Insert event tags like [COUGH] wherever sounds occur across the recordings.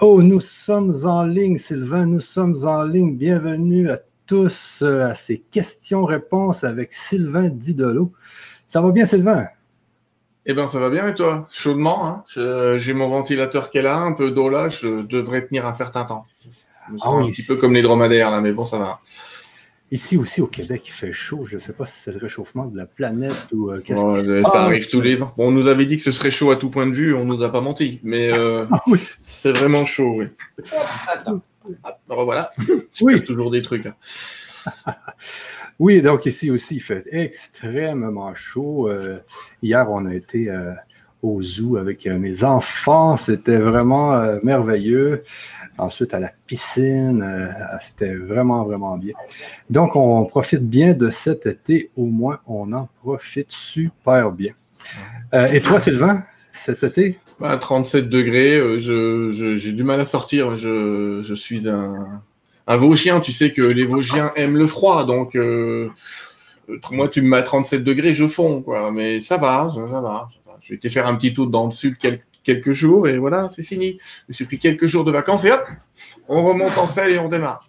Oh, nous sommes en ligne, Sylvain, nous sommes en ligne. Bienvenue à tous euh, à ces questions-réponses avec Sylvain Didolo. Ça va bien, Sylvain? Eh bien, ça va bien et toi? Chaudement, hein? j'ai mon ventilateur qui est là, un peu d'eau là, je devrais tenir un certain temps. Je me ah un petit peu comme les dromadaires là, mais bon, ça va. Ici aussi au Québec, il fait chaud. Je ne sais pas si c'est le réchauffement de la planète ou euh, qu'est-ce que Ça arrive tous les ans. on nous avait dit que ce serait chaud à tout point de vue, on nous a pas menti. Mais euh, [LAUGHS] ah c'est vraiment chaud, oui. Attends. voilà. [LAUGHS] Oui. toujours des trucs. Hein. [LAUGHS] oui, donc ici aussi, il fait extrêmement chaud. Euh, hier, on a été au zoo avec euh, mes enfants. C'était vraiment euh, merveilleux. Ensuite, à la piscine, euh, c'était vraiment, vraiment bien. Donc, on profite bien de cet été. Au moins, on en profite super bien. et toi, Sylvain, cet été? 37 bah, degrés, j'ai du mal à sortir. Je, suis un, un Vosgien. Tu sais que les Vosgiens aiment le froid. Donc, moi, tu me mets à 37 degrés, je fonds. Quoi. Mais ça va, ça va. J'ai été faire un petit tour dans le sud quelques, jours et voilà, c'est fini. Je me suis pris quelques jours de vacances et hop, on remonte en selle et on démarre.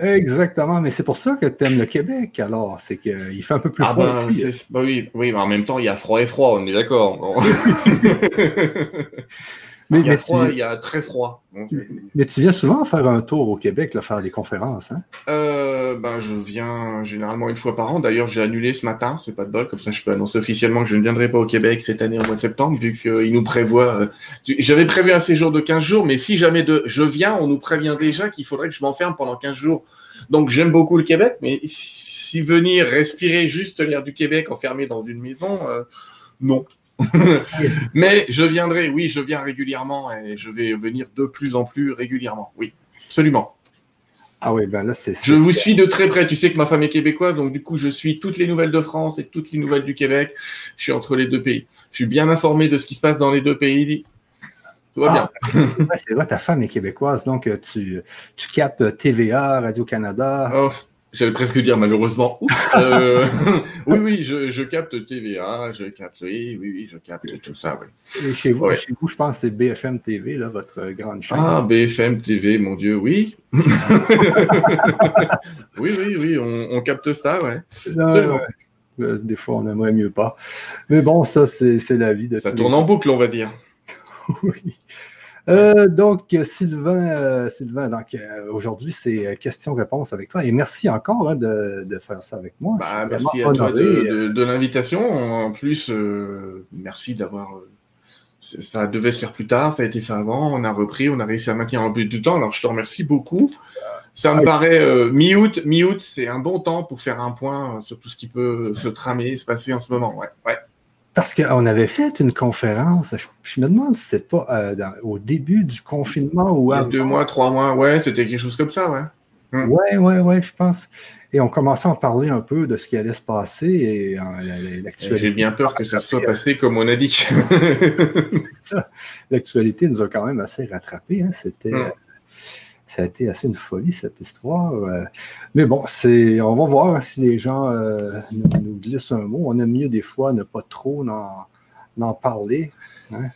Exactement, mais c'est pour ça que tu aimes le Québec, alors. C'est qu'il fait un peu plus ah froid bah, bah, oui, oui, mais en même temps, il y a froid et froid, on est d'accord. [LAUGHS] [LAUGHS] Mais, il, y a froid, il y a très froid. mais, tu viens souvent faire un tour au Québec, là, faire des conférences, hein? euh, ben, Je viens généralement une fois par an. D'ailleurs, j'ai annulé ce matin, c'est pas de bol, comme ça je peux annoncer officiellement que je ne viendrai pas au Québec cette année au mois de septembre, vu qu'il nous prévoit... Euh, j'avais prévu un séjour de 15 jours, mais si jamais de, je viens, on nous prévient déjà qu'il faudrait que je m'enferme pendant 15 jours. Donc j'aime beaucoup le Québec, mais si venir respirer juste l'air du Québec enfermé dans une maison, euh, non. [LAUGHS] Mais je viendrai, oui, je viens régulièrement et je vais venir de plus en plus régulièrement. Oui, absolument. Ah oui, ben là, c'est. Je vous suis de très près. Tu sais que ma femme est québécoise, donc du coup, je suis toutes les nouvelles de France et toutes les nouvelles du Québec. Je suis entre les deux pays. Je suis bien informé de ce qui se passe dans les deux pays. Tout va bien. [LAUGHS] Ah, c'est vrai, ta femme est québécoise, donc euh, tu, tu captes TVA, Radio-Canada. Oh, J'allais presque dire malheureusement. Euh, [LAUGHS] oui, oui, je, je, capte TVA, je capte, oui, oui, oui, je capte tout ça. Oui. Et chez vous, chez vous, je pense que c'est BFM TV, là, votre grande chaîne. Ah, BFM TV, mon Dieu, oui. [LAUGHS] oui, oui, oui, on, on capte ça, ouais. Euh, des fois, on aimerait mieux pas. Mais bon, ça, c'est la vie. De ça tourne en boucle, on va dire. [LAUGHS] oui. Euh, donc, Sylvain, euh, Sylvain donc, euh, aujourd'hui, c'est question-réponse avec toi. Et merci encore hein, de, faire ça avec moi. Bah, merci à toi de, l'invitation. En plus, merci d'avoir. Ça devait se faire plus tard, ça a été fait avant, on a repris, on a réussi à maintenir un peu du temps. Alors, je te remercie beaucoup. Ça me paraît mi-août, mi-août, c'est un bon temps pour faire un point sur tout ce qui peut se tramer, se passer en ce moment. Ouais, ouais. Parce qu'on avait fait une conférence, je, me demande si c'est pas euh, au début du confinement ou avant. Deux mois, trois mois, ouais, c'était quelque chose comme ça, ouais. Hmm. Ouais, ouais, ouais, je pense. Et on commençait à en parler un peu de ce qui allait se passer et l'actualité. J'ai bien peur que ça soit passé comme on a dit. [LAUGHS] L'actualité nous a quand même assez rattrapés. Hein. C'était. Hmm ça a été assez une folie, cette histoire. Euh. mais bon, c'est, on va voir si les gens euh, nous, glissent un mot. On aime mieux des fois ne pas trop en, parler. Hein.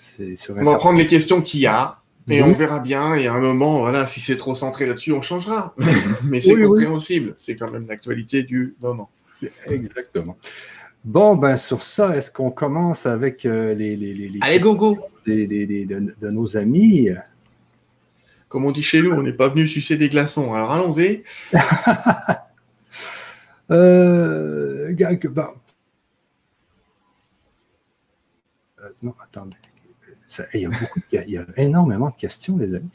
on va prendre les questions qu'il y a. Et on verra bien, et à un moment, voilà, si c'est trop centré là-dessus, on changera. [LAUGHS] Mais c'est compréhensible, c'est quand même l'actualité du moment. Exactement. Bon, ben sur ça, est-ce qu'on commence avec euh, les, les, les, Allez, go, go. de, nos amis? Comme on dit chez nous, on n'est pas venu sucer des glaçons. Alors allons-y. [LAUGHS] euh, ben... euh, non, attendez. il, y a il, y a énormément de questions, les amis.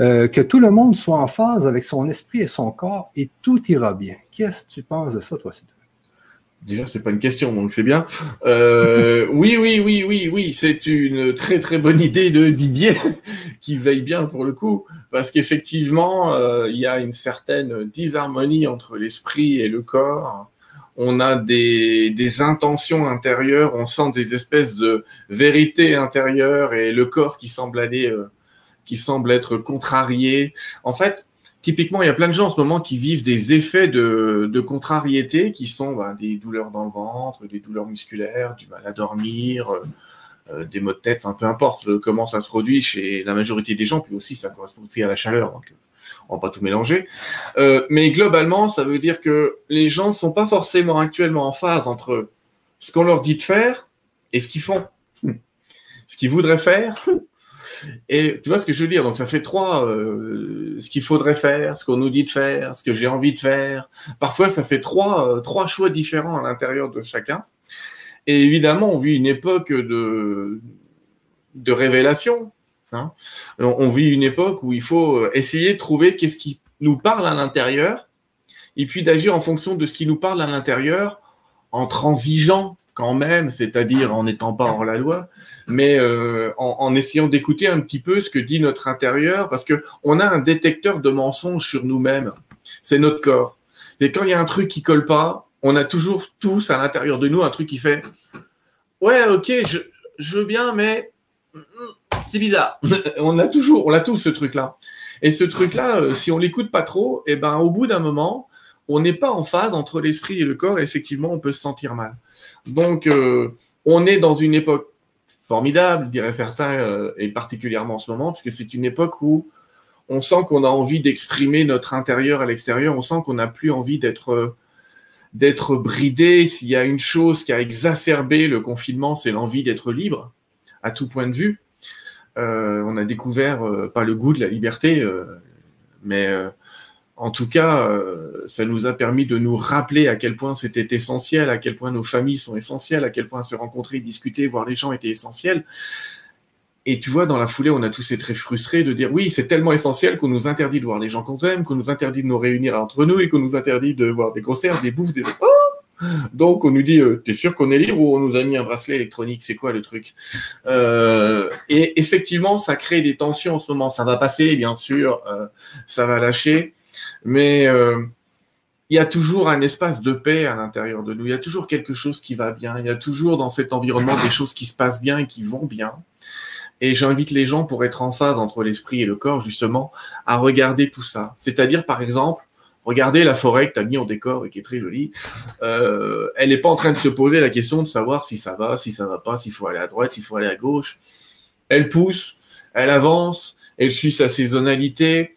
Euh, que tout le monde soit en phase avec son esprit et son corps et tout ira bien. Qu'est-ce que tu penses de ça, toi, Déjà, c'est pas une question, donc c'est bien. Euh, oui, oui, oui, oui, oui, c'est une très très bonne idée de Didier [LAUGHS] qui veille bien pour le coup, parce qu'effectivement, euh, il y a une certaine disharmonie entre l'esprit et le corps. On a des, des intentions intérieures, on sent des espèces de vérité intérieure et le corps qui semble aller, euh, qui semble être contrarié. En fait, typiquement, il y a plein de gens en ce moment qui vivent des effets de, de contrariété, qui sont des douleurs dans le ventre, des douleurs musculaires, du mal à dormir, euh, euh, des maux de tête, enfin peu importe euh, comment ça se produit chez la majorité des gens, puis aussi ça correspond aussi à la chaleur, donc on va pas tout mélanger. mais globalement, ça veut dire que les gens ne sont pas forcément actuellement en phase entre ce qu'on leur dit de faire et ce qu'ils font, ce qu'ils voudraient faire et tu vois ce que je veux dire? Donc ça fait trois, euh, ce qu'il faudrait faire, ce qu'on nous dit de faire, ce que j'ai envie de faire. Parfois ça fait trois, euh, trois choix différents à l'intérieur de chacun. Et évidemment, on vit une époque de, de révélation. Hein. on, vit une époque où il faut essayer de trouver qu'est-ce qui nous parle à l'intérieur, et puis d'agir en fonction de ce qui nous parle à l'intérieur, en transigeant quand même, c'est-à-dire en n'étant pas hors la loi, mais euh, en, essayant d'écouter un petit peu ce que dit notre intérieur, parce que on a un détecteur de mensonges sur nous-mêmes. C'est notre corps. Et quand il y a un truc qui colle pas, on a toujours tous à l'intérieur de nous un truc qui fait ouais, ok, je, je veux bien, mais c'est bizarre. [LAUGHS] on a toujours, on a tous ce truc-là. Et ce truc-là, euh, si on l'écoute pas trop, et eh ben au bout d'un moment, on n'est pas en phase entre l'esprit et le corps. Effectivement, on peut se sentir mal. Donc, euh, on est dans une époque formidable, diraient certains, euh, et particulièrement en ce moment, parce que c'est une époque où on sent qu'on a envie d'exprimer notre intérieur à l'extérieur, on sent qu'on n'a plus envie d'être d'être bridé. S'il y a une chose qui a exacerbé le confinement, c'est l'envie d'être libre, à tout point de vue. Euh, on a découvert pas le goût de la liberté, mais en tout cas, euh, ça nous a permis de nous rappeler à quel point c'était essentiel, à quel point nos familles sont essentielles, à quel point se rencontrer, discuter, voir les gens était essentiel. Et tu vois, dans la foulée, on a tous été très frustrés de dire oui, c'est tellement essentiel qu'on nous interdit de voir les gens qu'on aime, qu'on nous interdit de nous réunir entre nous et qu'on nous interdit de voir des concerts, des bouffes, des. Oh donc on nous dit, euh, t'es sûr qu'on est libre ou on nous a mis un bracelet électronique C'est quoi le truc? Euh, Et effectivement, ça crée des tensions en ce moment. Ça va passer, bien sûr, ça va lâcher. Mais euh, il y a toujours un espace de paix à l'intérieur de nous. Il y a toujours quelque chose qui va bien. Il y a toujours dans cet environnement des choses qui se passent bien et qui vont bien. Et j'invite les gens pour être en phase entre l'esprit et le corps, justement, à regarder tout ça. C'est-à-dire, par exemple, regardez la forêt que tu as mis en décor et qui est très jolie. Euh, elle n'est pas en train de se poser la question de savoir si ça va, si ça va pas, s'il faut aller à droite, s'il faut aller à gauche. Elle pousse, elle avance, elle suit sa saisonnalité.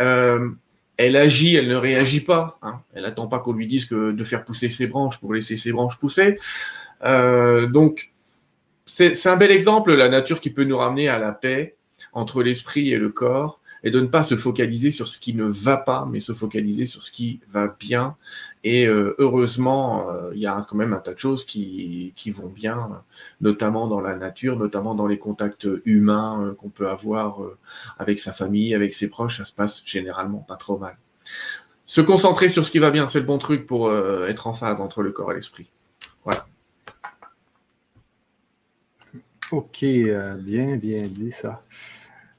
Euh, elle agit, elle ne réagit pas. Hein. Elle n'attend pas qu'on lui dise de faire pousser ses branches pour laisser ses branches pousser. Euh, donc, c'est un bel exemple, la nature qui peut nous ramener à la paix entre l'esprit et le corps, et de ne pas se focaliser sur ce qui ne va pas, mais se focaliser sur ce qui va bien. Et euh, heureusement, euh, il y a quand même un tas de choses qui, qui, vont bien, notamment dans la nature, notamment dans les contacts humains euh, qu'on peut avoir avec sa famille, avec ses proches, ça se passe généralement pas trop mal. Se concentrer sur ce qui va bien, c'est le bon truc pour être en phase entre le corps et l'esprit. Voilà. Ok, bien, bien dit ça.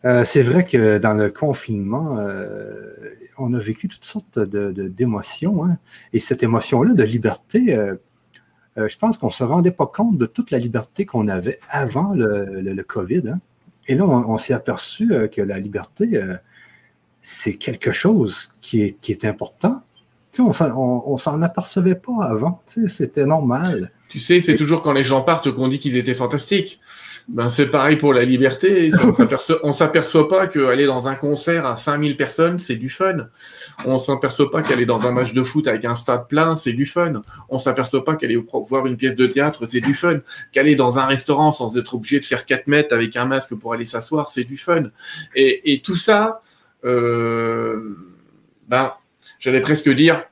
Euh, c'est vrai que dans le confinement, euh, on a vécu toutes sortes d'émotions. De, hein. Et cette émotion-là de liberté, euh, je pense qu'on ne se rendait pas compte de toute la liberté qu'on avait avant le, COVID. Hein. Et là, on, s'est aperçu que la liberté, c'est quelque chose qui est, qui est important. on ne s'en apercevait pas avant. C'était normal. Tu sais, c'est toujours quand les gens partent qu'on dit qu'ils étaient fantastiques. Ben, c'est pareil pour la liberté. On s'aperçoit pas qu'aller dans un concert à 5000 personnes, c'est du fun. On s'aperçoit pas qu'aller dans un match de foot avec un stade plein, c'est du fun. On s'aperçoit pas qu'aller voir une pièce de théâtre, c'est du fun. Qu'aller dans un restaurant sans être obligé de faire 4 mètres avec un masque pour aller s'asseoir, c'est du fun. Et, et tout ça, euh, ben, j'allais presque dire,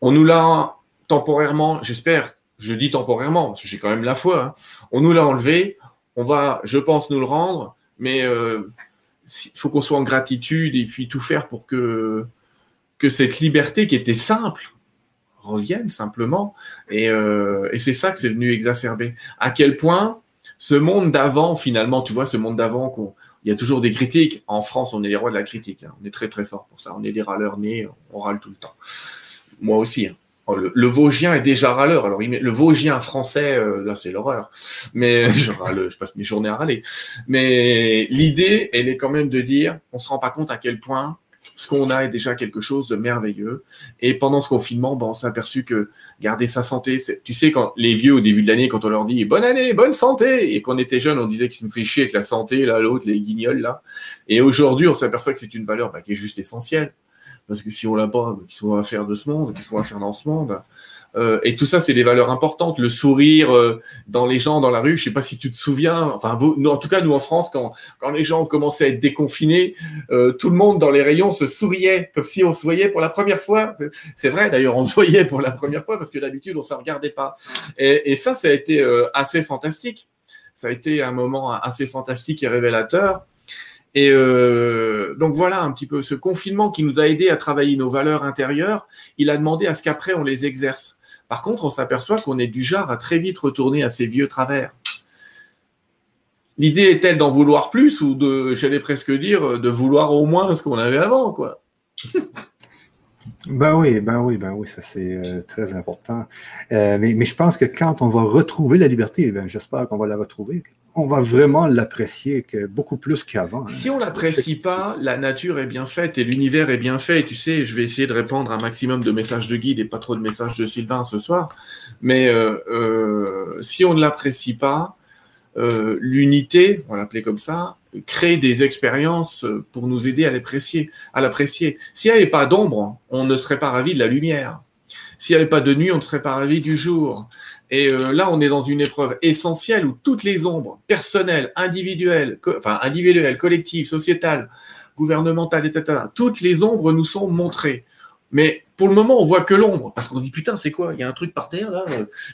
on nous l'a temporairement, j'espère, je dis temporairement, parce que j'ai quand même la foi, hein, on nous l'a enlevé, on va, je pense, nous le rendre, mais euh, il faut qu'on soit en gratitude et puis tout faire pour que, cette liberté qui était simple revienne simplement. Et, euh, et c'est ça que c'est venu exacerber. À quel point ce monde d'avant, finalement, tu vois, ce monde d'avant, qu'on, il y a toujours des critiques. En France, on est les rois de la critique. Hein. On est très très fort pour ça. On est des râleurs nés, on râle tout le temps. Moi aussi. Hein. Oh, le, Vosgien est déjà râleur. Alors, le Vosgien français, euh, là, c'est l'horreur. Mais [LAUGHS] je râle, je passe mes journées à râler. Mais l'idée, elle est quand même de dire, on se rend pas compte à quel point ce qu'on a est déjà quelque chose de merveilleux. Et pendant ce confinement, bon, on s'est aperçu que garder sa santé, tu sais, quand les vieux au début de l'année, quand on leur dit bonne année, bonne santé, et qu'on était jeunes, on disait qu'ils nous fait chier avec la santé, là, l'autre, les guignols, là. Et aujourd'hui, on s'aperçoit que c'est une valeur bah, qui est juste essentielle. Parce que si on l'a pas, qu'est-ce qu'on va faire de ce monde? Qu'est-ce qu'on va faire dans ce monde? Euh, et tout ça, c'est des valeurs importantes. Le sourire euh, dans les gens dans la rue. Je sais pas si tu te souviens. Enfin, vous, nous, en tout cas, nous en France, quand quand les gens commençaient à être déconfinés, euh, tout le monde dans les rayons se souriait comme si on se voyait pour la première fois. C'est vrai, d'ailleurs, on se voyait pour la première fois parce que d'habitude, on ne se regardait pas. Et, et, ça, ça a été assez fantastique. Ça a été un moment assez fantastique et révélateur. Et euh, donc voilà un petit peu ce confinement qui nous a aidé à travailler nos valeurs intérieures. Il a demandé à ce qu'après on les exerce. Par contre, on s'aperçoit qu'on est du genre à très vite retourner à ces vieux travers. L'idée est-elle d'en vouloir plus ou de, j'allais presque dire, de vouloir au moins ce qu'on avait avant, quoi? [LAUGHS] Ben oui, ben oui, ben oui, ça c'est euh, très important. Euh, mais, je pense que quand on va retrouver la liberté, ben, j'espère qu'on va la retrouver, on va vraiment l'apprécier beaucoup plus qu'avant. Hein. Si on l'apprécie pas, la nature est bien faite et l'univers est bien fait. tu sais, je vais essayer de répondre un maximum de messages de guide et pas trop de messages de Sylvain ce soir. Mais euh, si on ne l'apprécie pas, l'unité, on va l'appeler comme ça, crée des expériences pour nous aider à l'apprécier. À l'apprécier. S'il n'y avait pas d'ombre, on ne serait pas ravi de la lumière. S'il n'y avait pas de nuit, on ne serait pas ravi du jour. Et euh, là, on est dans une épreuve essentielle où toutes les ombres personnelles, individuelles, enfin individuelles, collectives, sociétales, gouvernementales, etc., toutes les ombres nous sont montrées. Mais pour le moment, on voit que l'ombre, parce qu'on se dit putain, c'est quoi? Il y a un truc par terre là,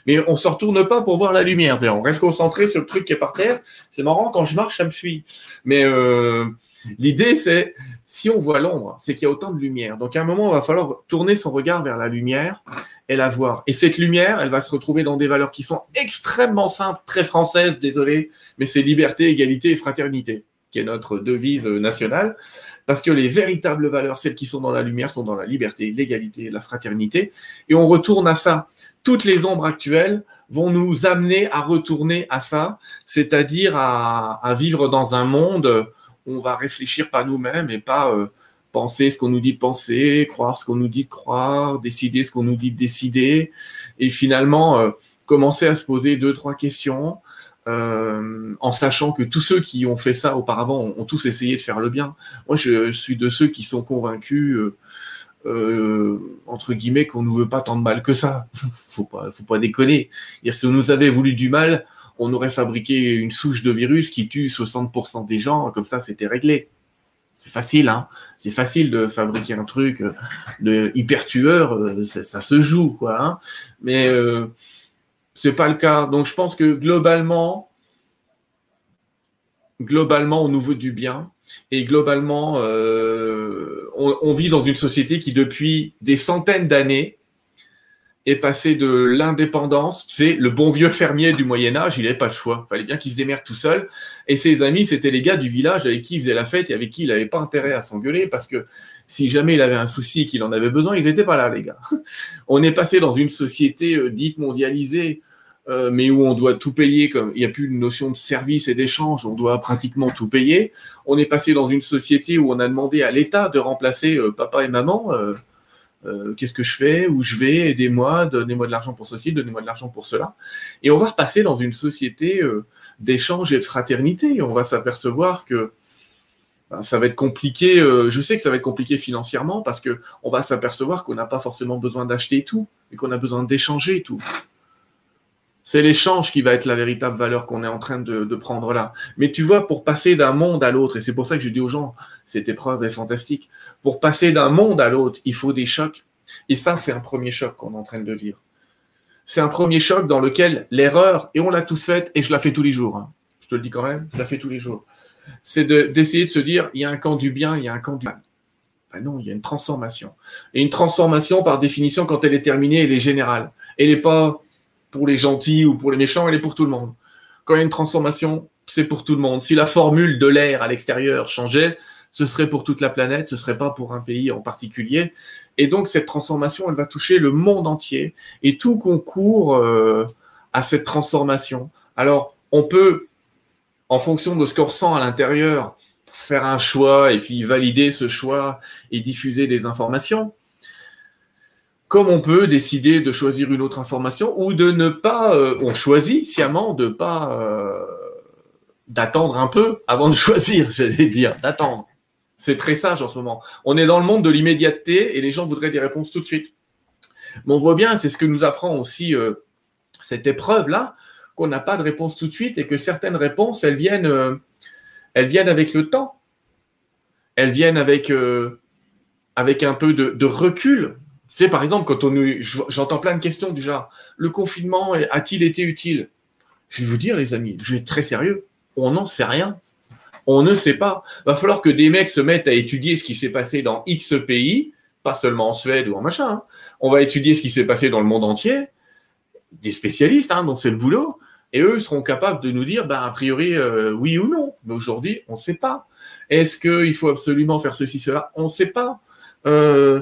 mais on se retourne pas pour voir la lumière. On reste concentré sur le truc qui est par terre. C'est marrant quand je marche, ça me suit. Mais euh, l'idée, c'est si on voit l'ombre, c'est qu'il y a autant de lumière. Donc à un moment, il va falloir tourner son regard vers la lumière et la voir. Et cette lumière, elle va se retrouver dans des valeurs qui sont extrêmement simples, très françaises, désolé, mais c'est liberté, égalité et fraternité, qui est notre devise nationale. Parce que les véritables valeurs, celles qui sont dans la lumière, sont dans la liberté, l'égalité, la fraternité. Et on retourne à ça. Toutes les ombres actuelles vont nous amener à retourner à ça, c'est-à-dire à, vivre dans un monde où on va réfléchir pas nous-mêmes et pas euh, penser ce qu'on nous dit de penser, croire ce qu'on nous dit de croire, décider ce qu'on nous dit de décider, et finalement euh, commencer à se poser deux, trois questions euh, en sachant que tous ceux qui ont fait ça auparavant ont, tous essayé de faire le bien. Moi, je, suis de ceux qui sont convaincus, euh, euh entre guillemets, qu'on ne veut pas tant de mal que ça. [LAUGHS] faut pas, faut pas déconner. si on nous avait voulu du mal, on aurait fabriqué une souche de virus qui tue 60% des gens, comme ça, c'était réglé. C'est facile, hein. C'est facile de fabriquer un truc euh, de hyper tueur, ça, se joue, quoi. Hein. Mais c'est pas le cas. Donc je pense que globalement, globalement, on nous veut du bien. Et globalement, euh, on, vit dans une société qui, depuis des centaines d'années, est passée de l'indépendance. C'est le bon vieux fermier du Moyen Âge, il n'avait pas de choix. Il fallait bien qu'il se démerde tout seul. Et ses amis, c'était les gars du village avec qui il faisait la fête et avec qui il n'avait pas intérêt à s'engueuler parce que si jamais il avait un souci qu'il en avait besoin, ils n'étaient pas là, les gars. [LAUGHS] On est passé dans une société euh, dite mondialisée euh, mais où on doit tout payer, comme il n'y a plus une notion de service et d'échange, on doit pratiquement tout payer. On est passé dans une société où on a demandé à l'État de remplacer euh, papa et maman. Qu'est-ce que je fais, où je vais, aidez-moi, donnez-moi de l'argent pour ceci, donnez-moi de l'argent pour cela. Et on va repasser dans une société d'échange et de fraternité. On va s'apercevoir que ben, ça va être compliqué. je sais que ça va être compliqué financièrement parce que on va s'apercevoir qu'on n'a pas forcément besoin d'acheter tout, et qu'on a besoin d'échanger tout. C'est l'échange qui va être la véritable valeur qu'on est en train de, prendre là. Mais tu vois, pour passer d'un monde à l'autre, et c'est pour ça que je dis aux gens, cette épreuve est fantastique, pour passer d'un monde à l'autre, il faut des chocs. Et ça, c'est un premier choc qu'on est en train de vivre. C'est un premier choc dans lequel l'erreur, et on l'a tous faite, et je la fais tous les jours, hein. je te le dis quand même, je la fais tous les jours, c'est d'essayer de, se dire, il y a un camp du bien, il y a un camp du mal. Ben non, il y a une transformation. Et une transformation, par définition, quand elle est terminée, elle est générale. Elle n'est pas pour les gentils ou pour les méchants, elle est pour tout le monde. Quand il y a une transformation, c'est pour tout le monde. Si la formule de l'air à l'extérieur changeait, ce serait pour toute la planète, ce serait pas pour un pays en particulier. Et donc cette transformation, elle va toucher le monde entier et tout concourt euh, à cette transformation. Alors on peut, en fonction de ce qu'on ressent à l'intérieur, faire un choix et puis valider ce choix et diffuser des informations. Comme on peut décider de choisir une autre information ou de ne pas, euh, on choisit sciemment de pas euh, d'attendre un peu avant de [LAUGHS] choisir, j'allais dire, d'attendre. C'est très sage en ce moment. On est dans le monde de l'immédiateté et les gens voudraient des réponses tout de suite. Mais on voit bien, c'est ce que nous apprend aussi euh, cette épreuve-là, qu'on n'a pas de réponse tout de suite et que certaines réponses, elles viennent, euh, avec le temps. Elles viennent avec, euh, un peu de, recul. Sais, par exemple, quand on j'entends plein de questions du genre, le confinement a-t-il été utile? Je vais vous dire, les amis, je vais être très sérieux. On n'en sait rien. On ne sait pas. Va falloir que des mecs se mettent à étudier ce qui s'est passé dans X pays, pas seulement en Suède ou en machin. Hein. On va étudier ce qui s'est passé dans le monde entier des spécialistes, hein, dont c'est le boulot, et eux seront capables de nous dire, bah, a priori, euh, oui ou non. Mais aujourd'hui, on ne sait pas. Est-ce qu'il faut absolument faire ceci, cela? On ne sait pas. Euh,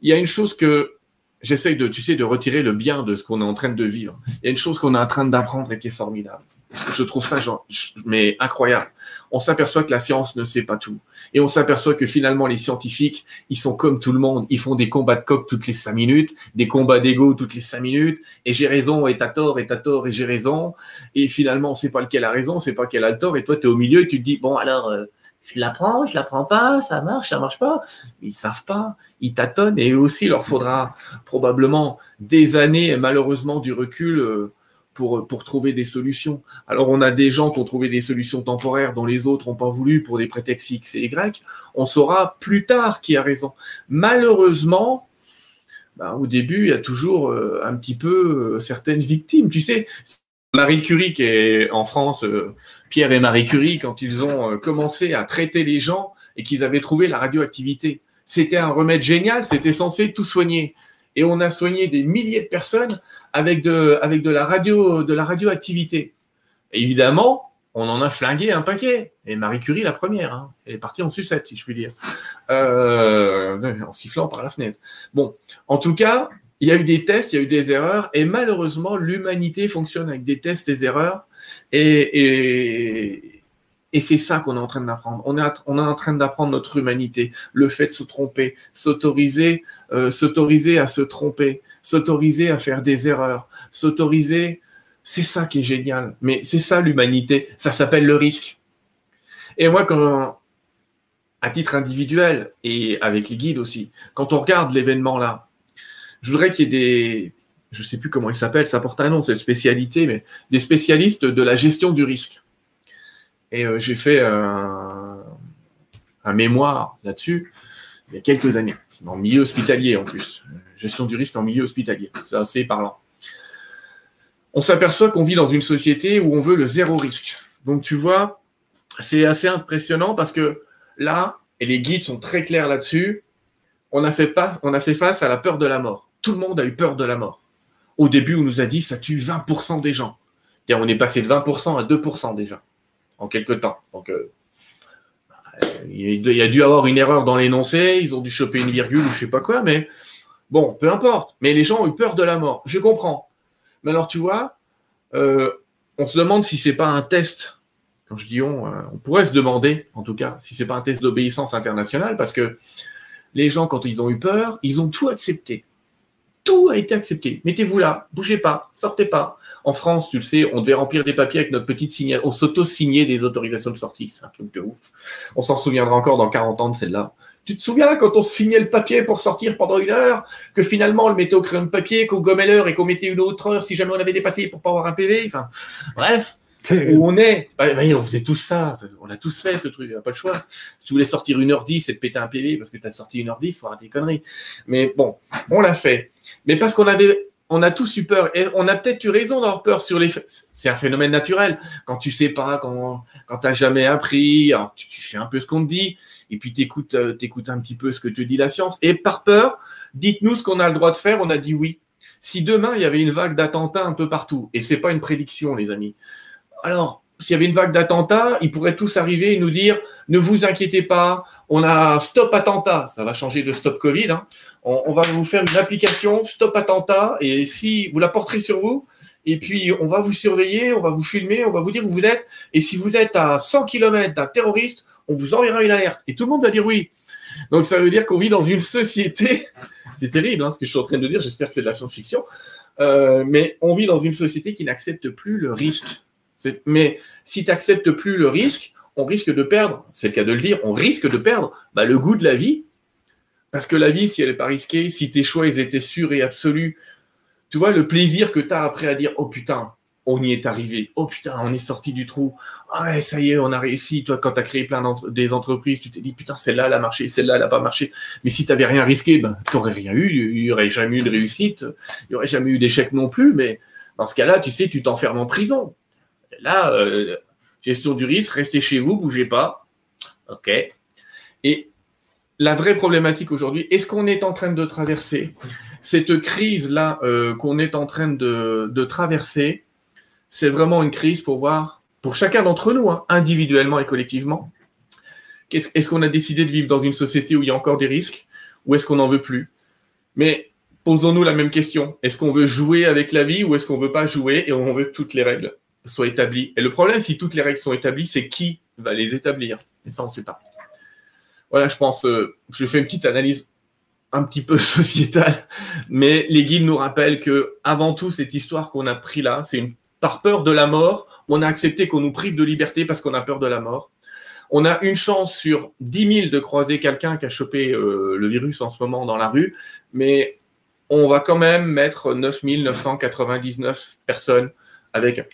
il y a une chose que j'essaye de, tu sais, de retirer le bien de ce qu'on est en train de vivre. Il y a une chose qu'on est en train d'apprendre et qui est formidable. Je trouve ça genre, mais incroyable. On s'aperçoit que la science ne sait pas tout. Et on s'aperçoit que finalement, les scientifiques, ils sont comme tout le monde. Ils font des combats de coq toutes les cinq minutes, des combats d'ego toutes les cinq minutes. Et j'ai raison, et t'as tort, et t'as tort, et j'ai raison. Et finalement, on sait pas lequel a raison, on sait pas lequel a le tort. Et toi, tu es au milieu et tu te dis, bon, alors, euh, je la prends, je la prends pas, ça marche, ça marche pas. Ils savent pas, ils tâtonnent et eux aussi, il leur faudra probablement des années malheureusement du recul euh, pour, pour trouver des solutions. Alors, on a des gens qui ont trouvé des solutions temporaires dont les autres n'ont pas voulu pour des prétextes X et Y. On saura plus tard qui a raison. Malheureusement, bah, au début, il y a toujours euh, un petit peu euh, certaines victimes. Tu sais, Marie Curie, qui est en France, euh, Pierre et Marie Curie, quand ils ont commencé à traiter les gens et qu'ils avaient trouvé la radioactivité, c'était un remède génial, c'était censé tout soigner et on a soigné des milliers de personnes avec de, avec de la radio, de la radioactivité. évidemment, on en a flingué un paquet. Et Marie Curie, la première, hein. elle est partie en sucette, si je puis dire, euh, en sifflant par la fenêtre. Bon, en tout cas, il y a eu des tests, il y a eu des erreurs, et malheureusement, l'humanité fonctionne avec des tests, des erreurs, et, et c'est ça qu'on est en train d'apprendre. On est, en train d'apprendre notre humanité, le fait de se tromper, s'autoriser, euh, s'autoriser à se tromper, s'autoriser à faire des erreurs, s'autoriser. C'est ça qui est génial. Mais c'est ça l'humanité. Ça s'appelle le risque. Et moi, quand, à titre individuel et avec les guides aussi, quand on regarde l'événement là, je voudrais qu'il y ait des, je sais plus comment il s'appelle, ça porte un nom, cette spécialité, mais des spécialistes de la gestion du risque. Et euh, j'ai fait un, mémoire là-dessus il y a quelques années, le milieu hospitalier en plus. Gestion du risque en milieu hospitalier. C'est assez parlant. On s'aperçoit qu'on vit dans une société où on veut le zéro risque. Donc tu vois, c'est assez impressionnant parce que là, et les guides sont très clairs là-dessus, on a, fait on a fait face à la peur de la mort. Tout le monde a eu peur de la mort. Au début, on nous a dit ça tue 20% des gens. Et on est passé de 20% à 2% déjà en quelque temps. Donc, euh, il y a dû avoir une erreur dans l'énoncé, ils ont dû choper une virgule ou je sais pas quoi, mais bon, peu importe. Mais les gens ont eu peur de la mort, je comprends. Mais alors, tu vois, euh, on se demande si c'est pas un test. Quand je dis on, euh, on pourrait se demander, en tout cas, si c'est pas un test d'obéissance internationale, parce que les gens, quand ils ont eu peur, ils ont tout accepté. Tout a été accepté. Mettez-vous là, bougez pas, sortez pas. En France, tu le sais, on devait remplir des papiers avec notre petite signature. On s'auto-signait des autorisations de sortie. C'est un truc de ouf. On s'en souviendra encore dans 40 ans de celle-là. Tu te souviens quand on signait le papier pour sortir pendant une heure, que finalement on le mettait au crayon de papier, qu'on gommait l'heure et qu'on mettait une autre heure si jamais on avait dépassé pour pas avoir un PV. Enfin, bref. Où on est. On faisait tout ça. On a tous fait ce truc. a pas le choix. Si tu voulais sortir 1h10 et te péter un PV parce que tu as sorti 1h10, faut arrêter des conneries. Mais bon, on l'a fait. Mais parce qu'on avait on a tous eu peur et on a peut-être eu raison d'avoir peur sur les. C'est un phénomène naturel. Quand tu sais pas, quand quand t'as jamais appris, alors tu, fais un peu ce qu'on te dit et puis t'écoutes euh, t'écoutes un petit peu ce que te dit la science. Et par peur, dites-nous ce qu'on a le droit de faire. On a dit oui. Si demain il y avait une vague d'attentats un peu partout, et c'est pas une prédiction, les amis. Alors s'il y avait une vague d'attentats, ils pourraient tous arriver et nous dire ne vous inquiétez pas, on a stop attentat, ça va changer de stop Covid. Hein. On, va vous faire une application stop attentat et si vous la porterez sur vous, et puis on va vous surveiller, on va vous filmer, on va vous dire où vous êtes, et si vous êtes à 100 km d'un terroriste, on vous enverra une alerte. Et tout le monde va dire oui. Donc ça veut dire qu'on vit dans une société, [LAUGHS] c'est terrible hein, ce que je suis en train de dire, j'espère que c'est de la science-fiction, euh, mais on vit dans une société qui n'accepte plus le risque. Mais si tu n'acceptes plus le risque, on risque de perdre, c'est le cas de le dire, on risque de perdre bah, le goût de la vie. Parce que la vie, si elle n'est pas risquée, si tes choix étaient sûrs et absolus, tu vois, le plaisir que tu as après à dire Oh putain, on y est arrivé. Oh putain, on est sorti du trou. Ah ça y est, on a réussi. Toi, quand tu as créé plein des entreprises, tu t'es dit Putain, celle-là, elle a marché, celle-là, elle n'a pas marché. Mais si tu n'avais rien risqué, ben, tu n'aurais rien eu. Il n'y aurait jamais eu de réussite. Il n'y aurait jamais eu d'échec non plus. Mais dans ce cas-là, tu sais, tu t'enfermes en prison. Là, euh, gestion du risque, restez chez vous, bougez pas. OK. Et la vraie problématique aujourd'hui, est-ce qu'on est en train de traverser cette crise-là euh, qu'on est en train de, traverser? C'est vraiment une crise pour voir, pour chacun d'entre nous, hein, individuellement et collectivement, est-ce qu'on a décidé de vivre dans une société où il y a encore des risques ou est-ce qu'on n'en veut plus? Mais posons-nous la même question. Est-ce qu'on veut jouer avec la vie ou est-ce qu'on veut pas jouer et on veut toutes les règles? Soient établies Et le problème, si toutes les règles sont établies, c'est qui va les établir. Et ça, on ne sait pas. Voilà, je pense, euh, je fais une petite analyse un petit peu [LAUGHS] sociétale, mais les guides nous rappellent que avant tout, cette histoire qu'on a pris là, c'est une par peur de la mort, on a accepté qu'on nous prive de liberté parce qu'on a peur de la mort. On a une chance sur 10 000 de croiser quelqu'un qui a chopé euh, le virus en ce moment dans la rue, mais on va quand même mettre 9 999 personnes avec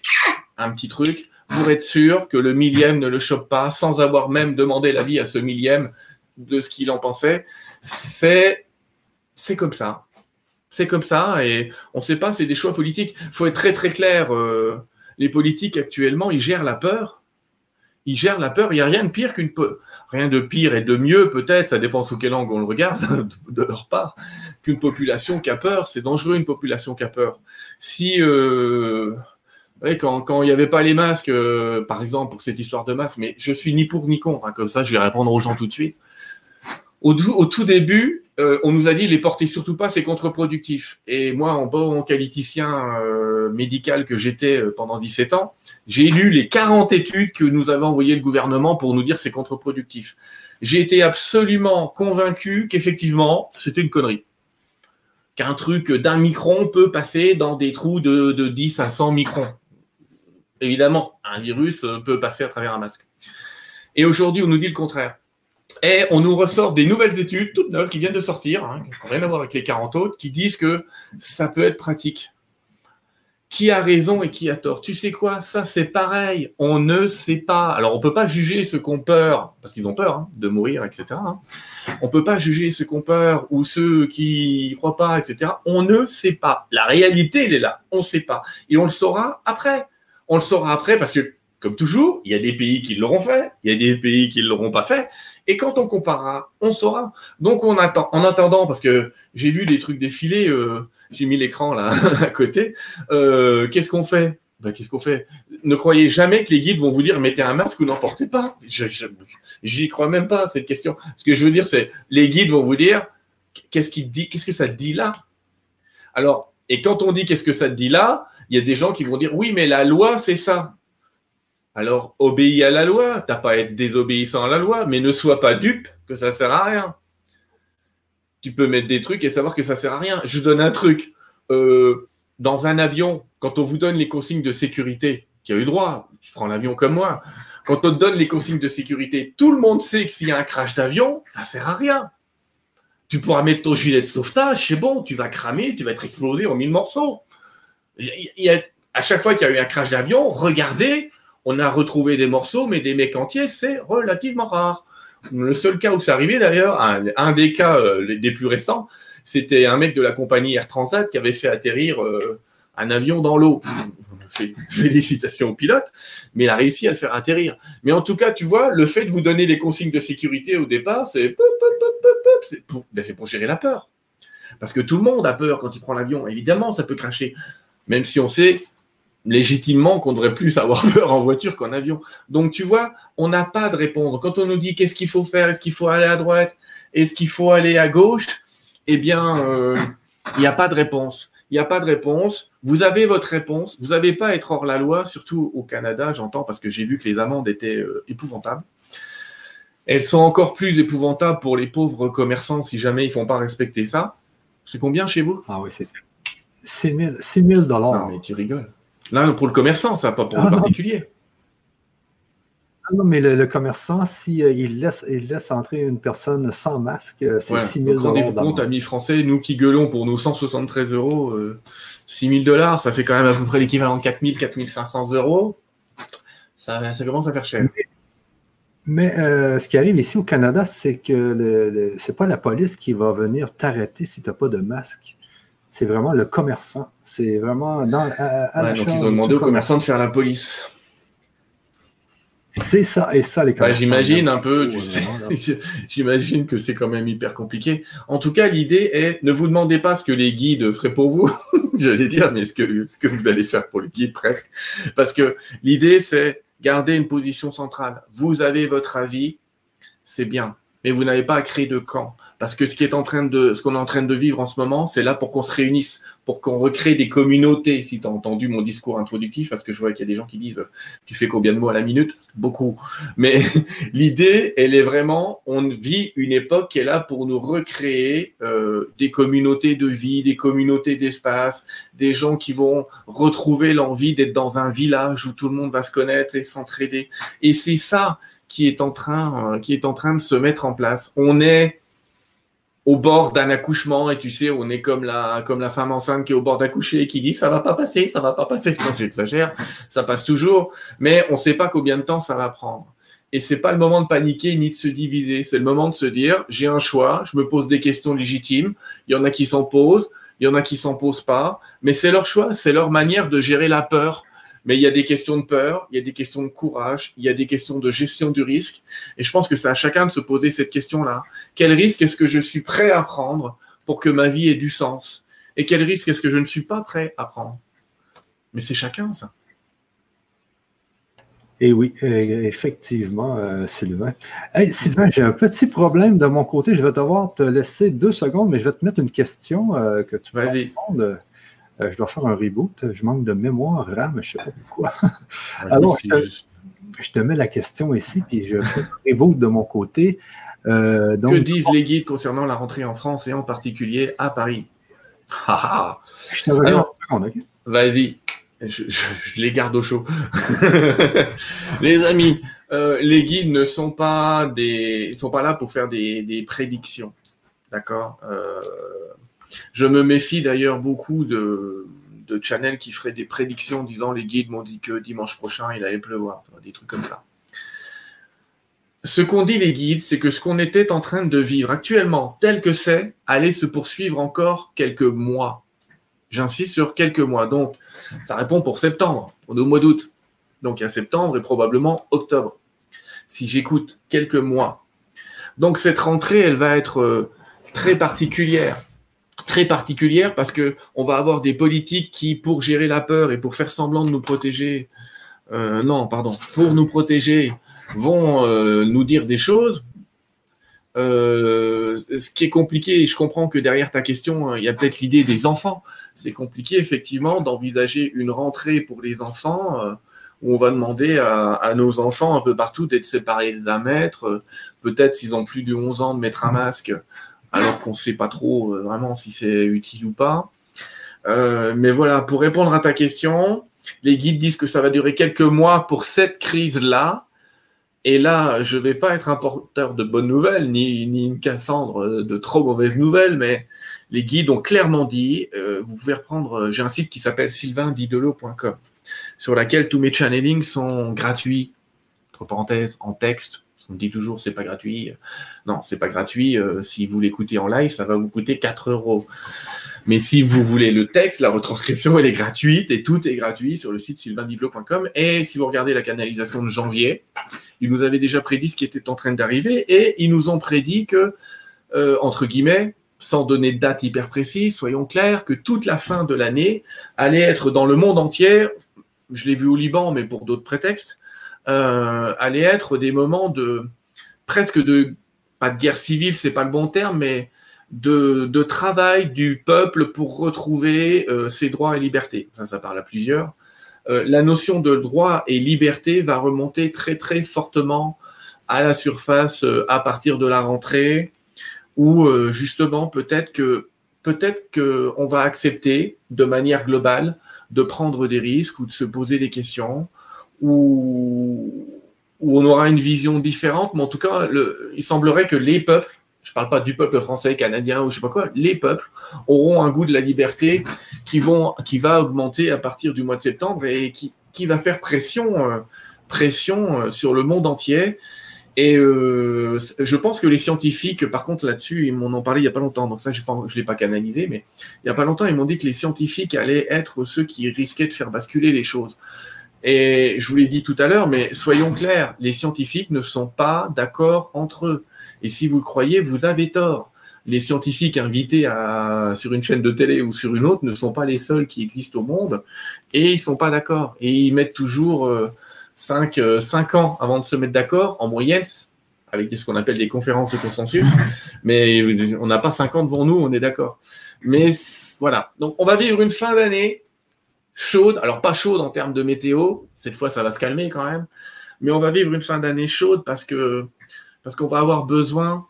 un petit truc pour être sûr que le millième ne le chope pas sans avoir même demandé l'avis à ce millième de ce qu'il en pensait? C'est, c'est comme ça. C'est comme ça et on ne sait pas, c'est des choix politiques. Il faut être très très clair. Euh, les politiques actuellement, ils gèrent la peur. Ils gèrent la peur. Il n'y a rien de pire qu'une peur. Rien de pire et de mieux, peut-être, ça dépend sous quelle angle on le regarde, [LAUGHS] de leur part, qu'une population qui a peur. C'est dangereux, une population qui a peur. Si euh, quand, il n'y avait pas les masques, euh, par exemple, pour cette histoire de masques, mais je suis ni pour ni contre, hein, comme ça je vais répondre aux gens tout de suite. Au, tout début, euh, on nous a dit les porter surtout pas, c'est contre-productif. Et moi, en bon qualiticien euh, médical que j'étais pendant 17 ans, j'ai lu les 40 études que nous avait envoyées le gouvernement pour nous dire c'est contre-productif. J'ai été absolument convaincu qu'effectivement, c'était une connerie qu'un truc d'un micron peut passer dans des trous de, de 10 à 100 microns. Évidemment, un virus euh, peut passer à travers un masque. Et aujourd'hui, on nous dit le contraire. Et on nous ressort des nouvelles études, toutes neuves, qui viennent de sortir, hein, qui n'ont rien à voir avec les 40 autres, qui disent que ça peut être pratique. Qui a raison et qui a tort? Tu sais quoi? Ça, c'est pareil. On ne sait pas. Alors, on ne peut pas juger ceux qui ont peur, parce qu'ils ont peur hein, de mourir, etc. Hein. On ne peut pas juger ceux qui ont peur ou ceux qui ne croient pas, etc. On ne sait pas. La réalité, elle est là. On ne sait pas. Et on le saura après. On le saura après parce que, comme toujours, il y a des pays qui l'auront fait, il y a des pays qui ne l'auront pas fait. Et quand on comparera, on saura. Donc on attend. En attendant, parce que j'ai vu des trucs défiler, euh, j'ai mis l'écran là [LAUGHS] à côté. Euh, qu'est-ce qu'on fait? Ben, Qu'est-ce qu'on fait? Ne croyez jamais que les guides vont vous dire mettez un masque ou n'en portez pas. J'y crois même pas cette question. Ce que je veux dire, c'est les guides vont vous dire qu'est-ce qu'il dit, qu'est-ce que ça dit là? Alors et quand on dit qu'est-ce que ça te dit là, il y a des gens qui vont dire oui, mais la loi, c'est ça. Alors, obéis à la loi, t'as pas à être désobéissant à la loi, mais ne sois pas dupe que ça sert à rien. Tu peux mettre des trucs et savoir que ça sert à rien. Je donne un truc. Euh, dans un avion, quand on vous donne les consignes de sécurité, qui a eu droit, tu prends l'avion comme moi, quand on te donne les consignes de sécurité, tout le monde sait que s'il y a un crash d'avion, ça sert à rien tu pourras mettre ton gilet de sauvetage, c'est bon, tu vas cramer, tu vas être explosé en mille morceaux. Il à chaque fois qu'il y a eu un crash d'avion, regardez, on a retrouvé des morceaux, mais des mecs entiers, c'est relativement rare. Le seul cas où c'est arrivé d'ailleurs, un, des cas euh, des plus récents, c'était un mec de la compagnie Air Transat qui avait fait atterrir euh, un avion dans l'eau. Félicitations au pilote, mais il a réussi à le faire atterrir. Mais en tout cas, tu vois, le fait de vous donner des consignes de sécurité au départ, c'est pour, gérer la peur. Parce que tout le monde a peur quand il prend l'avion. Évidemment, ça peut cracher. Même si on sait légitimement qu'on devrait plus avoir [LAUGHS] peur en voiture qu'en avion. Donc, tu vois, on n'a pas de réponse. Quand on nous dit qu'est-ce qu'il faut faire, est-ce qu'il faut aller à droite, est-ce qu'il faut aller à gauche, eh bien, euh, il n'y a pas de réponse. Il n'y a pas de réponse. Vous avez votre réponse. Vous n'avez pas à être hors la loi, surtout au Canada, j'entends, parce que j'ai vu que les amendes étaient euh, épouvantables. Elles sont encore plus épouvantables pour les pauvres commerçants si jamais ils ne font pas respecter ça. C'est combien chez vous? Ah oui, c'est 6 000 dollars. mais tu rigoles. Là, pour le commerçant, ça, pas pour le ah particulier. Ah non, mais le, commerçant, s'il euh, laisse, il laisse entrer une personne sans masque, euh, c'est 6 000 Rendez-vous compte, amis français, nous qui gueulons pour nos 173 euros, 6 000 dollars, ça fait quand même à peu près l'équivalent de 4 000, 4 500 euros. Ça, ça commence à faire cher. Mais euh, ce qui arrive ici au Canada, c'est que le, c'est pas la police qui va venir t'arrêter si tu n'as pas de masque. C'est vraiment le commerçant. C'est vraiment dans, à, la donc ils ont demandé aux commerçants de faire la police. C'est ça, et ça, les commerçants. j'imagine un peu, tu sais, [LAUGHS] j'imagine que c'est quand même hyper compliqué. En tout cas, l'idée est, ne vous demandez pas ce que les guides feraient pour vous, [LAUGHS] j'allais dire, mais ce que, ce que vous allez faire pour le guide presque. Parce que l'idée, c'est, Gardez une position centrale. Vous avez votre avis, c'est bien, mais vous n'avez pas à créer de camp. Parce que ce qui est en train de, ce qu'on est en train de vivre en ce moment, c'est là pour qu'on se réunisse, pour qu'on recrée des communautés. Si tu as entendu mon discours introductif, parce que je vois qu'il y a des gens qui disent, tu fais combien de mots à la minute? Beaucoup. Mais [LAUGHS] l'idée, elle est vraiment, on vit une époque qui est là pour nous recréer euh, des communautés de vie, des communautés d'espace, des gens qui vont retrouver l'envie d'être dans un village où tout le monde va se connaître et s'entraider. Et c'est ça qui est en train, euh, qui est en train de se mettre en place. On est au bord d'un accouchement et tu sais, on est comme la, comme la femme enceinte qui est au bord d'accoucher et qui dit ça va pas passer, ça va pas passer. j'exagère, ça passe toujours, mais on sait pas combien de temps ça va prendre. Et c'est pas le moment de paniquer ni de se diviser. C'est le moment de se dire j'ai un choix, je me pose des questions légitimes. Il y en a qui s'en posent, il y en a qui s'en posent pas, mais c'est leur choix, c'est leur manière de gérer la peur mais il y a des questions de peur, il y a des questions de courage, il y a des questions de gestion du risque. Et je pense que c'est à chacun de se poser cette question-là. Quel risque est-ce que je suis prêt à prendre pour que ma vie ait du sens? Et quel risque est-ce que je ne suis pas prêt à prendre? Mais c'est chacun, ça. Et oui, euh, effectivement, euh, Sylvain. Hey, Sylvain, j'ai un petit problème de mon côté. Je vais devoir te laisser deux secondes, mais je vais te mettre une question euh, que tu vas répondre. Euh, je dois faire un reboot. Je manque de mémoire RAM, je ne sais pas pourquoi. [LAUGHS] Alors, je te, mets la question ici, puis je [LAUGHS] reboot de mon côté. Euh, que disent les guides concernant la rentrée en France et en particulier à Paris? [LAUGHS] Je te reviens en seconde, Vas-y, je, les garde au chaud. les amis, euh, les guides ne sont pas des, sont pas là pour faire des, prédictions, d'accord? Je me méfie d'ailleurs beaucoup de, de channels qui feraient des prédictions disant les guides m'ont dit que dimanche prochain il allait pleuvoir, des trucs comme ça. Ce qu'ont dit les guides, c'est que ce qu'on était en train de vivre actuellement, tel que c'est, allait se poursuivre encore quelques mois. J'insiste sur quelques mois. Donc, ça répond pour septembre. On est au mois d'août. Donc, il y a septembre et probablement octobre. Si j'écoute quelques mois. Donc, cette rentrée, elle va être euh, très particulière très particulière parce que on va avoir des politiques qui, pour gérer la peur et pour faire semblant de nous protéger, euh, non, pardon, pour nous protéger, vont euh, nous dire des choses. Euh, ce qui est compliqué, et je comprends que derrière ta question, hein, il y a peut-être l'idée des enfants. C'est compliqué effectivement d'envisager une rentrée pour les enfants où on va demander à, à, nos enfants un peu partout d'être séparés d'un maître, peut-être s'ils ont plus de 11 ans de mettre un masque alors qu'on ne sait pas trop euh, vraiment si c'est utile ou pas. Euh, mais voilà, pour répondre à ta question, les guides disent que ça va durer quelques mois pour cette crise-là. Et là, je ne vais pas être un porteur de bonnes nouvelles, ni, ni une Cassandre de trop mauvaises nouvelles, mais les guides ont clairement dit, euh, vous pouvez reprendre, j'ai un site qui s'appelle sylvaindidelo.com, sur laquelle tous mes channelings sont gratuits, entre parenthèses, en texte, on me dit toujours c'est pas gratuit. Non, c'est pas gratuit. Euh, si vous l'écoutez en live, ça va vous coûter 4 euros. Mais si vous voulez le texte, la retranscription, elle est gratuite et tout est gratuit sur le site sylvaindiblo.com. Et si vous regardez la canalisation de janvier, ils nous avaient déjà prédit ce qui était en train d'arriver et ils nous ont prédit que, euh, entre guillemets, sans donner de date hyper précise, soyons clairs, que toute la fin de l'année allait être dans le monde entier, je l'ai vu au Liban, mais pour d'autres prétextes, euh, allaient être des moments de presque de pas de guerre civile, c'est pas le bon terme, mais de, travail du peuple pour retrouver euh, ses droits et libertés. Ça, ça parle à plusieurs. Euh, la notion de droit et liberté va remonter très très fortement à la surface euh, à partir de la rentrée, où justement peut-être que peut-être qu'on va accepter de manière globale de prendre des risques ou de se poser des questions, où on aura une vision différente, mais en tout cas, il semblerait que les peuples je parle pas du peuple français, canadien ou je sais pas quoi, les peuples auront un goût de la liberté qui, va augmenter à partir du mois de septembre et qui, va faire pression, euh, euh, sur le monde entier. Et euh, je pense que les scientifiques, par contre, là-dessus, ils m'en ont parlé il n'y a pas longtemps, donc ça, je ne l'ai pas canalisé, mais il n'y a pas longtemps, ils m'ont dit que les scientifiques allaient être ceux qui risquaient de faire basculer les choses. Et je vous l'ai dit tout à l'heure, mais soyons clairs, les scientifiques ne sont pas d'accord entre eux. Et si vous le croyez, vous avez tort. Les scientifiques invités à, sur une chaîne de télé ou sur une autre ne sont pas les seuls qui existent au monde et ils sont pas d'accord. Et ils mettent toujours 5 euh, cinq, euh, ans avant de se mettre d'accord, en moyenne, avec ce qu'on appelle des conférences de consensus. [LAUGHS] Mais on n'a pas 5 ans devant nous, on est d'accord. Mais voilà. Donc on va vivre une fin d'année chaude. Alors pas chaude en termes de météo, cette fois ça va se calmer quand même. Mais on va vivre une fin d'année chaude parce que parce qu'on va avoir besoin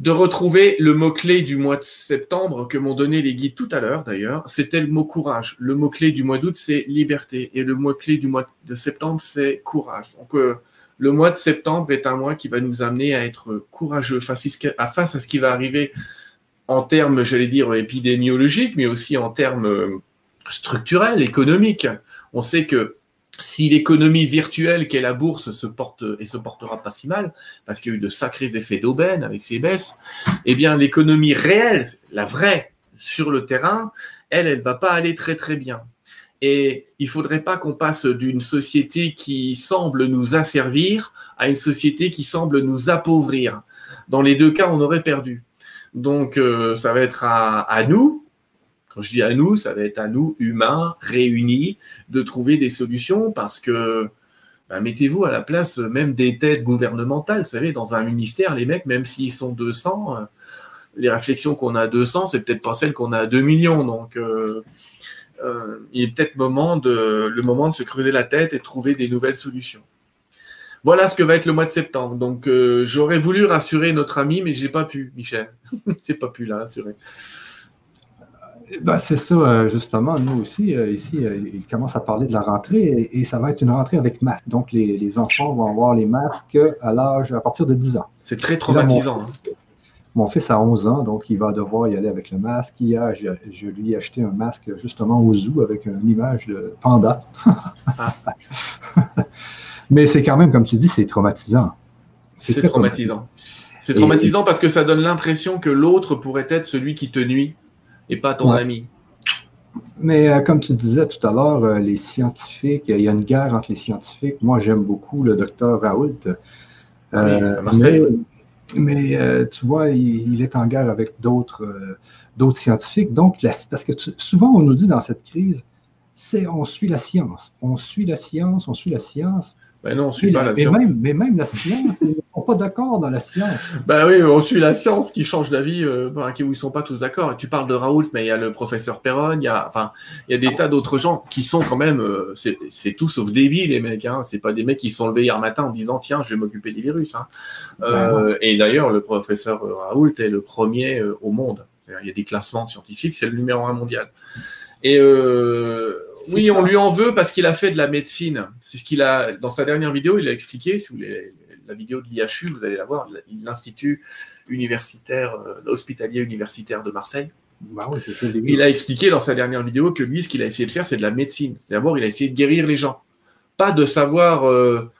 de retrouver le mot-clé du mois de septembre que m'ont donné les guides tout à l'heure d'ailleurs. C'était le mot courage. Le mot-clé du mois d'août, c'est liberté. Et le mot-clé du mois de septembre, c'est courage. Donc, euh, le mois de septembre est un mois qui va nous amener à être courageux face à ce qui va arriver en termes, j'allais dire, épidémiologiques, mais aussi en termes structurels, économiques. On sait que si l'économie virtuelle qu'est la bourse se porte et se portera pas si mal, parce qu'il y a eu de sacrés effets d'aubaine avec ces baisses, eh bien l'économie réelle, la vraie sur le terrain, elle, elle va pas aller très très bien. Et il faudrait pas qu'on passe d'une société qui semble nous asservir à une société qui semble nous appauvrir. Dans les deux cas, on aurait perdu. Donc, euh, ça va être à nous, quand je dis à nous, ça va être à nous, humains, réunis, de trouver des solutions parce que bah, mettez-vous à la place même des têtes gouvernementales. Vous savez, dans un ministère, les mecs, même s'ils sont 200, euh, les réflexions qu'on a à 200, c'est peut-être pas celles qu'on a à 2 millions. Donc, euh, euh, il est peut-être moment de, le moment de se creuser la tête et de trouver des nouvelles solutions. Voilà ce que va être le mois de septembre. Donc, j'aurais voulu rassurer notre ami, mais j'ai pas pu, Michel. [LAUGHS] j'ai pas pu la rassurer. Ben, c'est ça, euh, justement. Nous aussi, euh, ici, euh, il commence à parler de la rentrée et, ça va être une rentrée avec masque. Donc, les, enfants vont avoir les masques à l'âge, à partir de 10 ans. C'est très traumatisant. Hein. mon, fils a 11 ans, donc il va devoir y aller avec le masque. Hier, je, je lui ai acheté un masque justement au zoo avec une image de panda. Ah. [LAUGHS] Mais c'est quand même, comme tu dis, c'est traumatisant. C'est traumatisant. C'est traumatisant parce que ça donne l'impression que l'autre pourrait être celui qui te nuit et pas ton ami. Mais euh, comme tu disais tout à l'heure, euh, les scientifiques, il y a une guerre entre les scientifiques. Moi, j'aime beaucoup le docteur Raoult. Euh, mais, tu vois, il, est en guerre avec d'autres d'autres scientifiques. Donc, parce que souvent, on nous dit dans cette crise, c'est on suit la science. On suit la science, on suit la science. Ben non, on suit pas la, science. mais même la science, [LAUGHS] ils ne sont pas d'accord dans la science. Ben oui, on suit la science qui change d'avis, euh, où ils ne sont pas tous d'accord. Tu parles de Raoult, mais il y a le professeur Perron, il y a, enfin, il y a des tas d'autres gens qui sont quand même, euh, c'est tout sauf débiles, les mecs. Hein. C'est pas des mecs qui sont levés hier matin en disant tiens, je vais m'occuper des virus. Hein. Euh, et d'ailleurs, le professeur Raoult est le premier euh, au monde. Il y a des classements scientifiques, c'est le numéro un mondial. Et euh, oui, on lui en veut parce qu'il a fait de la médecine. C'est ce qu'il a dans sa dernière vidéo, il a expliqué. Si vous voulez la vidéo de l'IHU, vous allez la voir. L'Institut universitaire, euh, hospitalier universitaire de Marseille. Bah il a expliqué dans sa dernière vidéo que lui, ce qu'il a essayé de faire, c'est de la médecine. D'abord, il a essayé de guérir les gens, pas de savoir. Euh,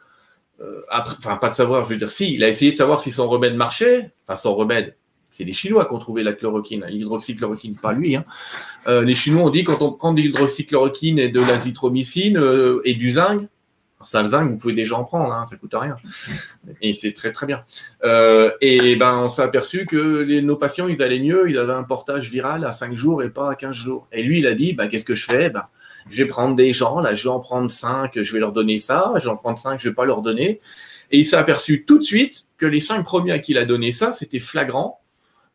euh, enfin, pas de savoir. Je veux dire, si, il a essayé de savoir si son remède marchait. Enfin, son remède c'est les Chinois qui ont trouvé la chloroquine, l'hydroxychloroquine, pas lui. Hein. Euh, les Chinois ont dit quand on prend de l'hydroxychloroquine et de l'azithromycine euh, et du zinc, ça le zinc, vous pouvez déjà en prendre, hein, ça coûte rien. Et c'est très très bien. Euh, et ben on s'est aperçu que nos patients, ils allaient mieux, ils avaient un portage viral à 5 jours et pas à 15 jours. Et lui, il a dit, ben, qu'est-ce que je fais? Ben, Je vais prendre des gens, là, je vais en prendre 5, je vais leur donner ça, je vais en prendre 5, je vais pas leur donner. Et il s'est aperçu tout de suite que les 5 premiers à qui il a donné ça, c'était flagrant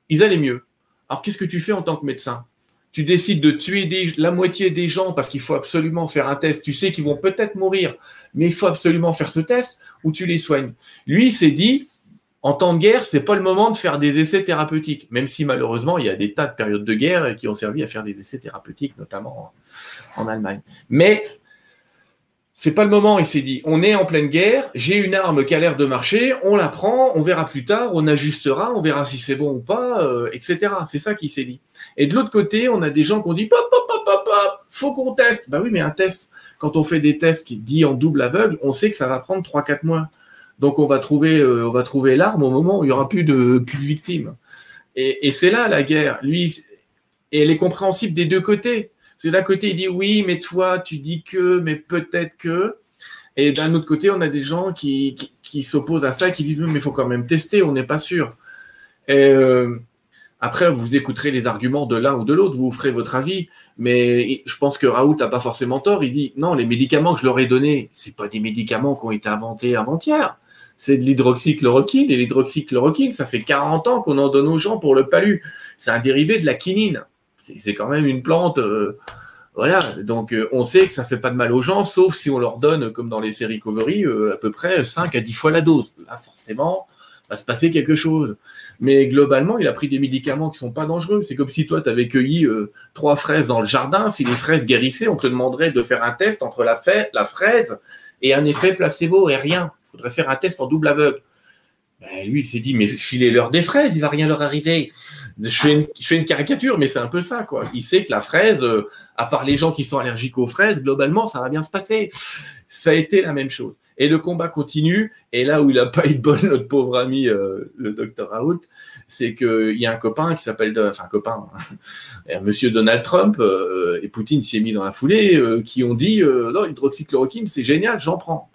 ils allaient mieux. Alors qu'est-ce que tu fais en tant que médecin? Tu décides de tuer la moitié des gens parce qu'il faut absolument faire un test. Tu sais qu'ils vont peut-être mourir, mais il faut absolument faire ce test ou tu les soignes. Lui, il s'est dit, en temps de guerre, c'est pas le moment de faire des essais thérapeutiques, même si malheureusement il y a des tas de périodes de guerre qui ont servi à faire des essais thérapeutiques, notamment en Allemagne. Mais c'est pas le moment, il s'est dit. On est en pleine guerre, j'ai une arme qui a l'air de marcher, on la prend, on verra plus tard, on ajustera, on verra si c'est bon ou pas, euh, etc. C'est ça qu'il s'est dit. Et de l'autre côté, on a des gens qui ont dit pop, pop, pop, pop, pop, faut qu'on teste. Bah oui, mais un test, quand on fait des tests qui dit en double aveugle, on sait que ça va prendre 3-4 mois. Donc on va trouver, euh, on va trouver l'arme au moment où il y aura plus de plus de victimes. Et, c'est là la guerre. Lui, et elle est compréhensible des deux côtés. C'est d'un côté, il dit oui, mais toi, tu dis que, mais peut-être que. Et d'un autre côté, on a des gens qui, qui, s'opposent à ça, qui disent mais il faut quand même tester, on n'est pas sûr. Et euh, après, vous écouterez les arguments de l'un ou de l'autre, vous ferez votre avis. Mais je pense que Raoult n'a pas forcément tort. Il dit non, les médicaments que je leur ai donnés, c'est pas des médicaments qui ont été inventés avant-hier. C'est de l'hydroxychloroquine. Et l'hydroxychloroquine, ça fait 40 ans qu'on en donne aux gens pour le palu. C'est un dérivé de la quinine c'est quand même une plante. Euh, voilà, donc euh, on sait que ça fait pas de mal aux gens, sauf si on leur donne, comme dans les séries Covery, euh, à peu près 5 à 10 fois la dose. Là, forcément, va se passer quelque chose. Mais globalement, il a pris des médicaments qui sont pas dangereux. C'est comme si toi, tu avais cueilli trois fraises dans le jardin. Si les fraises guérissaient, on te demanderait de faire un test entre la, la fraise et un effet placebo et rien. Il faudrait faire un test en double aveugle. Ben, lui, il s'est dit, mais filez-leur des fraises, il va rien leur arriver je fais, une, caricature, mais c'est un peu ça, quoi. Il sait que la fraise, euh, à part les gens qui sont allergiques aux fraises, globalement, ça va bien se passer. Ça a été la même chose. Et le combat continue. Et là où il n'a pas eu de bol, [LAUGHS] notre pauvre ami, euh, le docteur Raoult, c'est qu'il y a un copain qui s'appelle, enfin, un copain, [LAUGHS] monsieur Donald Trump, euh, et Poutine s'y est mis dans la foulée, qui ont dit, non, l'hydroxychloroquine, c'est génial, j'en prends.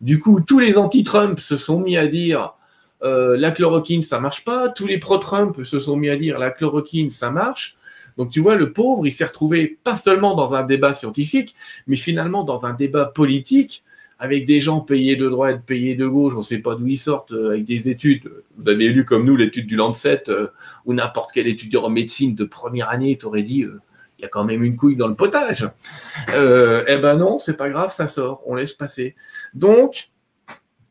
Du coup, tous les anti-Trump se sont mis à dire, euh, la chloroquine, ça marche pas. Tous les pro-Trump se sont mis à dire la chloroquine, ça marche. Donc tu vois, le pauvre, il s'est retrouvé pas seulement dans un débat scientifique, mais finalement dans un débat politique avec des gens payés de droite, payés de gauche, on ne sait pas d'où ils sortent, euh, avec des études. Vous avez lu comme nous l'étude du Lancet euh, ou n'importe quel étudiant en médecine de première année t'aurait dit il y a quand même une couille dans le potage. eh ben non, c'est pas grave, ça sort, on laisse passer. Donc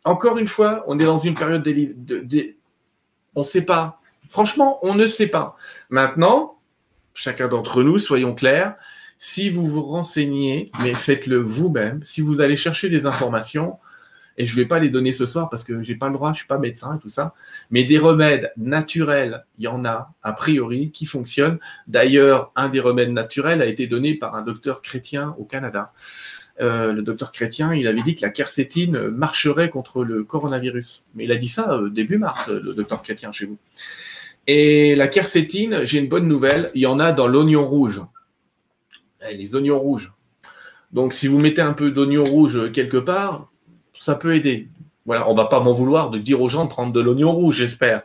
encore une fois, on est dans une période de, on ne sait pas. Franchement, on ne sait pas. Maintenant, chacun d'entre nous, soyons clairs, si vous vous renseignez, mais faites-le vous-même, si vous allez chercher des informations, et je ne vais pas les donner ce soir parce que je n'ai pas le droit, je ne suis pas médecin et tout ça, mais des remèdes naturels, il y en a, a priori, qui fonctionnent. D'ailleurs, un des remèdes naturels a été donné par un docteur chrétien au Canada. Euh, le docteur Chrétien, il avait dit que la quercétine marcherait contre le coronavirus. Mais il a dit ça euh, début mars, le docteur Chrétien chez vous. Et la quercétine, j'ai une bonne nouvelle, il y en a dans l'oignon rouge. Eh, les oignons rouges. Donc si vous mettez un peu d'oignon rouge quelque part, ça peut aider. Voilà, on va pas m'en vouloir de dire aux gens de prendre de l'oignon rouge, j'espère.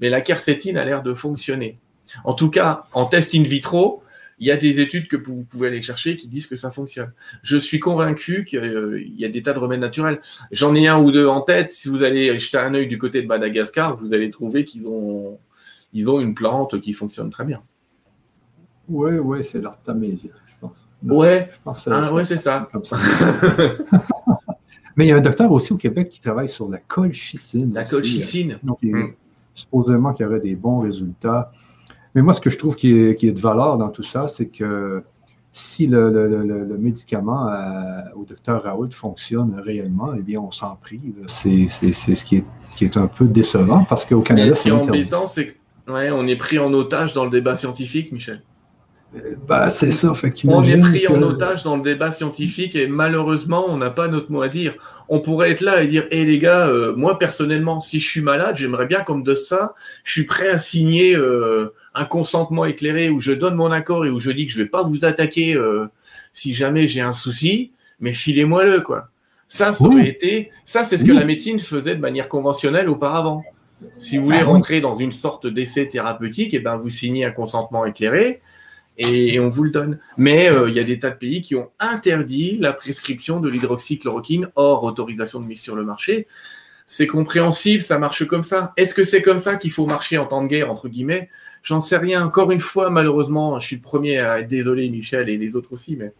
Mais la quercétine a l'air de fonctionner. En tout cas, en test in vitro, il y a des études que vous pouvez aller chercher qui disent que ça fonctionne. Je suis convaincu qu'il y a des tas de remèdes naturels. J'en ai un ou deux en tête. Si vous allez jeter un œil du côté de Madagascar, vous allez trouver qu'ils ont, ils ont une plante qui fonctionne très bien. Oui, oui, c'est l'artamésia, je pense. ouais, ah, ouais, c'est ça. [LAUGHS] Mais il y a un docteur aussi au Québec qui travaille sur la colchicine. La colchicine. Donc, hmm. supposément qu'il y aurait des bons résultats. Mais moi, ce que je trouve qui est, de valeur dans tout ça, c'est que si le, médicament euh, au docteur Raoult fonctionne réellement, eh bien, on s'en prive. C'est ce qui est, qui est un peu décevant parce qu'au Canada, Ce qui est embêtant, c'est qu'on est pris en otage dans le débat scientifique, Michel. Bah, c'est ça, On est pris en otage dans le débat scientifique et malheureusement, on n'a pas notre mot à dire. On pourrait être là et dire Hé les gars, euh, moi personnellement, si je suis malade, j'aimerais bien comme de ça, je suis prêt à signer euh, un consentement éclairé où je donne mon accord et où je dis que je vais pas vous attaquer euh, si jamais j'ai un souci, mais filez-moi-le, quoi. Ça, ça aurait été. Ça, c'est ce que la médecine faisait de manière conventionnelle auparavant. Si vous voulez ah rentrer dans une sorte d'essai thérapeutique, eh ben, vous signez un consentement éclairé et, on vous le donne. Mais euh, il y a des tas de pays qui ont interdit la prescription de l'hydroxychloroquine hors autorisation de mise sur le marché. C'est compréhensible, ça marche comme ça. Est-ce que c'est comme ça qu'il faut marcher en temps de guerre, entre guillemets? J'en sais rien. Encore une fois, malheureusement, je suis le premier à être désolé, Michel, et les autres aussi, mais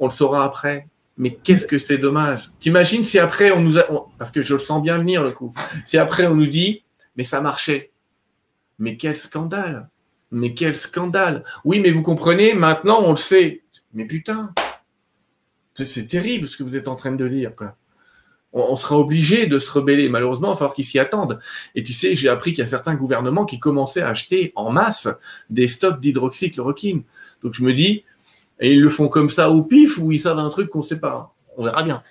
on le saura après. Mais qu'est-ce que c'est dommage? T'imagines si après on nous a, parce que je le sens bien venir le coup, si après on nous dit, mais ça marchait. Mais quel scandale. Mais quel scandale. Oui, mais vous comprenez, maintenant on le sait. Mais putain, c'est terrible ce que vous êtes en train de dire, on, sera obligé de se rebeller. Malheureusement, il va falloir qu'ils s'y attendent. Et tu sais, j'ai appris qu'il y a certains gouvernements qui commençaient à acheter en masse des stocks d'hydroxychloroquine. Donc je me dis, et ils le font comme ça au pif ou ils savent un truc qu'on ne sait pas? On verra bien.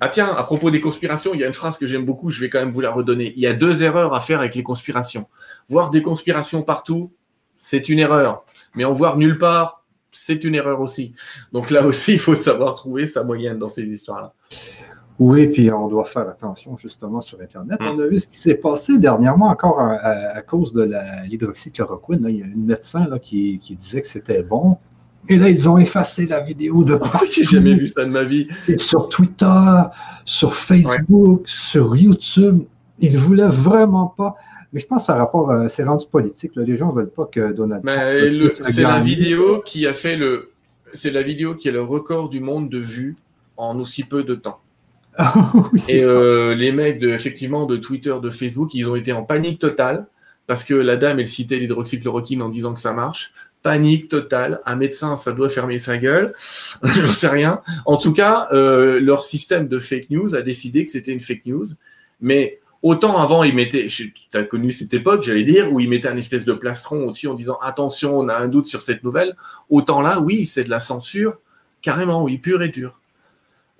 Ah tiens, à propos des conspirations, il y a une phrase que j'aime beaucoup, je vais quand même vous la redonner. Il y a deux erreurs à faire avec les conspirations. Voir des conspirations partout, c'est une erreur. Mais en voir nulle part, c'est une erreur aussi. Donc là aussi, il faut savoir trouver sa moyenne dans ces histoires-là. Oui, puis on doit faire attention justement sur Internet. Mm. On a vu ce qui s'est passé dernièrement encore à, cause de l'hydroxychloroquine. Il y a une médecin là, qui, disait que c'était bon. Et là, ils ont effacé la vidéo de partout. J'ai jamais vu ça de ma vie. sur Twitter, sur Facebook, sur YouTube. Ils ne voulaient vraiment pas. Mais je pense que ça rapport, à, c'est rendu politique. Les gens ne veulent pas que Donald Trump. C'est la vidéo qui a fait le. C'est la vidéo qui a le record du monde de vues en aussi peu de temps. [LAUGHS] et euh, les mecs de, effectivement de Twitter, de Facebook, ils ont été en panique totale parce que la dame, elle citait l'hydroxychloroquine en disant que ça marche. Panique totale. Un médecin, ça doit fermer sa gueule. [LAUGHS] J'en sais rien. En tout cas, euh, leur système de fake news a décidé que c'était une fake news. Mais autant avant, ils mettaient, tu as connu cette époque, j'allais dire, où ils mettaient un espèce de plastron au-dessus en disant attention, on a un doute sur cette nouvelle. Autant là, oui, c'est de la censure, carrément, oui, pure et dure.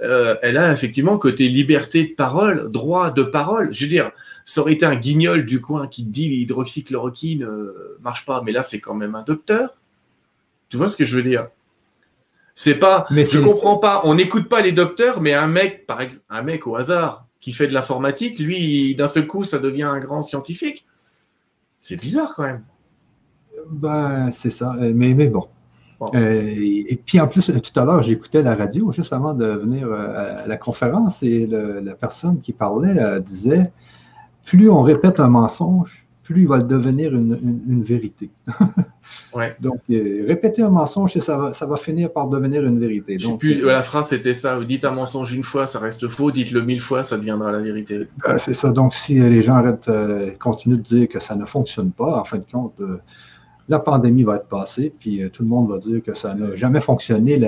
Euh, elle a effectivement côté liberté de parole, droit de parole. Je veux dire, ça aurait été un guignol du coin qui dit l'hydroxychloroquine euh, marche pas, mais là c'est quand même un docteur. Tu vois ce que je veux dire? C'est pas, mais je comprends pas. On n'écoute pas les docteurs, mais un mec, par exemple, un mec au hasard qui fait de l'informatique, lui, d'un seul coup, ça devient un grand scientifique. C'est bizarre quand même. Ben, c'est ça. Mais, mais bon, euh, et, puis en plus, tout à l'heure, j'écoutais la radio juste avant de venir euh, à la conférence et la personne qui parlait euh, disait plus on répète un mensonge, plus il va devenir une, vérité. [LAUGHS] Donc, répéter un mensonge, ça va, ça va finir par devenir une vérité. Donc, plus, la phrase, c'était ça. Dites un mensonge une fois, ça reste faux. Dites-le mille fois, ça deviendra la vérité. c'est ça. Donc, si les gens arrêtent, continuent de dire que ça ne fonctionne pas, en fin de compte, la pandémie va être passée, puis euh, tout le monde va dire que ça n'a jamais fonctionné.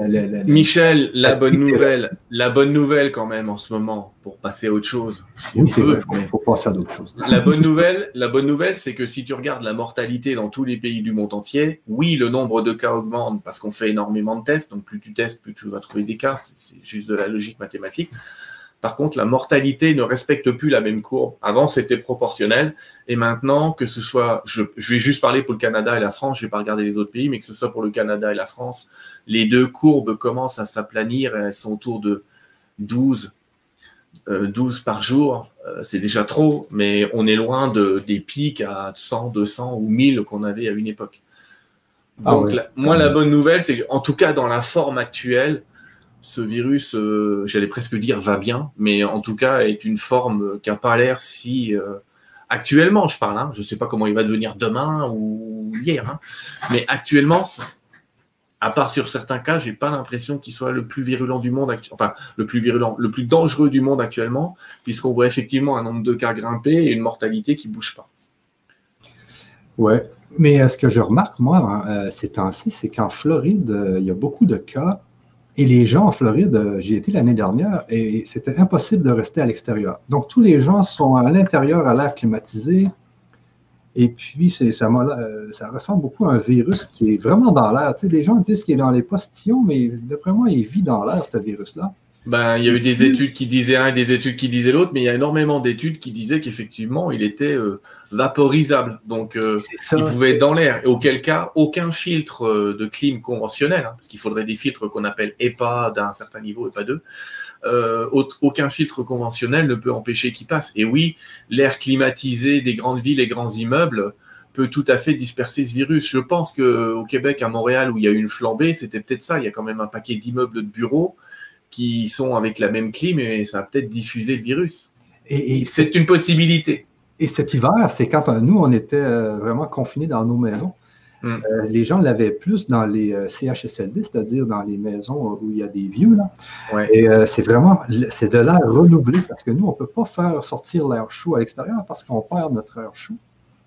Michel, la, bonne nouvelle, la bonne nouvelle quand même en ce moment, pour passer à autre chose. oui, c'est vrai, il faut passer à d'autres choses. La bonne nouvelle, la bonne nouvelle, c'est que si tu regardes la mortalité dans tous les pays du monde entier, oui, le nombre de cas augmente parce qu'on fait énormément de tests, donc plus tu testes, plus tu vas trouver des cas, c'est juste de la logique mathématique. Par contre, la mortalité ne respecte plus la même courbe. Avant, c'était proportionnel. Et maintenant, que ce soit, je, vais juste parler pour le Canada et la France, je ne vais pas regarder les autres pays, mais que ce soit pour le Canada et la France, les deux courbes commencent à s'aplanir et elles sont autour de 12, 12 euh, par jour. Euh, c'est déjà trop, mais on est loin de, des pics à 100, 200 ou 1000 qu'on avait à une époque. Ah Donc, moi, la bonne nouvelle, c'est qu'en tout cas, dans la forme actuelle, ce virus, euh, j'allais presque dire va bien, mais en tout cas est une forme qui n'a pas l'air si euh, actuellement, je parle. Hein, je ne sais pas comment il va devenir demain ou hier, hein, mais actuellement, à part sur certains cas, j'ai pas l'impression qu'il soit le plus virulent du monde, enfin le plus virulent, le plus dangereux du monde actuellement, puisqu'on voit effectivement un nombre de cas grimper et une mortalité qui bouge pas. Ouais, mais euh, ce que je remarque moi ces temps-ci, c'est qu'en Floride, il y a beaucoup de cas et les gens en Floride, euh, j'y étais l'année dernière et c'était impossible de rester à l'extérieur. Donc, tous les gens sont à l'intérieur à l'air climatisé. Et puis, ça, euh, ça, ressemble beaucoup à un virus qui est vraiment dans l'air. Tu sais, les gens disent qu'il est dans les postillons, mais d'après moi, il vit dans l'air, ce virus-là. Ben, il y a eu des études qui disaient un et des études qui disaient l'autre, mais il y a énormément d'études qui disaient qu'effectivement, il était euh, vaporisable. Donc, euh, il pouvait être dans l'air. Et auquel cas, aucun filtre euh, de clim conventionnel, hein, parce qu'il faudrait des filtres qu'on appelle EPA d'un certain niveau, EPA 2, aucun filtre conventionnel ne peut empêcher qu'il passe. Et oui, l'air climatisé des grandes villes et grands immeubles peut tout à fait disperser ce virus. Je pense qu'au Québec, à Montréal, où il y a eu une flambée, c'était peut-être ça. Il y a quand même un paquet d'immeubles de bureaux qui sont avec la même clim et ça a peut-être diffusé le virus. Et, c'est une possibilité. Et cet hiver, c'est quand nous, on était vraiment confinés dans nos maisons. Mm. les gens l'avaient plus dans les CHSLD, c'est-à-dire dans les maisons où il y a des vieux. Là. Et c'est vraiment, c'est de l'air renouvelé parce que nous, on ne peut pas faire sortir l'air chaud à l'extérieur parce qu'on perd notre air chaud.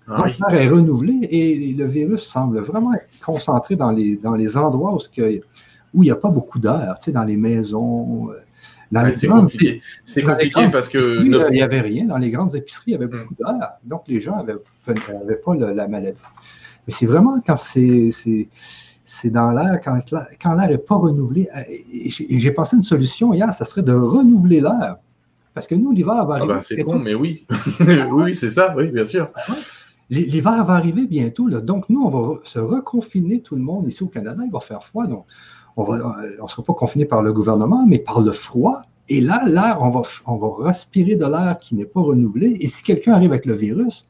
Ah l'air est renouvelé et le virus semble vraiment être concentré dans les, dans les endroits où, où il n'y a pas beaucoup d'air, tu sais, dans les maisons. Euh, c'est compliqué, c'est compliqué parce que. Il n'y avait rien. Dans les grandes épiceries, il y avait hmm. beaucoup d'air. Donc, les gens n'avaient pas la maladie. Mais c'est vraiment quand c'est dans l'air, quand, quand l'air n'est pas renouvelé. Euh, et j'ai pensé à une solution hier, ça serait de renouveler l'air. Parce que nous, l'hiver va ah ben, c'est con, mais [LAUGHS] oui. oui, c'est ça, oui, bien sûr. Ah L'hiver va arriver bientôt. Donc, nous, on va se reconfiner tout le monde ici au Canada. Il va faire froid. Donc, on ne euh, sera pas confiné par le gouvernement, mais par le froid. Et là, l'air, on va, on va respirer de l'air qui n'est pas renouvelé. Et si quelqu'un arrive avec le virus,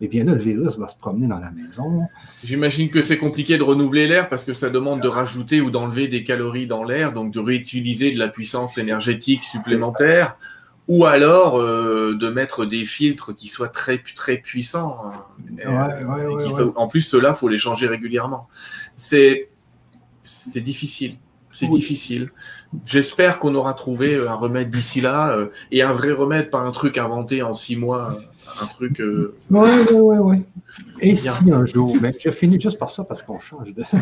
eh bien là, le virus va se promener dans la maison. J'imagine que c'est compliqué de renouveler l'air parce que ça demande de rajouter ou d'enlever des calories dans l'air, donc de réutiliser de la puissance énergétique supplémentaire ou alors euh, de mettre des filtres qui soient très très puissants. Hein. en plus, ceux-là, faut les changer régulièrement. C'est c'est difficile. C'est difficile. J'espère qu'on aura trouvé euh, un remède d'ici là euh, et un vrai remède, pas un truc inventé en six mois, un truc. Oui, oui, oui, oui. Et si un jour, mais je finis juste par ça parce qu'on change de. [LAUGHS]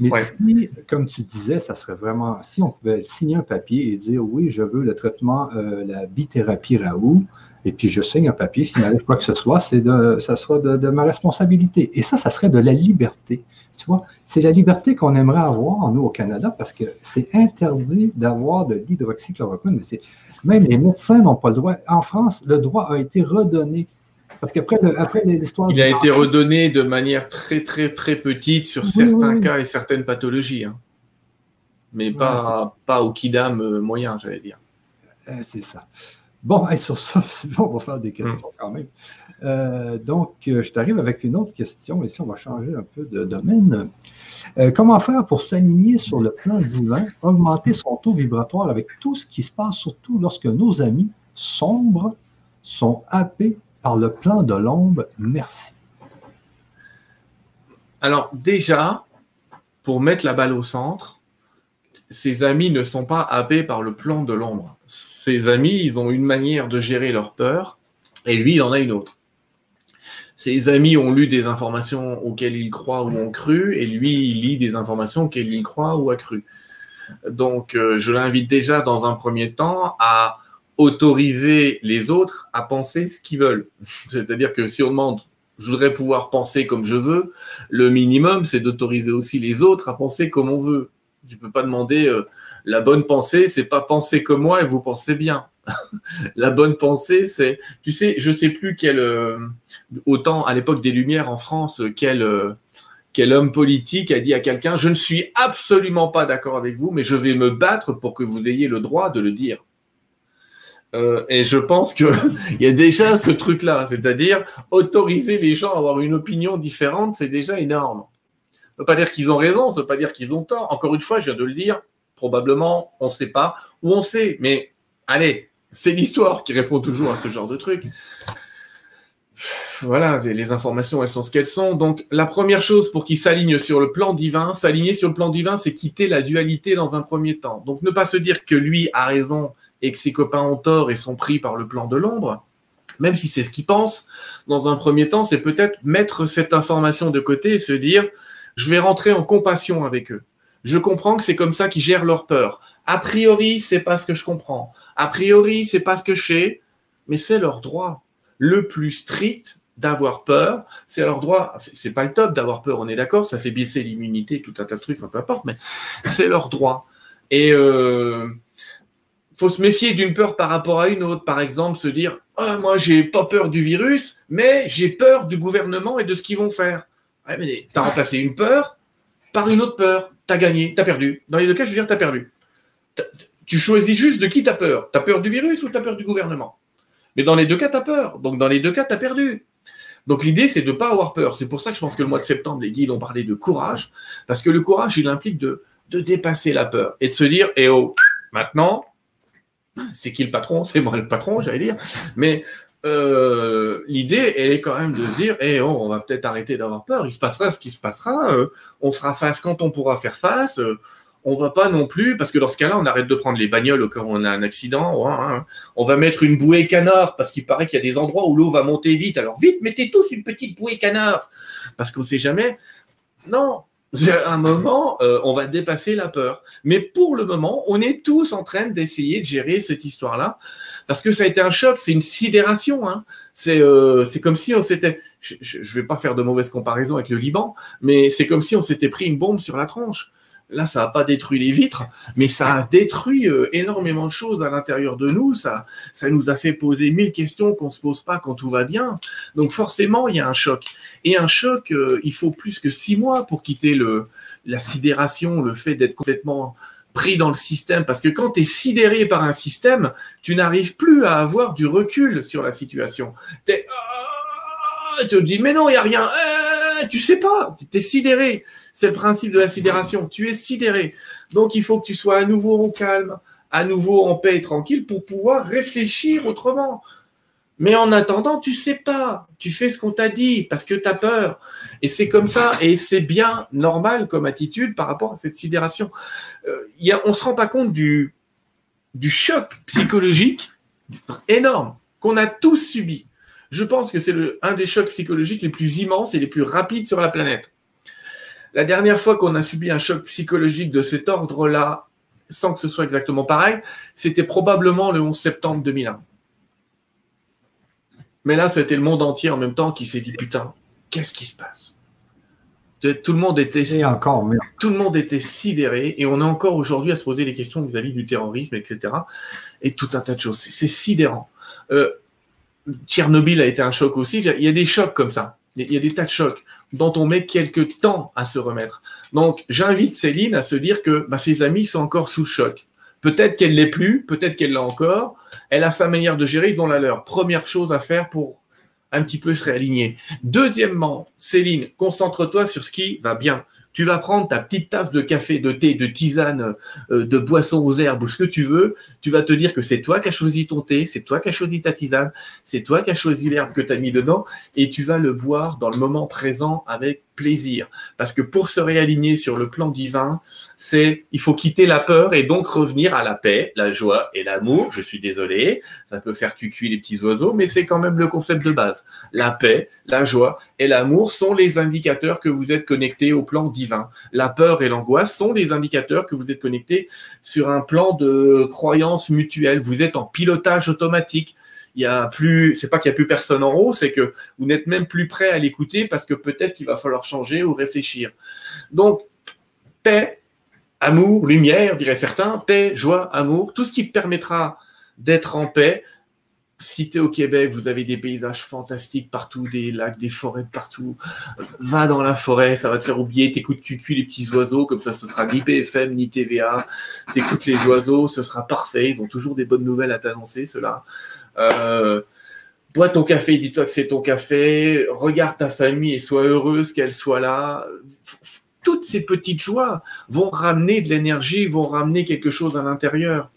Mais si, comme tu disais, ça serait vraiment, si on pouvait signer un papier et dire oui, je veux le traitement, euh, la bithérapie Raoult, et puis je signe un papier, s'il m'arrive quoi que ce soit, c'est de, ça sera de, ma responsabilité. Et ça, ça serait de la liberté. Tu vois, c'est la liberté qu'on aimerait avoir, nous, au Canada, parce que c'est interdit d'avoir de l'hydroxychloroquine, mais même les médecins n'ont pas le droit. En France, le droit a été redonné parce qu'après après l'histoire. Il a été redonné de manière très, très, très petite sur certains cas et certaines pathologies. Hein. Mais pas, pas au kidam euh, moyen, j'allais dire. Euh, c'est ça. Bon, [LAUGHS] et sur ça, on va faire des questions hmm. quand même. Euh, donc, je t'arrive avec une autre question. Ici, on va changer un peu de domaine. comment faire pour s'aligner sur le plan divin, augmenter son taux vibratoire avec tout ce qui se passe, surtout lorsque nos amis sombres sont happés par le plan de l'ombre, merci. Alors déjà, pour mettre la balle au centre, ses amis ne sont pas happés par le plan de l'ombre. Ses amis, ils ont une manière de gérer leur peur, et lui, il en a une autre. Ses amis ont lu des informations auxquelles il croit ou ont cru, et lui, il lit des informations auxquelles il croit ou a cru. Donc, euh, je l'invite déjà dans un premier temps à autoriser les autres à penser ce qu'ils veulent. [LAUGHS] C'est-à-dire que si on demande, je voudrais pouvoir penser comme je veux, le minimum, c'est d'autoriser aussi les autres à penser comme on veut. Tu peux pas demander euh, la bonne pensée, c'est pas penser comme moi et vous pensez bien. [LAUGHS] la bonne pensée, c'est, tu sais, je sais plus quel, euh, autant à l'époque des Lumières en France, quel, euh, quel homme politique a dit à quelqu'un, je ne suis absolument pas d'accord avec vous, mais je vais me battre pour que vous ayez le droit de le dire. Euh, et je pense qu'il [LAUGHS] y a déjà ce truc-là, c'est-à-dire autoriser les gens à avoir une opinion différente, c'est déjà énorme. Ça ne veut pas dire qu'ils ont raison, ça ne veut pas dire qu'ils ont tort. Encore une fois, je viens de le dire, probablement, on ne sait pas, ou on sait, mais allez, c'est l'histoire qui répond toujours à ce genre de truc. Voilà, les informations, elles sont ce qu'elles sont. Donc, la première chose pour qu'ils s'alignent sur le plan divin, s'aligner sur le plan divin, c'est quitter la dualité dans un premier temps. Donc, ne pas se dire que lui a raison et que ses copains ont tort et sont pris par le plan de l'ombre, même si c'est ce qu'ils pensent, dans un premier temps, c'est peut-être mettre cette information de côté et se dire, je vais rentrer en compassion avec eux. Je comprends que c'est comme ça qu'ils gèrent leur peur. A priori, c'est pas ce que je comprends. A priori, c'est pas ce que je sais, mais c'est leur droit. Le plus strict d'avoir peur, c'est leur droit. C'est pas le top d'avoir peur, on est d'accord, ça fait baisser l'immunité, tout un tas de trucs, peu importe, mais c'est leur droit. Et euh, faut se méfier d'une peur par rapport à une autre. Par exemple, se dire ah, moi, j'ai pas peur du virus, mais j'ai peur du gouvernement et de ce qu'ils vont faire. Ouais, mais tu as remplacé une peur par une autre peur. Tu as gagné, tu as perdu. Dans les deux cas, je veux dire, tu as perdu. Tu choisis juste de qui tu as peur. Tu as peur du virus ou tu as peur du gouvernement? Mais dans les deux cas, tu as peur. Donc, dans les deux cas, tu as perdu. Donc, l'idée, c'est de ne pas avoir peur. C'est pour ça que je pense que le mois de septembre, les guides ont parlé de courage. Parce que le courage, il implique de, de dépasser la peur et de se dire, eh oh, maintenant, C'est qui le patron? C'est moi le patron, j'allais dire. Mais euh, l'idée est quand même de se dire, eh, oh, on va peut-être arrêter d'avoir peur. Il se passera ce qui se passera. Euh, on fera face quand on pourra faire face. Euh, on va pas non plus, parce que dans ce cas-là, on arrête de prendre les bagnoles quand on a un accident. On va mettre une bouée canard, parce qu'il paraît qu'il y a des endroits où l'eau va monter vite. Alors vite, mettez tous une petite bouée canard, parce qu'on sait jamais. Non, à un moment, euh, on va dépasser la peur. Mais pour le moment, on est tous en train d'essayer de gérer cette histoire-là, parce que ça a été un choc, c'est une sidération. Hein. C'est euh, comme si on s'était, je ne vais pas faire de mauvaise comparaison avec le Liban, mais c'est comme si on s'était pris une bombe sur la tronche. Là, ça n'a pas détruit les vitres, mais ça a détruit euh, énormément de choses à l'intérieur de nous. Ça, ça nous a fait poser mille questions qu'on ne se pose pas quand tout va bien. Donc forcément, il y a un choc. Et un choc, euh, il faut plus que six mois pour quitter le, la sidération, le fait d'être complètement pris dans le système. Parce que quand tu es sidéré par un système, tu n'arrives plus à avoir du recul sur la situation. T'es, tu te dis, mais non, il n'y a rien. Tu tu sais pas, tu es sidéré. C'est le principe de la sidération. Tu es sidéré. Donc, il faut que tu sois à nouveau au calme, à nouveau en paix et tranquille pour pouvoir réfléchir autrement. Mais en attendant, tu sais pas. Tu fais ce qu'on t'a dit parce que tu as peur. Et c'est comme ça. Et c'est bien normal comme attitude par rapport à cette sidération. Euh, on se rend pas compte du choc psychologique énorme qu'on a tous subi. Je pense que c'est un des chocs psychologiques les plus immenses et les plus rapides sur la planète. La dernière fois qu'on a subi un choc psychologique de cet ordre-là, sans que ce soit exactement pareil, c'était probablement le 11 septembre 2001. Mais là, c'était le monde entier en même temps qui s'est dit putain, qu'est-ce qui se passe? Tout le monde était encore, tout le monde était sidéré et on est encore aujourd'hui à se poser des questions vis-à-vis du terrorisme, etc. Et tout un tas de choses. C'est sidérant. Euh, Tchernobyl a été un choc aussi. Il y a des chocs comme ça. Il y a des tas de chocs dont on met quelques temps à se remettre. Donc, j'invite Céline à se dire que bah, ses amis sont encore sous choc. Peut-être qu'elle l'est plus, peut-être qu'elle l'a encore. Elle a sa manière de gérer, ils ont la leur. Première chose à faire pour un petit peu se réaligner. Deuxièmement, Céline, concentre-toi sur ce qui va bien. Tu vas prendre ta petite tasse de café, de thé, de tisane, euh, de boisson aux herbes ou ce que tu veux. Tu vas te dire que c'est toi qui as choisi ton thé, c'est toi qui as choisi ta tisane, c'est toi qui as choisi l'herbe que tu as mis dedans et tu vas le boire dans le moment présent avec plaisir. Parce que pour se réaligner sur le plan divin, c'est il faut quitter la peur et donc revenir à la paix, la joie et l'amour. Je suis désolé, ça peut faire cucuit les petits oiseaux, mais c'est quand même le concept de base. La paix, la joie et l'amour sont les indicateurs que vous êtes connectés au plan divin. La peur et l'angoisse sont les indicateurs que vous êtes connectés sur un plan de croyance mutuelle. Vous êtes en pilotage automatique il y a plus, c'est pas qu'il y a plus personne en haut, c'est que vous n'êtes même plus prêt à l'écouter parce que peut-être qu'il va falloir changer ou réfléchir. Donc, paix, amour, lumière, diraient certains, paix, joie, amour, tout ce qui permettra d'être en paix. Si tu au Québec, vous avez des paysages fantastiques partout, des lacs, des forêts partout. Va dans la forêt, ça va te faire oublier. T'écoutes cucu les petits oiseaux, comme ça, ce sera ni PFM ni TVA. T'écoutes les oiseaux, ce sera parfait. Ils ont toujours des bonnes nouvelles à t'annoncer, ceux-là. Euh, bois ton café, dis-toi que c'est ton café, regarde ta famille et sois heureuse qu'elle soit là. Toutes ces petites joies vont ramener de l'énergie, vont ramener quelque chose à l'intérieur.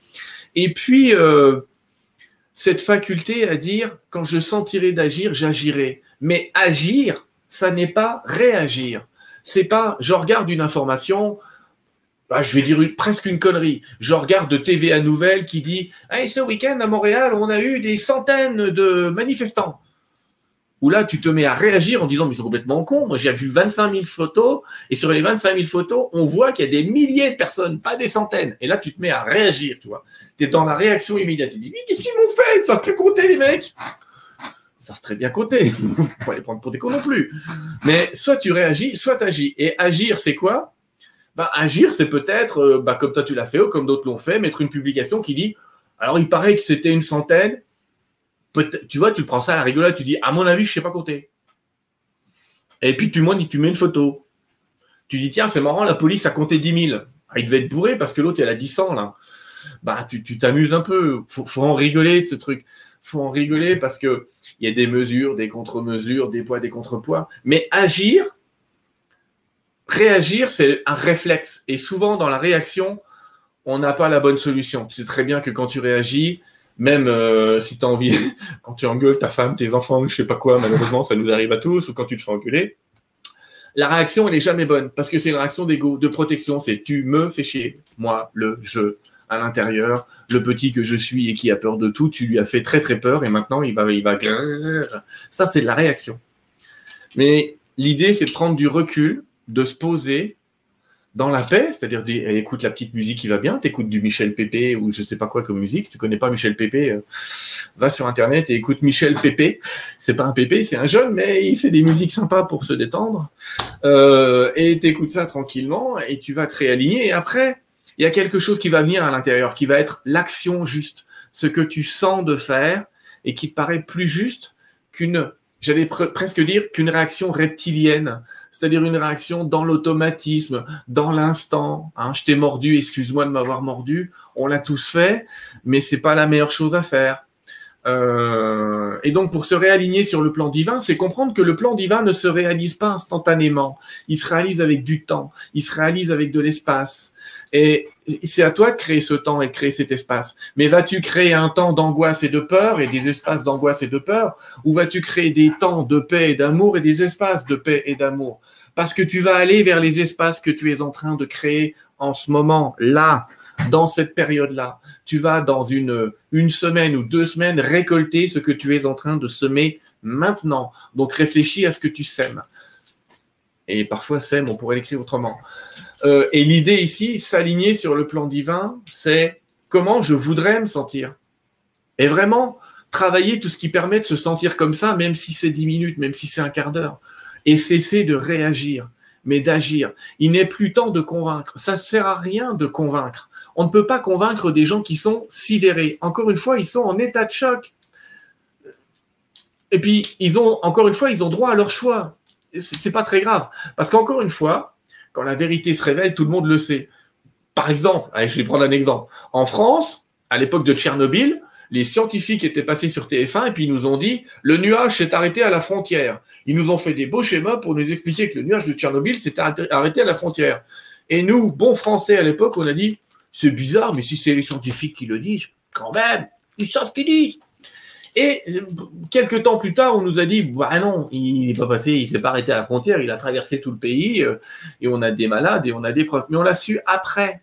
Et puis, euh, cette faculté à dire, quand je sentirai d'agir, j'agirai. Mais agir, ça n'est pas réagir. C'est pas, je regarde une information, bah, je vais dire presque une connerie. Je regarde de TVA Nouvelles qui dit hey, ce week-end à Montréal, on a eu des centaines de manifestants. Où là, tu te mets à réagir en disant mais c'est complètement con. Moi, j'ai vu 25 000 photos et sur les 25 000 photos, on voit qu'il y a des milliers de personnes, pas des centaines. Et là, tu te mets à réagir, tu vois. Tu es dans la réaction immédiate. Tu dis qu'est-ce qu'ils m'ont fait? Ils savent plus compter, les mecs. Ils savent très bien compter. [LAUGHS] Faut pas les prendre pour des cons non plus. Mais soit tu réagis, soit tu agis. Et agir, c'est quoi? Bah, agir, c'est peut-être, bah, comme toi tu l'as fait ou comme d'autres l'ont fait, mettre une publication qui dit alors il paraît que c'était une centaine. Tu vois, tu prends ça à la rigolade, tu dis à mon avis, je sais pas compter. Et puis tu, tu mets une photo. Tu dis tiens, c'est marrant, la police a compté 10 000. Ah, il devait être bourré parce que l'autre, il a 10 100 là. Bah, tu t'amuses un peu. Faut, faut en rigoler de ce truc. Faut en rigoler parce que il y a des mesures, des contre-mesures, des poids, des contrepoids. Mais agir, réagir, c'est un réflexe. Et souvent, dans la réaction, on n'a pas la bonne solution. C'est très bien que quand tu réagis, même euh, si tu as envie, [LAUGHS] quand tu engueules ta femme, tes enfants, ou je sais pas quoi, malheureusement, ça nous arrive à tous, ou quand tu te fais engueuler, la réaction, elle n'est jamais bonne, parce que c'est une réaction d'ego, de protection, c'est tu me fais chier, moi, le je, à l'intérieur, le petit que je suis et qui a peur de tout, tu lui as fait très très peur, et maintenant il va, il va, ça c'est de la réaction. Mais l'idée, c'est de prendre du recul, de se poser, dans la paix, c'est-à-dire écoute la petite musique qui va bien, t'écoutes du Michel Pépé ou je sais pas quoi comme musique. Si tu connais pas Michel Pépé, euh, va sur internet et écoute Michel Pépé. C'est pas un Pépé, c'est un jeune, mais il fait des musiques sympas pour se détendre. Euh, et t'écoutes ça tranquillement et tu vas te réaligner. Et après, il y a quelque chose qui va venir à l'intérieur, qui va être l'action juste, ce que tu sens de faire et qui te paraît plus juste qu'une j'allais presque dire qu'une réaction reptilienne, c'est-à-dire une réaction dans l'automatisme, dans l'instant. Hein. je t'ai mordu, excuse-moi de m'avoir mordu. On l'a tous fait, mais c'est pas la meilleure chose à faire. Euh, et donc, pour se réaligner sur le plan divin, c'est comprendre que le plan divin ne se réalise pas instantanément. Il se réalise avec du temps. Il se réalise avec de l'espace. Et c'est à toi de créer ce temps et de créer cet espace. Mais vas-tu créer un temps d'angoisse et de peur et des espaces d'angoisse et de peur? Ou vas-tu créer des temps de paix et d'amour et des espaces de paix et d'amour? Parce que tu vas aller vers les espaces que tu es en train de créer en ce moment, là, dans cette période-là. Tu vas dans une, une semaine ou deux semaines récolter ce que tu es en train de semer maintenant. Donc réfléchis à ce que tu sèmes. Et parfois, sème, on pourrait l'écrire autrement. Euh, et l'idée ici, s'aligner sur le plan divin, c'est comment je voudrais me sentir. Et vraiment, travailler tout ce qui permet de se sentir comme ça, même si c'est dix minutes, même si c'est un quart d'heure. Et cesser de réagir, mais d'agir. Il n'est plus temps de convaincre. Ça ne sert à rien de convaincre. On ne peut pas convaincre des gens qui sont sidérés. Encore une fois, ils sont en état de choc. Et puis, ils ont, encore une fois, ils ont droit à leur choix. C'est pas très grave. Parce qu'encore une fois, quand la vérité se révèle, tout le monde le sait. Par exemple, je vais prendre un exemple. En France, à l'époque de Tchernobyl, les scientifiques étaient passés sur TF1 et puis ils nous ont dit le nuage s'est arrêté à la frontière. Ils nous ont fait des beaux schémas pour nous expliquer que le nuage de Tchernobyl s'est arrêté à la frontière. Et nous, bons Français à l'époque, on a dit c'est bizarre, mais si c'est les scientifiques qui le disent, quand même, ils savent ce qu'ils disent. Et quelques temps plus tard, on nous a dit, bah non, il n'est pas passé, il s'est pas arrêté à la frontière, il a traversé tout le pays, euh, et on a des malades, et on a des preuves. Mais on l'a su après.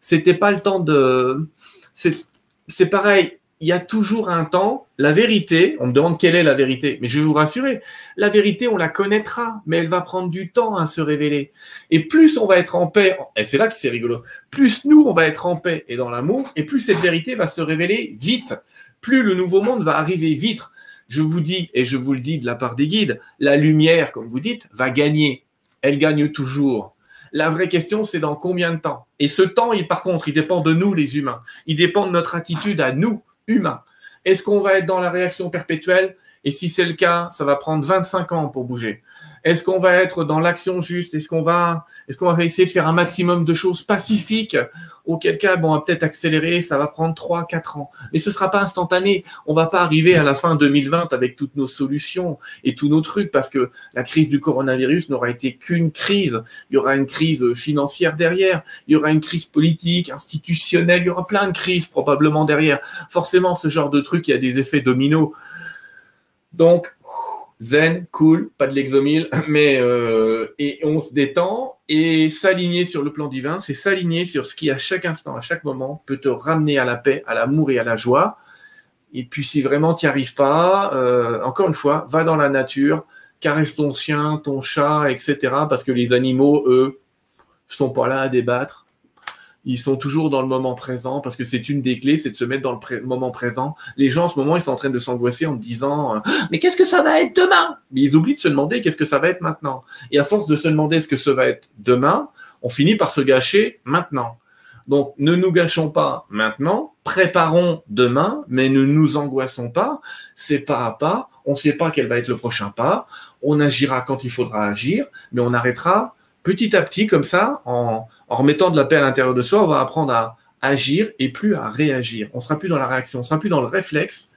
C'était pas le temps de. C'est pareil. Il y a toujours un temps. La vérité, on me demande quelle est la vérité, mais je vais vous rassurer, la vérité, on la connaîtra, mais elle va prendre du temps à se révéler. Et plus on va être en paix, et c'est là que c'est rigolo, plus nous, on va être en paix et dans l'amour, et plus cette vérité va se révéler vite plus le nouveau monde va arriver vite. Je vous dis, et je vous le dis de la part des guides, la lumière, comme vous dites, va gagner. Elle gagne toujours. La vraie question, c'est dans combien de temps? Et ce temps, par contre, il dépend de nous, les humains. Il dépend de notre attitude à nous, humains. Est-ce qu'on va être dans la réaction perpétuelle? Et si c'est le cas, ça va prendre 25 ans pour bouger. Est-ce qu'on va être dans l'action juste? Est-ce qu'on va, est-ce qu'on va essayer de faire un maximum de choses pacifiques? Auquel cas, bon, on va peut-être accélérer, ça va prendre 3, 4 ans. Mais ce sera pas instantané. On va pas arriver à la fin 2020 avec toutes nos solutions et tous nos trucs parce que la crise du coronavirus n'aura été qu'une crise. Il y aura une crise financière derrière. Il y aura une crise politique, institutionnelle. Il y aura plein de crises probablement derrière. Forcément, ce genre de truc, il y a des effets dominos. Donc, zen, cool, pas de l'exomile, mais euh, et on se détend et s'aligner sur le plan divin, c'est s'aligner sur ce qui à chaque instant, à chaque moment peut te ramener à la paix, à l'amour et à la joie. Et puis si vraiment tu n'y arrives pas, euh, encore une fois, va dans la nature, caresse ton chien, ton chat, etc. Parce que les animaux, eux, sont pas là à débattre ils sont toujours dans le moment présent parce que c'est une des clés, c'est de se mettre dans le moment présent. Les gens en ce moment, ils sont en train de s'angoisser en disant euh, mais qu'est-ce que ça va être demain? Mais ils oublient de se demander qu'est-ce que ça va être maintenant. Et à force de se demander ce que ça va être demain, on finit par se gâcher maintenant. Donc ne nous gâchons pas maintenant, préparons demain, mais ne nous angoissons pas. C'est pas à pas. On ne sait pas quel va être le prochain pas. On agira quand il faudra agir, mais on arrêtera petit à petit, comme ça, en, remettant de la paix à l'intérieur de soi, on va apprendre à agir et plus à réagir. On sera plus dans la réaction, on sera plus dans le réflexe,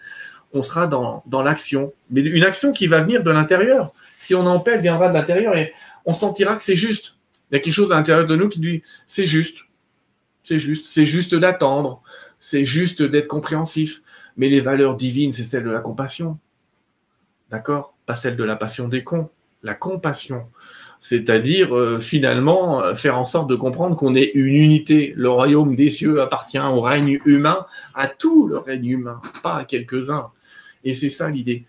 on sera dans, l'action. Mais une action qui va venir de l'intérieur. Si on en paix, elle viendra de l'intérieur et on sentira que c'est juste. Il y a quelque chose à l'intérieur de nous qui dit c'est juste. C'est juste. C'est juste d'attendre. C'est juste d'être compréhensif. Mais les valeurs divines, c'est celle de la compassion. D'accord? Pas celle de la passion des cons. La compassion. C'est-à-dire, euh, finalement, euh, faire en sorte de comprendre qu'on est une unité. Le royaume des cieux appartient au règne humain, à tout le règne humain, pas à quelques-uns. Et c'est ça l'idée.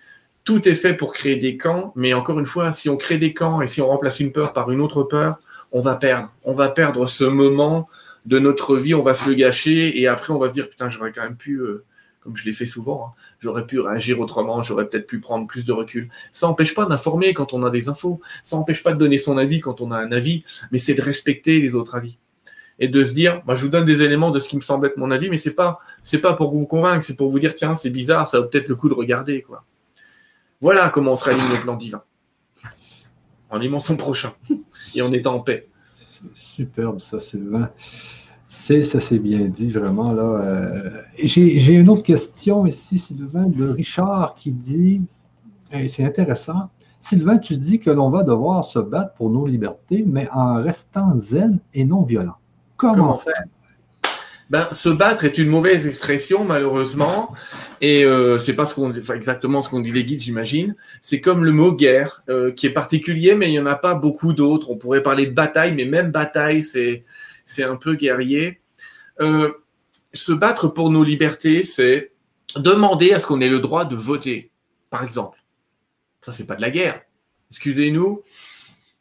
Tout est fait pour créer des camps, mais encore une fois, si on crée des camps et si on remplace une peur par une autre peur, on va perdre. On va perdre ce moment de notre vie, on va se le gâcher et après on va se dire putain, j'aurais quand même pu, euh, comme je l'ai fait souvent, hein, j'aurais pu réagir autrement, j'aurais peut-être pu prendre plus de recul. Ça n'empêche pas d'informer quand on a des infos, ça n'empêche pas de donner son avis quand on a un avis, mais c'est de respecter les autres avis et de se dire, moi je vous donne des éléments de ce qui me semble être mon avis, mais c'est pas c'est pas pour vous convaincre, c'est pour vous dire tiens c'est bizarre, ça vaut peut-être le coup de regarder quoi. Voilà comment on se réaligne le plan divin. En aimant son prochain et en étant en paix. Superbe ça, Sylvain. C'est, ça c'est bien dit, vraiment. Euh, j'ai, une autre question ici, Sylvain, de Richard qui dit, et c'est intéressant, Sylvain, tu dis que l'on va devoir se battre pour nos libertés, mais en restant zen et non violent. Comment, faire? Ben, se battre est une mauvaise expression, malheureusement, et euh, c'est pas qu'on, exactement ce qu'on dit les guides, j'imagine. C'est comme le mot guerre, euh, qui est particulier, mais il y en a pas beaucoup d'autres. On pourrait parler de bataille, mais même bataille, c'est c'est un peu guerrier. Euh, se battre pour nos libertés, c'est demander à ce qu'on ait le droit de voter, par exemple. Ça, c'est pas de la guerre. Excusez-nous,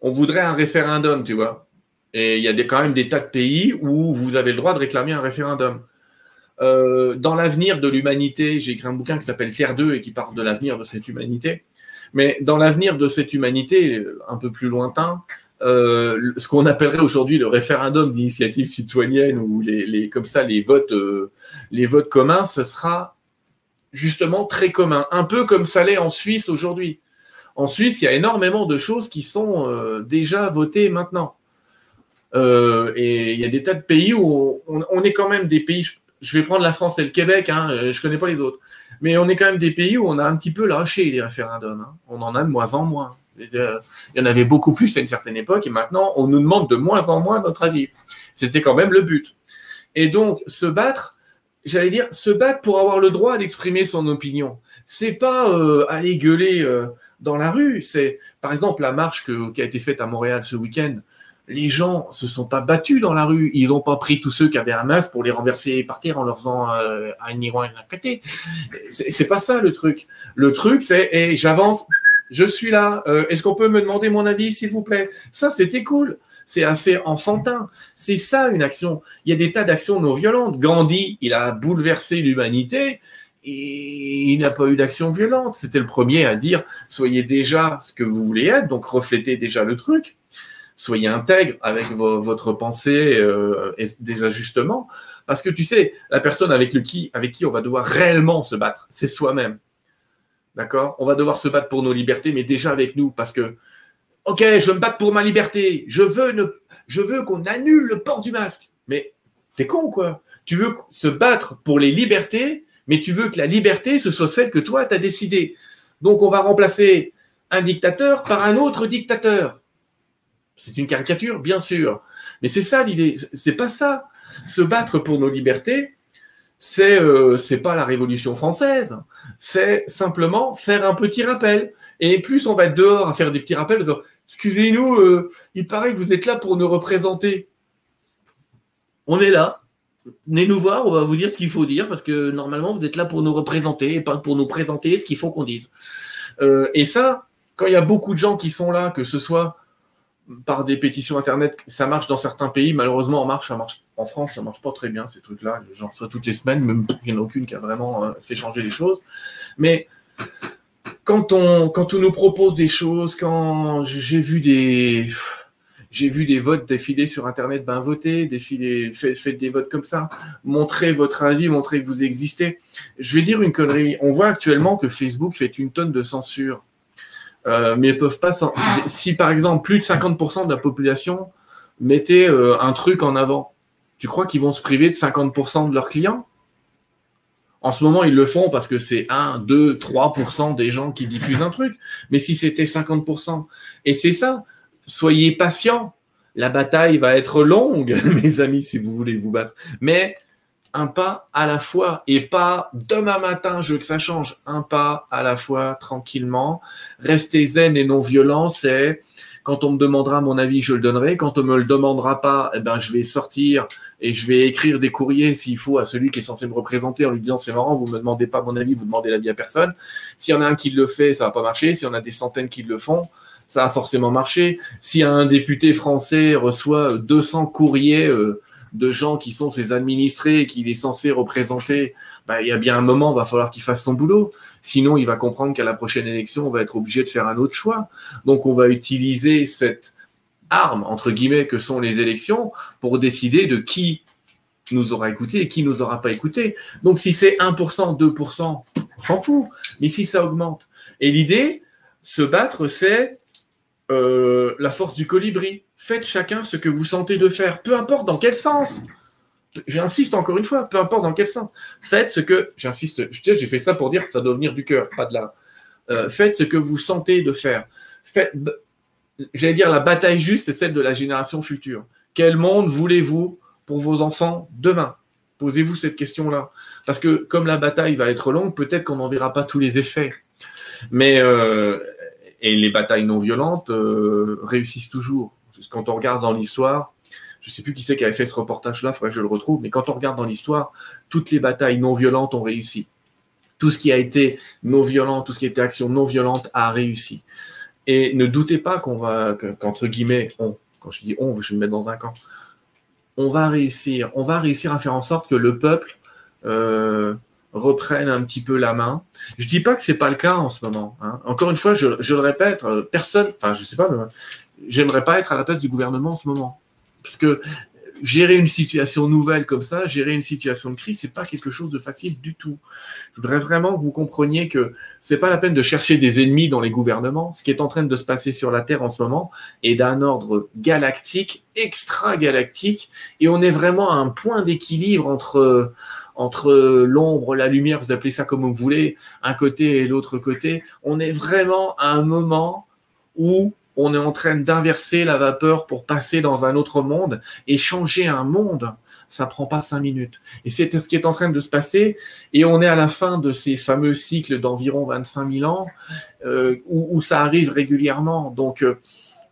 on voudrait un référendum, tu vois. Et il y a quand même des tas de pays où vous avez le droit de réclamer un référendum. Euh, dans l'avenir de l'humanité, j'ai écrit un bouquin qui s'appelle Terre 2 et qui parle de l'avenir de cette humanité. Mais dans l'avenir de cette humanité, un peu plus lointain, euh, ce qu'on appellerait aujourd'hui le référendum d'initiative citoyenne ou les, comme ça les votes euh, les votes communs, ce sera justement très commun, un peu comme ça l'est en Suisse aujourd'hui. En Suisse, il y a énormément de choses qui sont euh, déjà votées maintenant. et il y a des tas de pays où on, est quand même des pays. Je, vais prendre la France et le Québec, hein, je connais pas les autres, mais on est quand même des pays où on a un petit peu lâché les référendums. Hein. On en a de moins en moins. Il y en avait beaucoup plus à une certaine époque et maintenant on nous demande de moins en moins notre avis. C'était quand même le but. Et donc se battre, j'allais dire se battre pour avoir le droit d'exprimer son opinion. C'est pas euh, aller gueuler euh, dans la rue. C'est par exemple la marche qui a été faite à Montréal ce week-end. Les gens se sont pas battus dans la rue. Ils n'ont pas pris tous ceux qui avaient un masque pour les renverser par terre en leur faisant euh, un à côté. C'est pas ça le truc. Le truc c'est et j'avance je suis là, euh, est-ce qu'on peut me demander mon avis, s'il vous plaît? Ça, c'était cool. C'est assez enfantin. C'est ça une action. Il y a des tas d'actions non violentes. Gandhi, il a bouleversé l'humanité et il n'a pas eu d'action violente. C'était le premier à dire soyez déjà ce que vous voulez être, donc reflétez déjà le truc. Soyez intègre avec votre pensée euh, et des ajustements. Parce que tu sais, la personne avec, qui, avec qui on va devoir réellement se battre, c'est soi-même. D'accord? On va devoir se battre pour nos libertés, mais déjà avec nous, parce que, ok, je me battre pour ma liberté, je veux, ne, je veux qu'on annule le port du masque. Mais t'es con, quoi? Tu veux se battre pour les libertés, mais tu veux que la liberté, ce soit celle que toi, t'as décidé. Donc, on va remplacer un dictateur par un autre dictateur. C'est une caricature, bien sûr. Mais c'est ça l'idée. C'est pas ça. Se battre pour nos libertés, c'est euh, c'est pas la Révolution française, c'est simplement faire un petit rappel. Et plus on va être dehors à faire des petits rappels, excusez-nous, euh, il paraît que vous êtes là pour nous représenter. On est là. Venez nous voir, on va vous dire ce qu'il faut dire, parce que normalement vous êtes là pour nous représenter et pas pour nous présenter ce qu'il faut qu'on dise. Euh, et ça, quand il y a beaucoup de gens qui sont là, que ce soit par des pétitions internet, ça marche dans certains pays. Malheureusement, en marche, ça marche en France, ça marche pas très bien ces trucs-là. J'en reçois toutes les semaines, même il n'y en a aucune qui a vraiment euh, fait changer les choses. Mais quand on nous propose des choses, quand j'ai vu des j'ai vu des votes défiler sur Internet, ben votez, défiler, faites, des votes comme ça, montrez votre avis, montrez que vous existez. Je vais dire une connerie. On voit actuellement que Facebook fait une tonne de censure. Euh, mais ils peuvent pas. Si par exemple plus de 50% de la population mettait euh, un truc en avant, tu crois qu'ils vont se priver de 50% de leurs clients? En ce moment, ils le font parce que c'est 1, 2, 3% des gens qui diffusent un truc. Mais si c'était 50%, et c'est ça, soyez patient. La bataille va être longue, [LAUGHS] mes amis, si vous voulez vous battre. Mais un pas à la fois et pas demain matin, je veux que ça change. Un pas à la fois, tranquillement. Rester zen et non violent, c'est quand on me demandera mon avis, je le donnerai. Quand on me le demandera pas, eh ben, je vais sortir et je vais écrire des courriers s'il faut à celui qui est censé me représenter en lui disant c'est marrant, vous me demandez pas mon avis, vous demandez l'avis à personne. S'il y en a un qui le fait, ça va pas marcher. S'il y en a des centaines qui le font, ça a forcément marché. Si un député français reçoit 200 courriers euh, de gens qui sont ses administrés et qu'il est censé représenter, bah, il y a bien un moment, il va falloir qu'il fasse son boulot. Sinon, il va comprendre qu'à la prochaine élection, on va être obligé de faire un autre choix. Donc, on va utiliser cette arme, entre guillemets, que sont les élections pour décider de qui nous aura écouté et qui nous aura pas écouté. Donc, si c'est 1%, 2%, on s'en fout. Mais si ça augmente. Et l'idée, se battre, c'est euh, la force du colibri. Faites chacun ce que vous sentez de faire, peu importe dans quel sens. J'insiste encore une fois, peu importe dans quel sens. Faites ce que, j'insiste, j'ai fait ça pour dire que ça doit venir du cœur, pas de là. Euh, faites ce que vous sentez de faire. J'allais dire, la bataille juste, c'est celle de la génération future. Quel monde voulez-vous pour vos enfants demain? Posez-vous cette question-là. Parce que comme la bataille va être longue, peut-être qu'on n'en verra pas tous les effets. Mais euh, et les batailles non violentes euh, réussissent toujours. Quand on regarde dans l'histoire, je ne sais plus qui c'est qui avait fait ce reportage-là, faudrait que je le retrouve, mais quand on regarde dans l'histoire, toutes les batailles non violentes ont réussi. Tout ce qui a été non violent, tout ce qui a été action non violente a réussi. Et ne doutez pas qu'on va, qu'entre guillemets, on, quand je dis on, je vais me mettre dans un camp, on va réussir, on va réussir à faire en sorte que le peuple euh, reprennent un petit peu la main. Je dis pas que c'est pas le cas en ce moment. Hein. Encore une fois, je, le répète, euh, personne, enfin je sais pas, mais j'aimerais pas être à la place du gouvernement en ce moment, parce que gérer une situation nouvelle comme ça, gérer une situation de crise, c'est pas quelque chose de facile du tout. Je voudrais vraiment que vous compreniez que c'est pas la peine de chercher des ennemis dans les gouvernements. Ce qui est en train de se passer sur la Terre en ce moment est d'un ordre galactique, extra-galactique, et on est vraiment à un point d'équilibre entre entre l'ombre, la lumière, vous appelez ça comme vous voulez, un côté et l'autre côté. On est vraiment à un moment où on est en train d'inverser la vapeur pour passer dans un autre monde et changer un monde. Ça prend pas cinq minutes. Et c'est ce qui est en train de se passer. Et on est à la fin de ces fameux cycles d'environ 25 000 ans euh, où, ça arrive régulièrement. Donc, euh,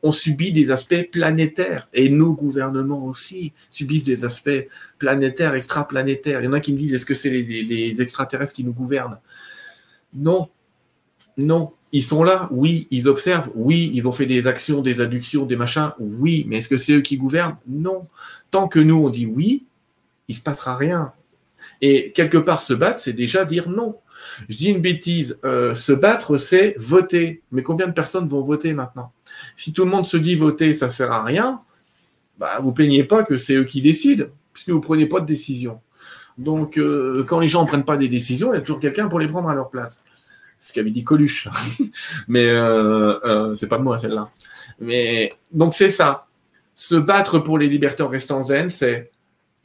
on subit des aspects planétaires et nos gouvernements aussi subissent des aspects planétaires, extraplanétaires. Il y en a qui me disent est-ce que c'est les, extraterrestres qui nous gouvernent? Non, non. Ils sont là, oui, ils observent, oui, ils ont fait des actions, des adductions, des machins, oui, mais est-ce que c'est eux qui gouvernent? Non. Tant que nous, on dit oui, il se passera rien. Et quelque part, se battre, c'est déjà dire non. Je dis une bêtise, euh, se battre, c'est voter. Mais combien de personnes vont voter maintenant? Si tout le monde se dit voter, ça sert à rien, bah, vous plaignez pas que c'est eux qui décident, puisque vous prenez pas de décision. Donc, euh, quand les gens ne prennent pas des décisions, il y a toujours quelqu'un pour les prendre à leur place. Ce qu'avait dit Coluche. [LAUGHS] Mais euh, c'est pas de moi celle-là. Mais donc c'est ça. Se battre pour les libertés en restant zen, c'est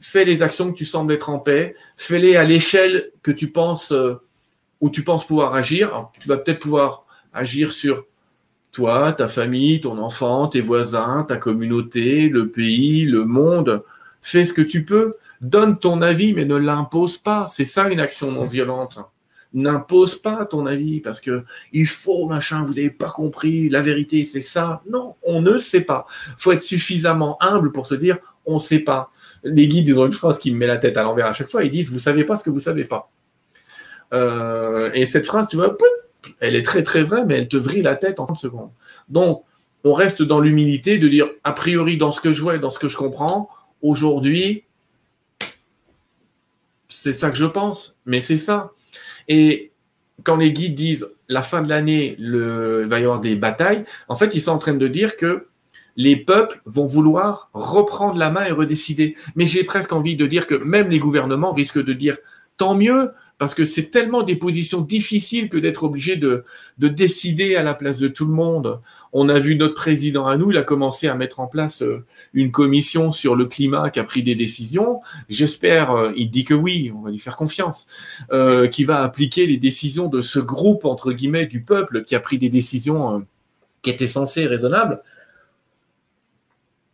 fais les actions que tu sembles être en paix, fais-les à l'échelle que tu penses où tu penses pouvoir agir. tu vas peut-être pouvoir agir sur toi, ta famille, ton enfant, tes voisins, ta communauté, le pays, le monde. Fais ce que tu peux. Donne ton avis, mais ne l'impose pas. C'est ça une action non violente. N'impose pas ton avis parce que il faut machin, vous n'avez pas compris, la vérité c'est ça. Non, on ne sait pas. Faut être suffisamment humble pour se dire on ne sait pas. Les guides, ils ont une phrase qui me met la tête à l'envers à chaque fois. Ils disent vous savez pas ce que vous savez pas. Euh, et cette phrase, tu vois, elle est très très vraie, mais elle te vrille la tête en 30 secondes. Donc, on reste dans l'humilité de dire, a priori, dans ce que je vois et dans ce que je comprends, aujourd'hui, c'est ça que je pense, mais c'est ça. Et quand les guides disent la fin de l'année, il va y avoir des batailles, en fait, ils sont en train de dire que les peuples vont vouloir reprendre la main et redécider. Mais j'ai presque envie de dire que même les gouvernements risquent de dire tant mieux, parce que c'est tellement des positions difficiles que d'être obligé de, de décider à la place de tout le monde. On a vu notre président à nous, il a commencé à mettre en place euh, une commission sur le climat qui a pris des décisions. J'espère, euh, il dit que oui, on va lui faire confiance, euh, qui va appliquer les décisions de ce groupe, entre guillemets, du peuple qui a pris des décisions euh, qui étaient censées raisonnables.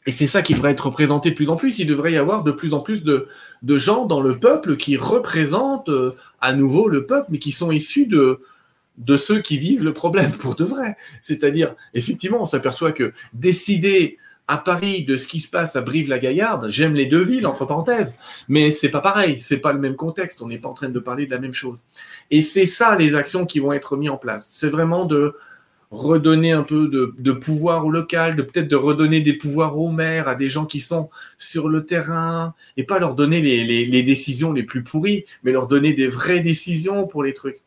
Et c'est ça qui devrait être représenté de plus en plus. Il devrait y avoir de plus en plus de, de gens dans le peuple qui représentent euh, à nouveau le peuple, mais qui sont issus de, de ceux qui vivent le problème pour de vrai. C'est-à-dire, effectivement, on s'aperçoit que décider à Paris de ce qui se passe à Brive-la-Gaillarde, j'aime les deux villes entre parenthèses, mais c'est pas pareil, c'est pas le même contexte, on n'est pas en train de parler de la même chose. Et c'est ça les actions qui vont être mises en place. C'est vraiment de redonner un peu de, pouvoir au local, peut-être de redonner des pouvoirs aux maires, à des gens qui sont sur le terrain, et pas leur donner les, décisions les plus pourries, mais leur donner des vraies décisions pour les trucs.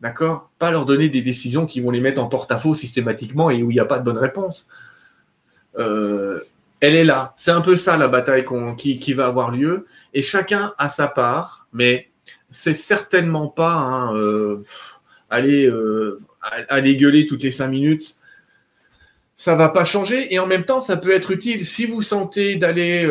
D'accord? Pas leur donner des décisions qui vont les mettre en porte-à-faux systématiquement et où il n'y a pas de bonne réponse. Euh, elle est là. C'est un peu ça la bataille qui, va avoir lieu. Et chacun a sa part, mais c'est certainement pas hein, euh, euh, aller gueuler toutes les cinq minutes. Ça va pas changer et en même temps ça peut être utile. Si vous sentez d'aller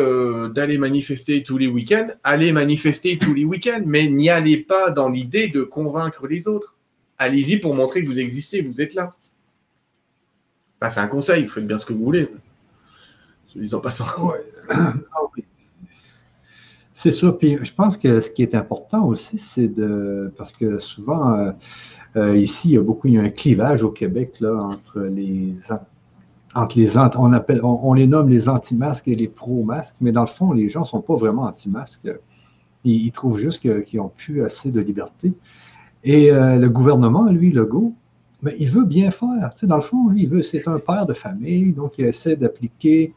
d'aller manifester tous les week-ends, allez manifester tous les week-ends, mais n'y allez pas dans l'idée de convaincre les autres. Allez-y pour montrer que vous existez, vous êtes là. c'est un conseil, vous faites bien ce que vous voulez. C'est sûr. Puis je pense que ce qui est important aussi, c'est de. Parce que souvent, euh, euh, ici, il y a beaucoup, il y a un clivage au Québec là, entre les. Entre les on, appelle, on, les nomme les anti-masques et les pro-masques, mais dans le fond, les gens ne sont pas vraiment anti-masques. Ils, trouvent juste qu'ils n'ont plus assez de liberté. Et euh, le gouvernement, lui, le go, mais il veut bien faire. Tu sais, dans le fond, lui, il veut, c'est un père de famille, donc il essaie d'appliquer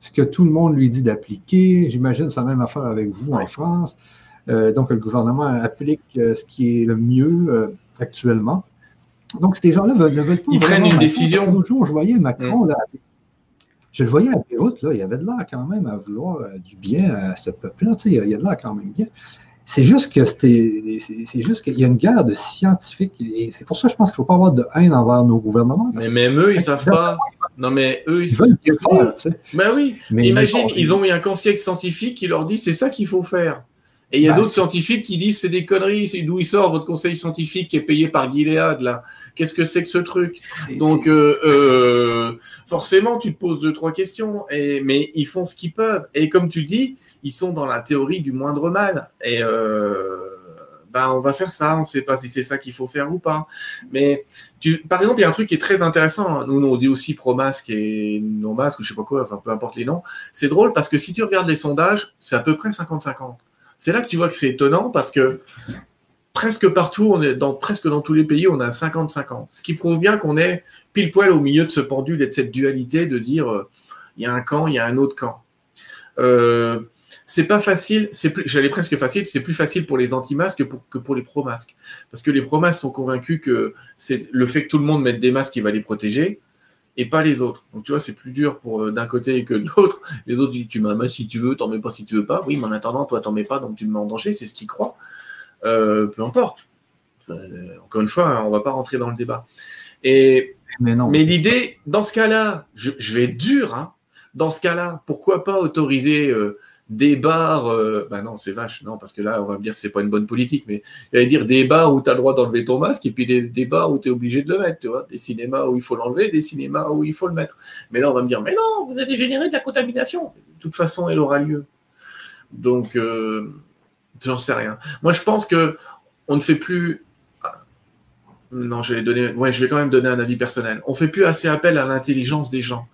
ce que tout le monde lui dit d'appliquer. J'imagine c'est la même affaire avec vous en France. Euh, donc, le gouvernement applique euh, ce qui est le mieux euh, actuellement. Donc, ces gens-là ne veulent, pas. Ils prennent une décision. L'autre jour, je voyais Macron, mm. là, je le voyais à Beyrouth, là, il avait de l'air quand même à vouloir du bien à ce peuple-là. Tu sais, il y a de l'air quand même bien. C'est juste que c'était, c'est juste qu'il y a une guerre de scientifiques et c'est pour ça que je pense qu'il ne faut pas avoir de haine envers nos gouvernements. Mais même eux, ils ne savent pas. Non, mais eux, ils, veulent bien faire. Tu sais. Ben oui, mais imagine, ils ont eu un conseil scientifique qui leur dit c'est ça qu'il faut faire. Et il y a bah, d'autres scientifiques qui disent c'est des conneries, c'est d'où il sort votre conseil scientifique qui est payé par Gilead là. Qu'est-ce que c'est que ce truc? Donc euh, euh, forcément tu te poses deux trois questions, et, mais ils font ce qu'ils peuvent. Et comme tu dis, ils sont dans la théorie du moindre mal. Et euh, ben on va faire ça, on ne sait pas si c'est ça qu'il faut faire ou pas. Mais tu, par exemple, il y a un truc qui est très intéressant. Nous, on dit aussi pro-masque et non-masque ou je sais pas quoi, enfin peu importe les noms. C'est drôle parce que si tu regardes les sondages, c'est à peu près 50-50. C'est là que tu vois que c'est étonnant parce que presque partout, dans presque dans tous les pays, on a 50-50. Ce qui prouve bien qu'on est pile poil au milieu de ce pendule et de cette dualité de dire euh, il y a un camp, il y a un autre camp. Euh, c'est pas facile, c'est plus, j'allais presque facile, c'est plus facile pour les anti-masques que pour, les pro-masques. Parce que les pro-masques sont convaincus que c'est le fait que tout le monde mette des masques qui va les protéger et pas les autres. Donc tu vois, c'est plus dur pour euh, d'un côté que de l'autre. Les autres disent tu un masque si tu veux, t'en mets pas si tu veux pas. Oui, mais en attendant, toi t'en mets pas, donc tu me mets en danger, c'est ce qu'ils croient. Euh, peu importe. encore une fois, hein, on va pas rentrer dans le débat. Et mais, non, mais l'idée, dans ce cas-là, je, vais être dur. Hein. Dans ce cas-là, pourquoi pas autoriser euh, des bars, ben non, c'est vache, non, parce que là, on va me dire que c'est pas une bonne politique, mais j'allais dire des bars où tu as le droit d'enlever ton masque et puis des, bars où tu es obligé de le mettre, tu vois, des cinémas où il faut l'enlever, des cinémas où il faut le mettre. Mais là, on va me dire, mais non, vous allez générer de la contamination. De toute façon, elle aura lieu. Donc, euh, j'en sais rien. Moi, je pense que on ne fait plus. Ah, non, je vais donner. Ouais, je vais quand même donner un avis personnel. On fait plus assez appel à l'intelligence des gens.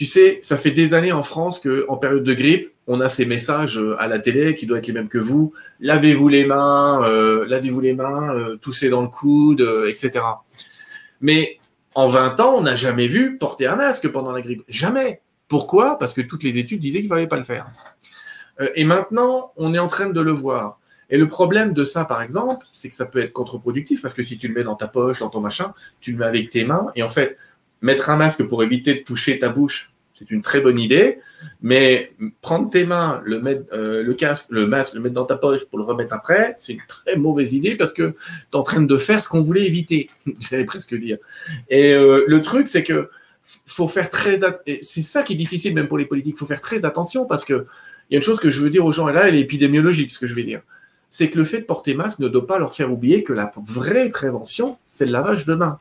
Tu sais, ça fait des années en France qu'en période de grippe, on a ces messages euh, à la télé qui doivent être les mêmes que vous. Lavez-vous les mains, euh, lavez-vous les mains, euh, toussez dans le coude, etc. Mais en 20 ans, on n'a jamais vu porter un masque pendant la grippe. Jamais. Pourquoi? Parce que toutes les études disaient qu'il ne fallait pas le faire. et maintenant, on est en train de le voir. Et le problème de ça, par exemple, c'est que ça peut être contre-productif parce que si tu le mets dans ta poche, dans ton machin, tu le mets avec tes mains. Et en fait, mettre un masque pour éviter de toucher ta bouche, c'est une très bonne idée, mais prendre tes mains, euh, le casque, le masque, le mettre dans ta poche pour le remettre après, c'est une très mauvaise idée parce que tu es en train de faire ce qu'on voulait éviter, [LAUGHS] j'allais presque dire. Et euh, le truc, c'est que faut faire très, c'est ça qui est difficile même pour les politiques, faut faire très attention parce que il y a une chose que je veux dire aux gens et là, elle est épidémiologique, ce que je vais dire, c'est que le fait de porter masque ne doit pas leur faire oublier que la vraie prévention, c'est le lavage de mains.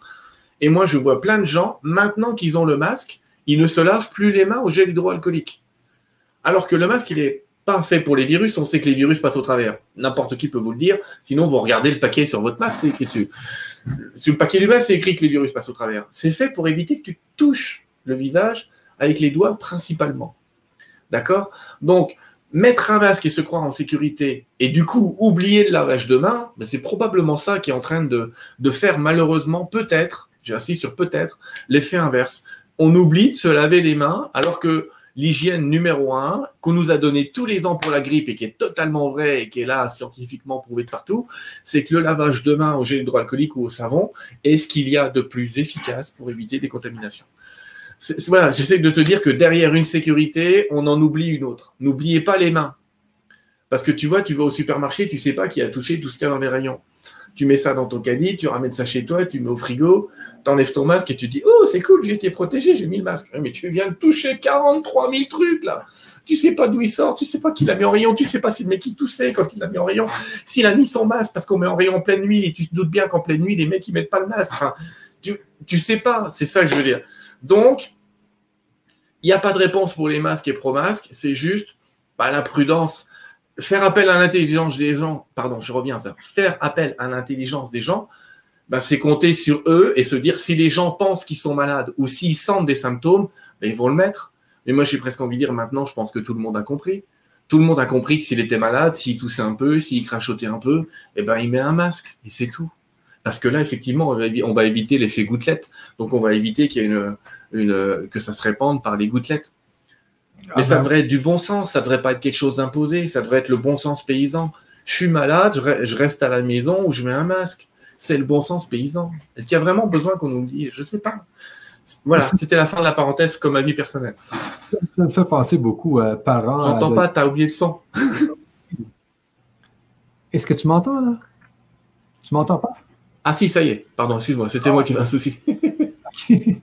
Et moi, je vois plein de gens maintenant qu'ils ont le masque il ne se lave plus les mains au gel hydroalcoolique. Alors que le masque, il est pas fait pour les virus, on sait que les virus passent au travers. N'importe qui peut vous le dire, sinon vous regardez le paquet sur votre masque, c'est écrit dessus. Sur le paquet du masque, c'est écrit que les virus passent au travers. C'est fait pour éviter que tu touches le visage avec les doigts principalement. D'accord? Donc, mettre un masque et se croire en sécurité, et du coup oublier le lavage de main, ben, c'est probablement ça qui est en train de faire malheureusement peut-être, j'insiste sur peut-être, l'effet inverse. On oublie de se laver les mains alors que l'hygiène numéro un qu'on nous a donné tous les ans pour la grippe et qui est totalement vrai et qui est là scientifiquement prouvé de partout, c'est que le lavage de main au gel hydroalcoolique ou au savon est ce qu'il y a de plus efficace pour éviter des contaminations. voilà, j'essaie de te dire que derrière une sécurité, on en oublie une autre. N'oubliez pas les mains. Parce que tu vois, tu vas au supermarché, tu sais pas qui a touché tout ce qu'il y a dans les rayons tu mets ça dans ton caddie, tu ramènes ça chez toi, tu mets au frigo, tu enlèves ton masque et tu dis Oh, c'est cool, j'ai été protégé, j'ai mis le masque. Mais tu viens de toucher 43 000 trucs là. Tu sais pas d'où il sort, tu sais pas qui l'a mis en rayon, tu sais pas si le mec il toussait quand il l'a mis en rayon, s'il a mis son masque parce qu'on met en rayon en pleine nuit et tu te doutes bien qu'en pleine nuit, les mecs ils mettent pas le masque. Tu, tu sais pas, c'est ça que je veux dire. Donc, il n'y a pas de réponse pour les masques et pro-masques, c'est juste bah, la prudence faire appel à l'intelligence des gens, pardon, je reviens à ça, faire appel à l'intelligence des gens, ben, c'est compter sur eux et se dire si les gens pensent qu'ils sont malades ou s'ils sentent des symptômes, ben, ils vont le mettre. Mais moi, j'ai presque envie de dire maintenant, je pense que tout le monde a compris. Tout le monde a compris que s'il était malade, s'il toussait un peu, s'il crachotait un peu, eh ben, il met un masque et c'est tout. Parce que là, effectivement, on va éviter l'effet gouttelette. Donc, on va éviter qu'il y ait une, une, que ça se répande par les gouttelettes. Mais ça devrait être du bon sens, ça devrait pas être quelque chose d'imposé, ça devrait être le bon sens paysan. Je suis malade, je reste à la maison ou je mets un masque. C'est le bon sens paysan. Est-ce qu'il y a vraiment besoin qu'on nous le dise? Je ne sais pas. Voilà, c'était la fin de la parenthèse comme avis personnel. Ça me fait penser beaucoup à parents. J'entends pas, tu as oublié le son. [LAUGHS] Est-ce que tu m'entends là? Tu m'entends pas? Ah si, ça y est. Pardon, excuse-moi, c'était moi qui avais un souci. [LAUGHS]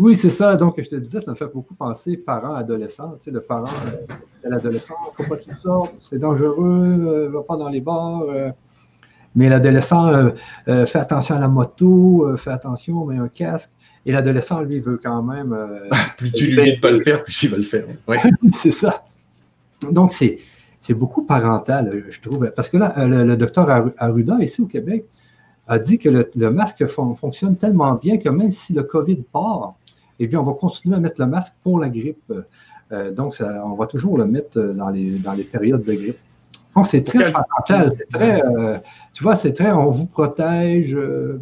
Oui, c'est ça. Donc, je te disais, ça me fait beaucoup penser parents, adolescents. Tu sais, le parent, euh, c'est l'adolescent, faut pas sortes, c'est dangereux, euh, va pas dans les bars. Euh. mais l'adolescent fait attention à la moto, fait attention, met un casque. Et l'adolescent, lui, veut quand même. [LAUGHS] plus tu lui dis de ne pas le faire, plus il va le faire. [LAUGHS] c'est ça. Donc, c'est, beaucoup parental, je trouve. Parce que là, le, docteur Arruda, ici au Québec, a dit que le, masque fonctionne tellement bien que même si le COVID part, eh bien, on va continuer à mettre le masque pour la grippe. Euh, donc, on va toujours le mettre dans les, dans les périodes de grippe. Donc, c'est très c'est très, euh, tu vois, c'est très, on vous protège. Euh,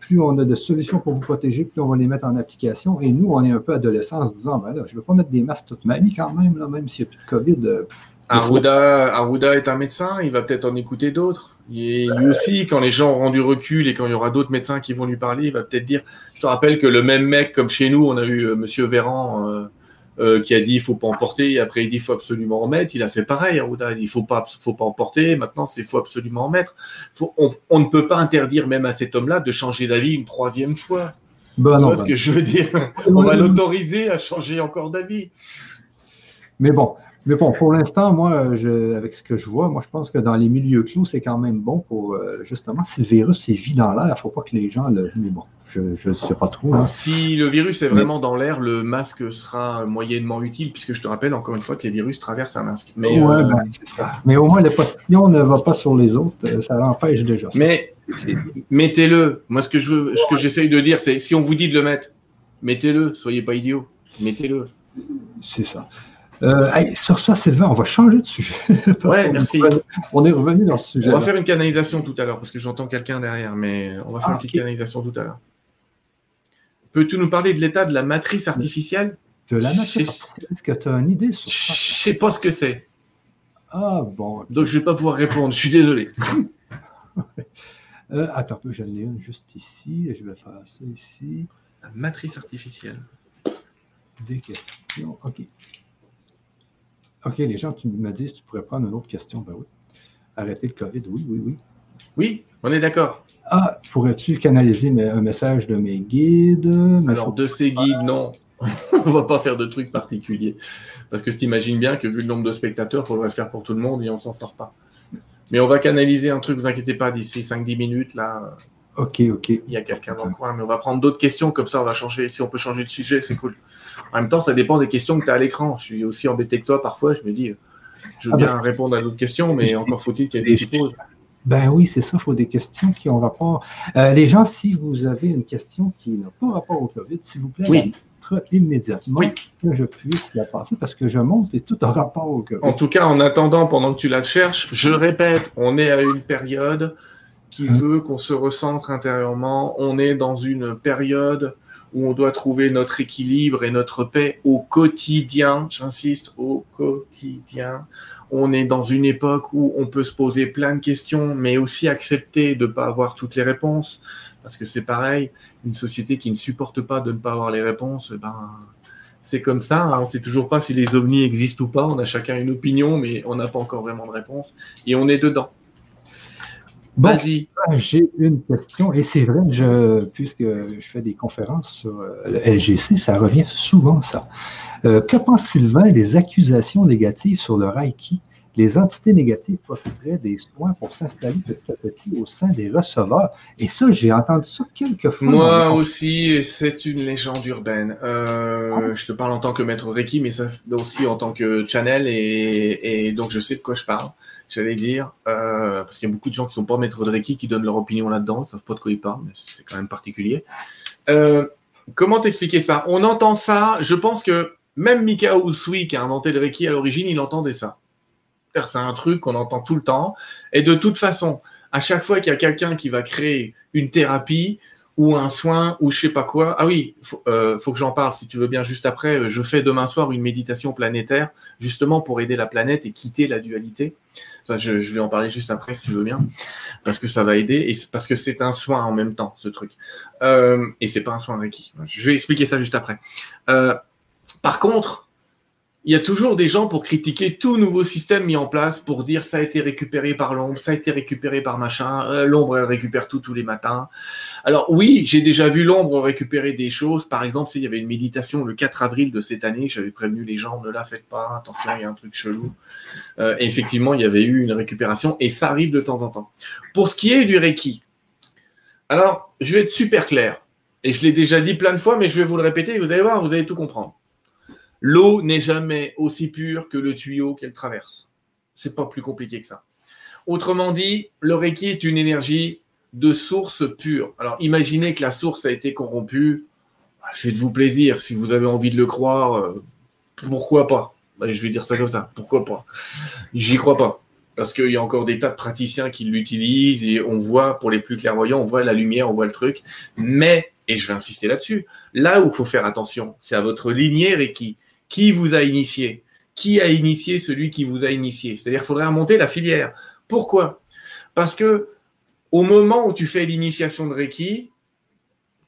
plus on a de solutions pour vous protéger, plus on va les mettre en application. Et nous, on est un peu adolescents en se disant, ben là, je ne veux pas mettre des masques toute ma vie quand même, là, même s'il n'y a plus de COVID. Arruda, est un médecin, il va peut-être en écouter d'autres. Et lui aussi, quand les gens auront du recul et quand il y aura d'autres médecins qui vont lui parler, il va peut-être dire. Je te rappelle que le même mec, comme chez nous, on a eu euh, Monsieur Véran euh, euh, qui a dit il faut pas emporter, et après il dit il faut absolument en mettre. Il a fait pareil, Arruda. Il dit il faut pas, faut pas emporter. Maintenant, c'est faut absolument en mettre. on, ne peut pas interdire même à cet homme-là de changer d'avis une troisième fois. Bah, tu vois ce bah. que je veux dire? On va l'autoriser à changer encore d'avis. Mais bon, mais bon, pour l'instant, moi, je, avec ce que je vois, moi, je pense que dans les milieux clos, c'est quand même bon pour, euh, justement, si le virus est vit dans l'air, il ne faut pas que les gens le... Mais bon, je ne sais pas trop. Hein. Si le virus est vraiment dans l'air, le masque sera moyennement utile, puisque je te rappelle encore une fois que les virus traversent un masque. Mais, ouais, euh, ben, c'est ça. Mais au moins, la postillon ne va pas sur les autres, euh, ça l'empêche déjà. Mais mettez-le. Moi, ce que je veux, ce que j'essaye de dire, c'est si on vous dit de le mettre, mettez-le, soyez pas idiot. Mettez-le. C'est ça. Euh, sur ça, Sylvain, on va changer de sujet. [LAUGHS] ouais, merci. on est revenu dans ce sujet. On va faire une canalisation tout à l'heure, parce que j'entends quelqu'un derrière, mais on va faire une ah, petite canalisation tout à l'heure. Peux-tu nous parler de l'état de la matrice artificielle? De la matrice artificielle Est-ce que tu as une idée sur ça? Je sais pas ce que c'est. Ah bon. Donc je vais pas pouvoir répondre, je suis désolé. [LAUGHS] [LAUGHS] euh, attends, j'en ai une juste ici, et je vais faire ça ici. La matrice artificielle. Des questions. OK. OK, les gens, tu me dis, tu pourrais prendre une autre question. Ben oui. Arrêter le COVID, oui, oui, oui. Oui, on est d'accord. Ah, pourrais-tu canaliser un message de mes guides Alors, de ces guides, non. [LAUGHS] on va pas faire de trucs particuliers. Parce que tu t'imagines bien que vu le nombre de spectateurs, il faudrait le faire pour tout le monde et on s'en sort pas. Mais on va canaliser un truc, vous inquiétez pas, d'ici 5-10 minutes, là, Ok, ok. Il y a quelqu'un dans le coin, mais on va prendre d'autres questions, comme ça on va changer. Si on peut changer de sujet, c'est cool. En même temps, ça dépend des questions que tu as à l'écran. Je suis aussi embêté que toi parfois, je me dis, je veux ah, bien répondre à d'autres questions, mais encore faut-il qu'il y ait des pauses. Ben oui, c'est ça, il faut des questions qui ont rapport. Euh, les gens, si vous avez une question qui n'a pas rapport au COVID, s'il vous plaît, oui. immédiatement que je puisse la passer parce que je monte et tout a rapport au COVID. En tout cas, en attendant, pendant que tu la cherches, je répète, on est à une période qui veut qu'on se recentre intérieurement. On est dans une période où on doit trouver notre équilibre et notre paix au quotidien. J'insiste, au quotidien. On est dans une époque où on peut se poser plein de questions, mais aussi accepter de ne pas avoir toutes les réponses. Parce que c'est pareil, une société qui ne supporte pas de ne pas avoir les réponses, eh ben, c'est comme ça. Hein. On ne sait toujours pas si les ovnis existent ou pas. On a chacun une opinion, mais on n'a pas encore vraiment de réponse. Et on est dedans. Vas-y. J'ai une question, et c'est vrai, je, puisque je fais des conférences sur euh, le LGC, ça revient souvent, ça. Euh, que pense Sylvain des accusations négatives sur le Reiki? Les entités négatives profiteraient des soins pour s'installer petit à petit au sein des receveurs. Et ça, j'ai entendu ça quelques fois. Moi aussi, c'est une légende urbaine. Euh, ah. Je te parle en tant que maître Reiki, mais ça aussi en tant que channel, et, et donc je sais de quoi je parle j'allais dire, euh, parce qu'il y a beaucoup de gens qui sont pas maîtres de Reiki qui donnent leur opinion là-dedans, ils savent pas de quoi ils parlent, mais c'est quand même particulier. Euh, comment t'expliquer ça? On entend ça, je pense que même Mikao Usui, qui a inventé le Reiki à l'origine, il entendait ça. C'est un truc qu'on entend tout le temps. Et de toute façon, à chaque fois qu'il y a quelqu'un qui va créer une thérapie, ou un soin ou je sais pas quoi. Ah oui, faut, euh, que j'en parle si tu veux bien juste après. Je fais demain soir une méditation planétaire justement pour aider la planète et quitter la dualité. Enfin, je, vais en parler juste après si tu veux bien parce que ça va aider et parce que c'est un soin en même temps ce truc. Euh, et c'est pas un soin Reiki. Je vais expliquer ça juste après. Euh, par contre, il y a toujours des gens pour critiquer tout nouveau système mis en place pour dire ça a été récupéré par l'ombre, ça a été récupéré par machin, euh, l'ombre elle récupère tout tous les matins. Alors oui, j'ai déjà vu l'ombre récupérer des choses. Par exemple, s'il y avait une méditation le 4 avril de cette année, j'avais prévenu les gens ne la faites pas, attention, il y a un truc chelou. Euh, effectivement, il y avait eu une récupération et ça arrive de temps en temps. Pour ce qui est du Reiki, alors je vais être super clair et je l'ai déjà dit plein de fois, mais je vais vous le répéter. Vous allez voir, vous allez tout comprendre. L'eau n'est jamais aussi pure que le tuyau qu'elle traverse. C'est pas plus compliqué que ça. Autrement dit, le Reiki est une énergie de source pure. Alors imaginez que la source a été corrompue. Bah, faites-vous plaisir. Si vous avez envie de le croire, euh, pourquoi pas? Bah, Je vais dire ça comme ça. Pourquoi pas? J'y crois pas. Parce qu'il y a encore des tas de praticiens qui l'utilisent et on voit, pour les plus clairvoyants, on voit la lumière, on voit le truc. Mais, et je vais insister là-dessus, là où il faut faire attention, c'est à votre lignée Reiki. Qui vous a initié? Qui a initié celui qui vous a initié? C'est-à-dire qu'il faudrait remonter la filière. Pourquoi? Parce que au moment où tu fais l'initiation de Reiki,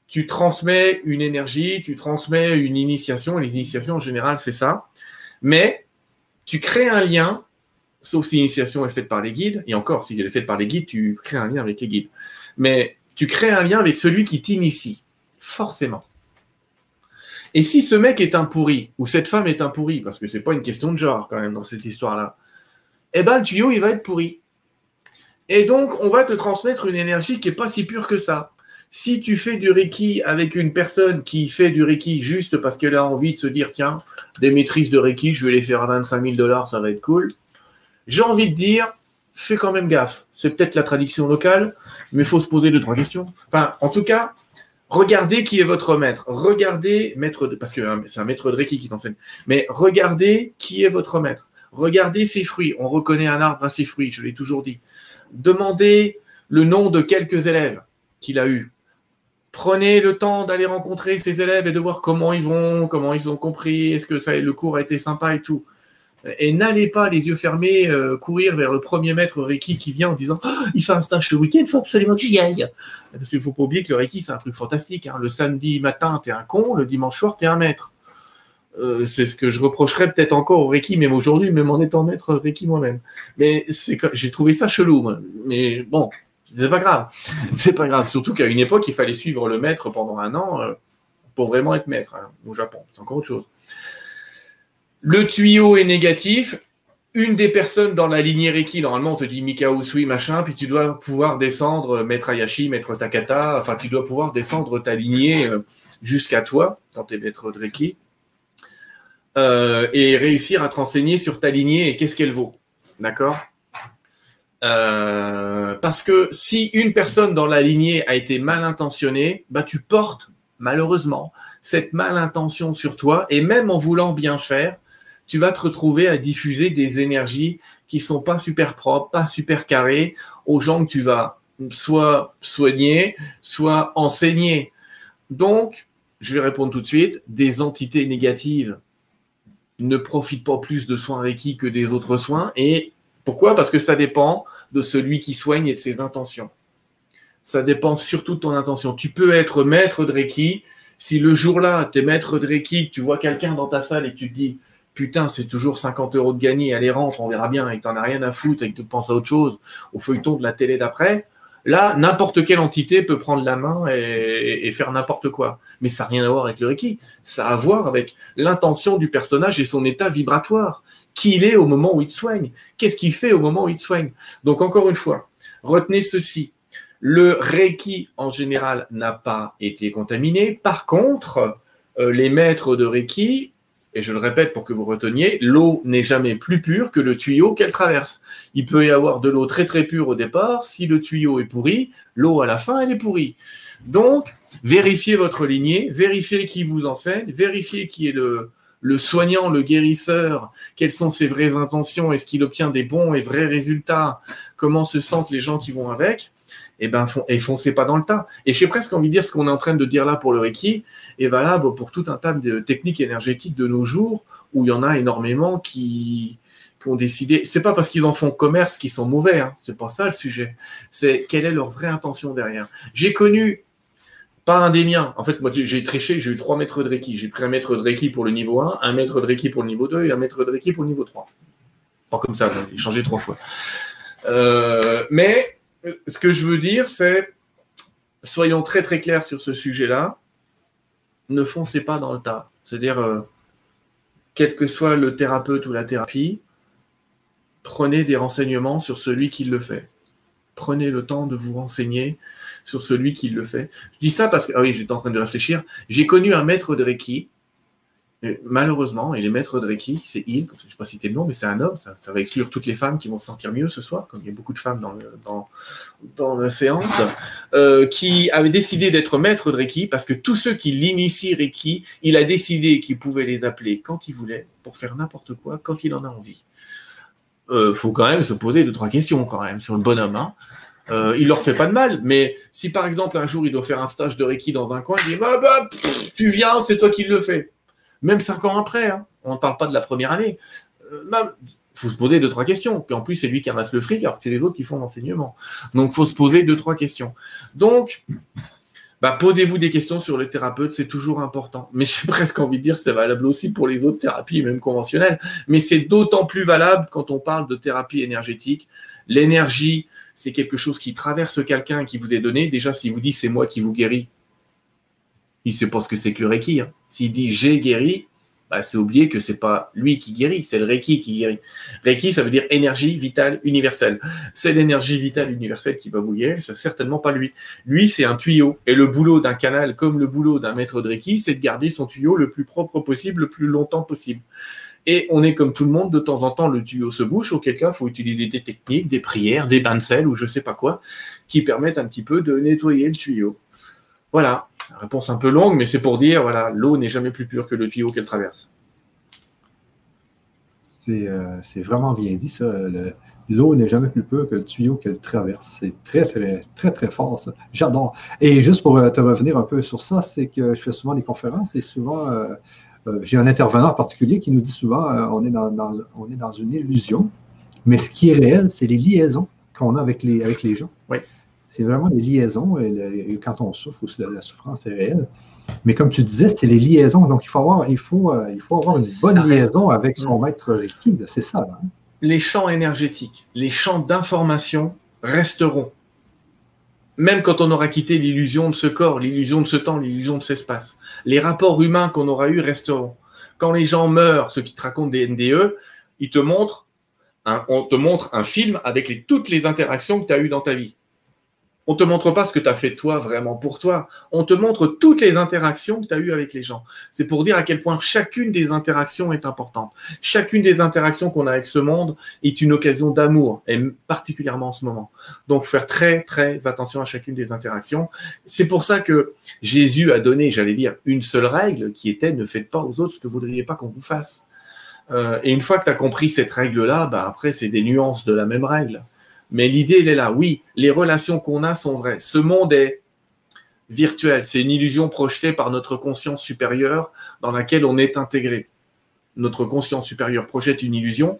tu transmets une énergie, tu transmets une initiation. Les initiations, en général, c'est ça. Mais tu crées un lien, sauf si l'initiation est faite par les guides. Et encore, si elle est faite par les guides, tu crées un lien avec les guides. Mais tu crées un lien avec celui qui t'initie, forcément. Et si ce mec est un pourri, ou cette femme est un pourri, parce que c'est pas une question de genre quand même dans cette histoire-là, eh ben le tuyau, il va être pourri. Et donc, on va te transmettre une énergie qui n'est pas si pure que ça. Si tu fais du Reiki avec une personne qui fait du Reiki juste parce qu'elle a envie de se dire, tiens, des maîtrises de Reiki, je vais les faire à 25 000 dollars, ça va être cool. J'ai envie de dire, fais quand même gaffe. C'est peut-être la tradition locale, mais il faut se poser deux, trois questions. Enfin, en tout cas, Regardez qui est votre maître. Regardez, maître parce que c'est un maître de Reiki qui t'enseigne. Mais regardez qui est votre maître. Regardez ses fruits. On reconnaît un arbre à ses fruits, je l'ai toujours dit. Demandez le nom de quelques élèves qu'il a eus. Prenez le temps d'aller rencontrer ses élèves et de voir comment ils vont, comment ils ont compris, est-ce que le cours a été sympa et tout. Et n'allez pas les yeux fermés euh, courir vers le premier maître Reiki qui vient en disant oh, il fait un stage ce week-end, il faut absolument que j'y aille. Parce qu'il ne faut pas oublier que le Reiki, c'est un truc fantastique. Hein. Le samedi matin, tu es un con, le dimanche soir, tu es un maître. Euh, c'est ce que je reprocherais peut-être encore au Reiki, même aujourd'hui, même en étant maître Reiki moi-même. Mais j'ai trouvé ça chelou. Mais bon, c'est pas grave. [LAUGHS] C'est pas grave. Surtout qu'à une époque, il fallait suivre le maître pendant un an euh, pour vraiment être maître hein, au Japon. C'est encore autre chose. Le tuyau est négatif. une des personnes dans la lignée Reiki, normalement on te dit Mika Usui, machin, puis tu dois pouvoir descendre Maître Ayashi, Maître Takata, enfin tu dois pouvoir descendre ta lignée euh, jusqu'à toi, quand tu es Maître de Reiki, euh, et réussir à te renseigner sur ta lignée et qu'est-ce qu'elle vaut. D'accord? Euh, Parce que si une personne dans la lignée a été mal intentionnée, bah tu portes malheureusement cette malintention sur toi, et même en voulant bien faire, tu vas te retrouver à diffuser des énergies qui sont pas super propres, pas super carrées aux gens que tu vas soit soigner, soit enseigner. Donc, je vais répondre tout de suite, des entités négatives ne profitent pas plus de soins Reiki que des autres soins. Et pourquoi? Parce que ça dépend de celui qui soigne et de ses intentions. Ça dépend surtout de ton intention. Tu peux être maître de Reiki. Si le jour-là, tu es maître de Reiki, tu vois quelqu'un dans ta salle et tu te dis, putain, c'est toujours 50 euros de gagné, allez rentre, on verra bien, et que t'en as rien à foutre, et que tu penses à autre chose, au feuilleton de la télé d'après, là, n'importe quelle entité peut prendre la main et, faire n'importe quoi. Mais ça n'a rien à voir avec le Reiki. Ça a à voir avec l'intention du personnage et son état vibratoire. Qui il est au moment où il te soigne. Qu'est-ce qu'il fait au moment où il te soigne? Donc, encore une fois, retenez ceci. Le Reiki, en général, n'a pas été contaminé. Par contre, euh, les maîtres de Reiki et je le répète pour que vous reteniez, l'eau n'est jamais plus pure que le tuyau qu'elle traverse. Il peut y avoir de l'eau très très pure au départ. Si le tuyau est pourri, l'eau à la fin, elle est pourrie. Donc, vérifiez votre lignée, vérifiez qui vous enseigne, vérifiez qui est le, le soignant, le guérisseur, quelles sont ses vraies intentions, est-ce qu'il obtient des bons et vrais résultats, comment se sentent les gens qui vont avec et eh ben et foncez pas dans le tas. Et j'ai presque envie de dire ce qu'on est en train de dire là pour le Reiki est valable pour tout un tas de techniques énergétiques de nos jours où il y en a énormément qui, qui ont décidé. C'est pas parce qu'ils en font commerce qu'ils sont mauvais. Hein, c'est pas ça le sujet. C'est quelle est leur vraie intention derrière. J'ai connu pas un des miens. En fait, moi, j'ai triché, j'ai eu trois mètres de Reiki. J'ai pris un mètre de Reiki pour le niveau 1, un mètre de Reiki pour le niveau 2 et un mètre de Reiki pour le niveau 3. Pas comme ça, j'ai changé trois fois. Euh, mais ce que je veux dire, c'est, soyons très très clairs sur ce sujet-là, ne foncez pas dans le tas. C'est-à-dire, euh, quel que soit le thérapeute ou la thérapie, prenez des renseignements sur celui qui le fait. Prenez le temps de vous renseigner sur celui qui le fait. Je dis ça parce que, ah oui, j'étais en train de réfléchir. J'ai connu un maître de Reiki malheureusement, il est maître de Reiki, c'est Yves, je ne sais pas citer le nom, mais c'est un homme, ça, va exclure toutes les femmes qui vont se sentir mieux ce soir, comme il y a beaucoup de femmes dans, la séance, euh, qui avait décidé d'être maître de Reiki parce que tous ceux qui l'initient Reiki, il a décidé qu'il pouvait les appeler quand il voulait pour faire n'importe quoi quand il en a envie. Il euh, faut quand même se poser deux, trois questions quand même sur le bonhomme. Hein. Euh, il leur fait pas de mal, mais si par exemple un jour il doit faire un stage de Reiki dans un coin, il dit bah, bah tu viens, c'est toi qui le fais même cinq ans après, hein. on ne parle pas de la première année. Il euh, faut se poser deux, trois questions. Puis en plus, c'est lui qui amasse le fric, alors que c'est les autres qui font l'enseignement. Donc, il faut se poser deux, trois questions. Donc, bah, posez-vous des questions sur le thérapeute, c'est toujours important. Mais j'ai [LAUGHS] presque envie de dire, c'est valable aussi pour les autres thérapies, même conventionnelles. Mais c'est d'autant plus valable quand on parle de thérapie énergétique. L'énergie, c'est quelque chose qui traverse quelqu'un qui vous est donné. Déjà, si vous dit c'est moi qui vous guéris, il sait pas ce que c'est que le Reiki. Hein. S'il dit j'ai guéri, bah, c'est oublier que c'est pas lui qui guérit, c'est le Reiki qui guérit. Reiki, ça veut dire énergie vitale universelle. C'est l'énergie vitale universelle qui va vous guérir, c'est certainement pas lui. Lui, c'est un tuyau. Et le boulot d'un canal, comme le boulot d'un maître de Reiki, c'est de garder son tuyau le plus propre possible, le plus longtemps possible. Et on est comme tout le monde, de temps en temps, le tuyau se bouche, auquel cas, il faut utiliser des techniques, des prières, des bains de sel ou je sais pas quoi, qui permettent un petit peu de nettoyer le tuyau. Voilà, réponse un peu longue, mais c'est pour dire, voilà, l'eau n'est jamais plus pure que le tuyau qu'elle traverse. C'est euh, vraiment bien dit, ça. L'eau n'est jamais plus pure que le tuyau qu'elle traverse. C'est très, très, très, très fort, ça. J'adore. Et juste pour euh, te revenir un peu sur ça, c'est que je fais souvent des conférences et souvent, euh, j'ai un intervenant en particulier qui nous dit souvent on, est dans, on est dans une illusion, mais ce qui est réel, c'est les liaisons qu'on a avec les, avec les gens. Oui. C'est vraiment des liaisons. Et, quand on souffre, aussi, la, souffrance est réelle. Mais comme tu disais, c'est les liaisons. Donc, il faut avoir, il faut, euh, il faut avoir une bonne liaison avec son mm. maître Reiki. C'est ça. Hein. Les champs énergétiques, les champs d'information resteront. Même quand on aura quitté l'illusion de ce corps, l'illusion de ce temps, l'illusion de cet espace. Les rapports humains qu'on aura eus resteront. Quand les gens meurent, ceux qui te racontent des NDE, ils te montrent on te montre un film avec toutes les interactions que tu as eues dans ta vie. On te montre pas ce que tu as fait toi vraiment pour toi. On te montre toutes les interactions que tu as eues avec les gens. C'est pour dire à quel point chacune des interactions est importante. Chacune des interactions qu'on a avec ce monde est une occasion d'amour, et particulièrement en ce moment. Donc, faire très, très attention à chacune des interactions. C'est pour ça que Jésus a donné, j'allais dire, une seule règle qui était ne faites pas aux autres ce que vous ne voudriez pas qu'on vous fasse. Euh, et une fois que tu as compris cette règle-là, bah après, c'est des nuances de la même règle. Mais l'idée, elle est là. Oui, les relations qu'on a sont vraies. Ce monde est virtuel. C'est une illusion projetée par notre conscience supérieure dans laquelle on est intégré. Notre conscience supérieure projette une illusion,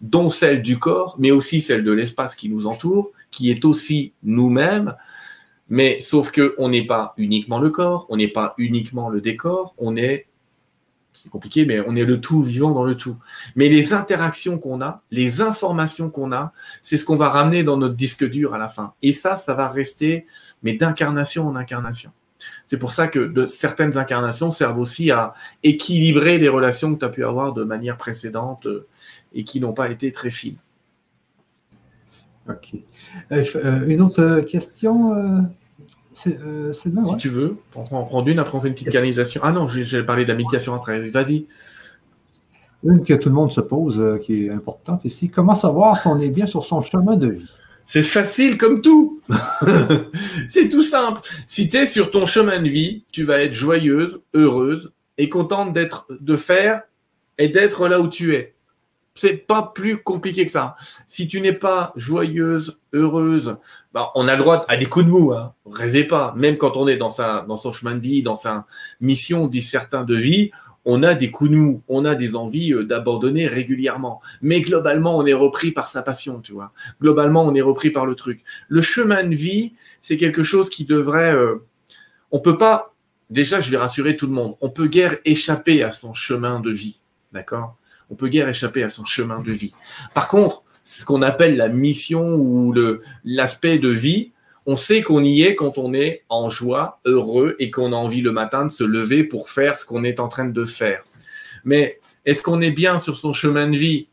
dont celle du corps, mais aussi celle de l'espace qui nous entoure, qui est aussi nous-mêmes. Mais sauf que on n'est pas uniquement le corps, on n'est pas uniquement le décor, on est c'est compliqué, mais on est le tout vivant dans le tout. Mais les interactions qu'on a, les informations qu'on a, c'est ce qu'on va ramener dans notre disque dur à la fin. Et ça, ça va rester, mais d'incarnation en incarnation. C'est pour ça que certaines incarnations servent aussi à équilibrer les relations que tu as pu avoir de manière précédente euh, et qui n'ont pas été très fines. Ok. Euh, euh, une autre question euh, si tu veux, on en prend une, après on fait une petite canalisation. Ah non, j'ai parlé de la méditation après. Vas-y. Une que tout le monde se pose, euh, qui est importante ici. Comment savoir si on est bien sur son chemin de vie? C'est facile comme tout. [LAUGHS] c'est tout simple. Si tu es sur ton chemin de vie, tu vas être joyeuse, heureuse et contente d'être, de faire et d'être là où tu es. C'est pas plus compliqué que ça. Si tu n'es pas joyeuse, heureuse, bah, on a le droit à des coups de mou. Hein. Rêvez pas. Même quand on est dans, sa, dans son chemin de vie, dans sa mission, dit certains de vie, on a des coups de mou, on a des envies euh, d'abandonner régulièrement. Mais globalement, on est repris par sa passion, tu vois. Globalement, on est repris par le truc. Le chemin de vie, c'est quelque chose qui devrait. Euh, on peut pas. Déjà, je vais rassurer tout le monde. On peut guère échapper à son chemin de vie, d'accord? On peut guère échapper à son chemin de vie. Par contre, ce qu'on appelle la mission ou l'aspect de vie, on sait qu'on y est quand on est en joie, heureux et qu'on a envie le matin de se lever pour faire ce qu'on est en train de faire. Mais est-ce qu'on est bien sur son chemin de vie?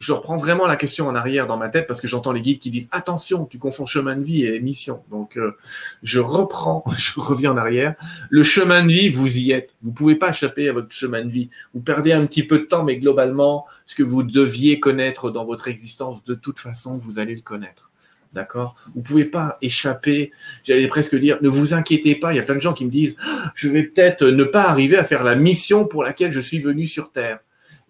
Je reprends vraiment la question en arrière dans ma tête parce que j'entends les guides qui disent attention, tu confonds chemin de vie et mission. Donc euh, je reprends, [LAUGHS] je reviens en arrière. Le chemin de vie, vous y êtes. Vous pouvez pas échapper à votre chemin de vie. Vous perdez un petit peu de temps, mais globalement, ce que vous deviez connaître dans votre existence, de toute façon, vous allez le connaître. D'accord? Vous pouvez pas échapper, j'allais presque dire, ne vous inquiétez pas, il y a plein de gens qui me disent, je vais peut-être ne pas arriver à faire la mission pour laquelle je suis venu sur Terre.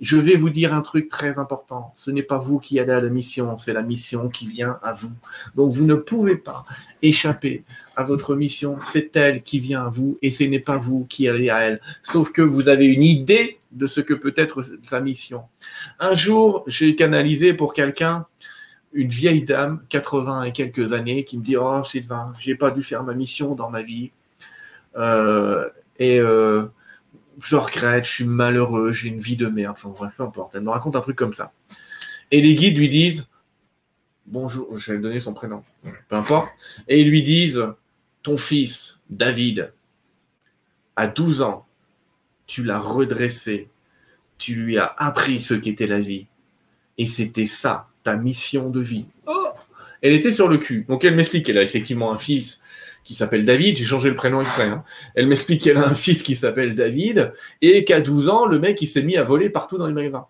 Je vais vous dire un truc très important. Ce n'est pas vous qui allez à la mission, c'est la mission qui vient à vous. Donc vous ne pouvez pas échapper à votre mission. C'est elle qui vient à vous et ce n'est pas vous qui allez à elle. Sauf que vous avez une idée de ce que peut être sa mission. Un jour, j'ai canalisé pour quelqu'un une vieille dame, 80 et quelques années, qui me dit Oh Sylvain, j'ai pas dû faire ma mission dans ma vie. Euh, euh, je regrette, je suis malheureux, j'ai une vie de merde. Enfin bref, peu importe. Elle me raconte un truc comme ça. Et les guides lui disent Bonjour, je vais donner son prénom, peu importe. Et ils lui disent Ton fils, David, à 12 ans, tu l'as redressé, tu lui as appris ce qu'était la vie. Et c'était ça, ta mission de vie. Oh elle était sur le cul. Donc elle m'explique qu'elle a effectivement un fils qui s'appelle David, j'ai changé le prénom exprès. Hein. Elle m'explique qu'elle a un fils qui s'appelle David et qu'à 12 ans, le mec il s'est mis à voler partout dans les magasins.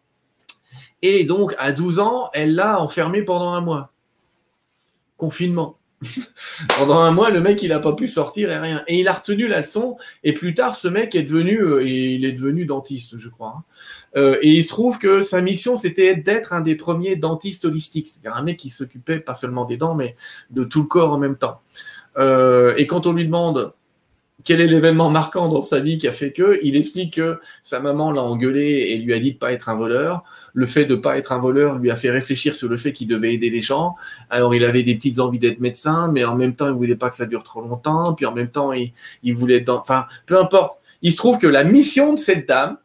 Et donc à 12 ans, elle l'a enfermé pendant un mois. Confinement. [LAUGHS] pendant un mois, le mec il n'a pas pu sortir et rien. Et il a retenu la leçon. Et plus tard, ce mec est devenu, euh, il est devenu dentiste, je crois. Hein. Euh, et il se trouve que sa mission, c'était d'être un des premiers dentistes holistiques. C'est-à-dire un mec qui s'occupait pas seulement des dents, mais de tout le corps en même temps. Euh, et quand on lui demande quel est l'événement marquant dans sa vie qui a fait que, il explique que sa maman l'a engueulé et lui a dit de pas être un voleur. Le fait de pas être un voleur lui a fait réfléchir sur le fait qu'il devait aider les gens. Alors il avait des petites envies d'être médecin, mais en même temps il voulait pas que ça dure trop longtemps. Puis en même temps il, il voulait être dans... enfin peu importe. Il se trouve que la mission de cette dame,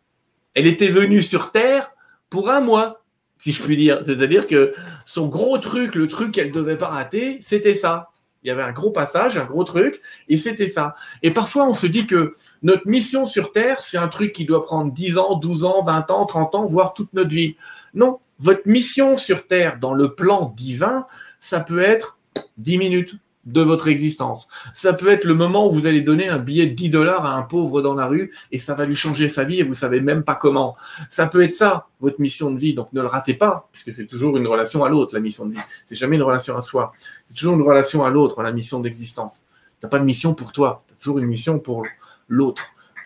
elle était venue sur terre pour un mois, si je puis dire. C'est-à-dire que son gros truc, le truc qu'elle devait pas rater, c'était ça. Il y avait un gros passage, un gros truc, et c'était ça. Et parfois, on se dit que notre mission sur Terre, c'est un truc qui doit prendre 10 ans, 12 ans, 20 ans, 30 ans, voire toute notre vie. Non, Votre mission sur Terre, dans le plan divin, ça peut être 10 minutes de votre existence. Ça peut être le moment où vous allez donner un billet de 10 dollars à un pauvre dans la rue et ça va lui changer sa vie et vous savez même pas comment. Ça peut être ça, votre mission de vie. Donc ne le ratez pas, puisque c'est toujours une relation à l'autre, la mission de vie. C'est jamais une relation à soi. C'est toujours une relation à l'autre, la mission d'existence. Tu n'as pas de mission pour toi. Tu as toujours une mission pour l'autre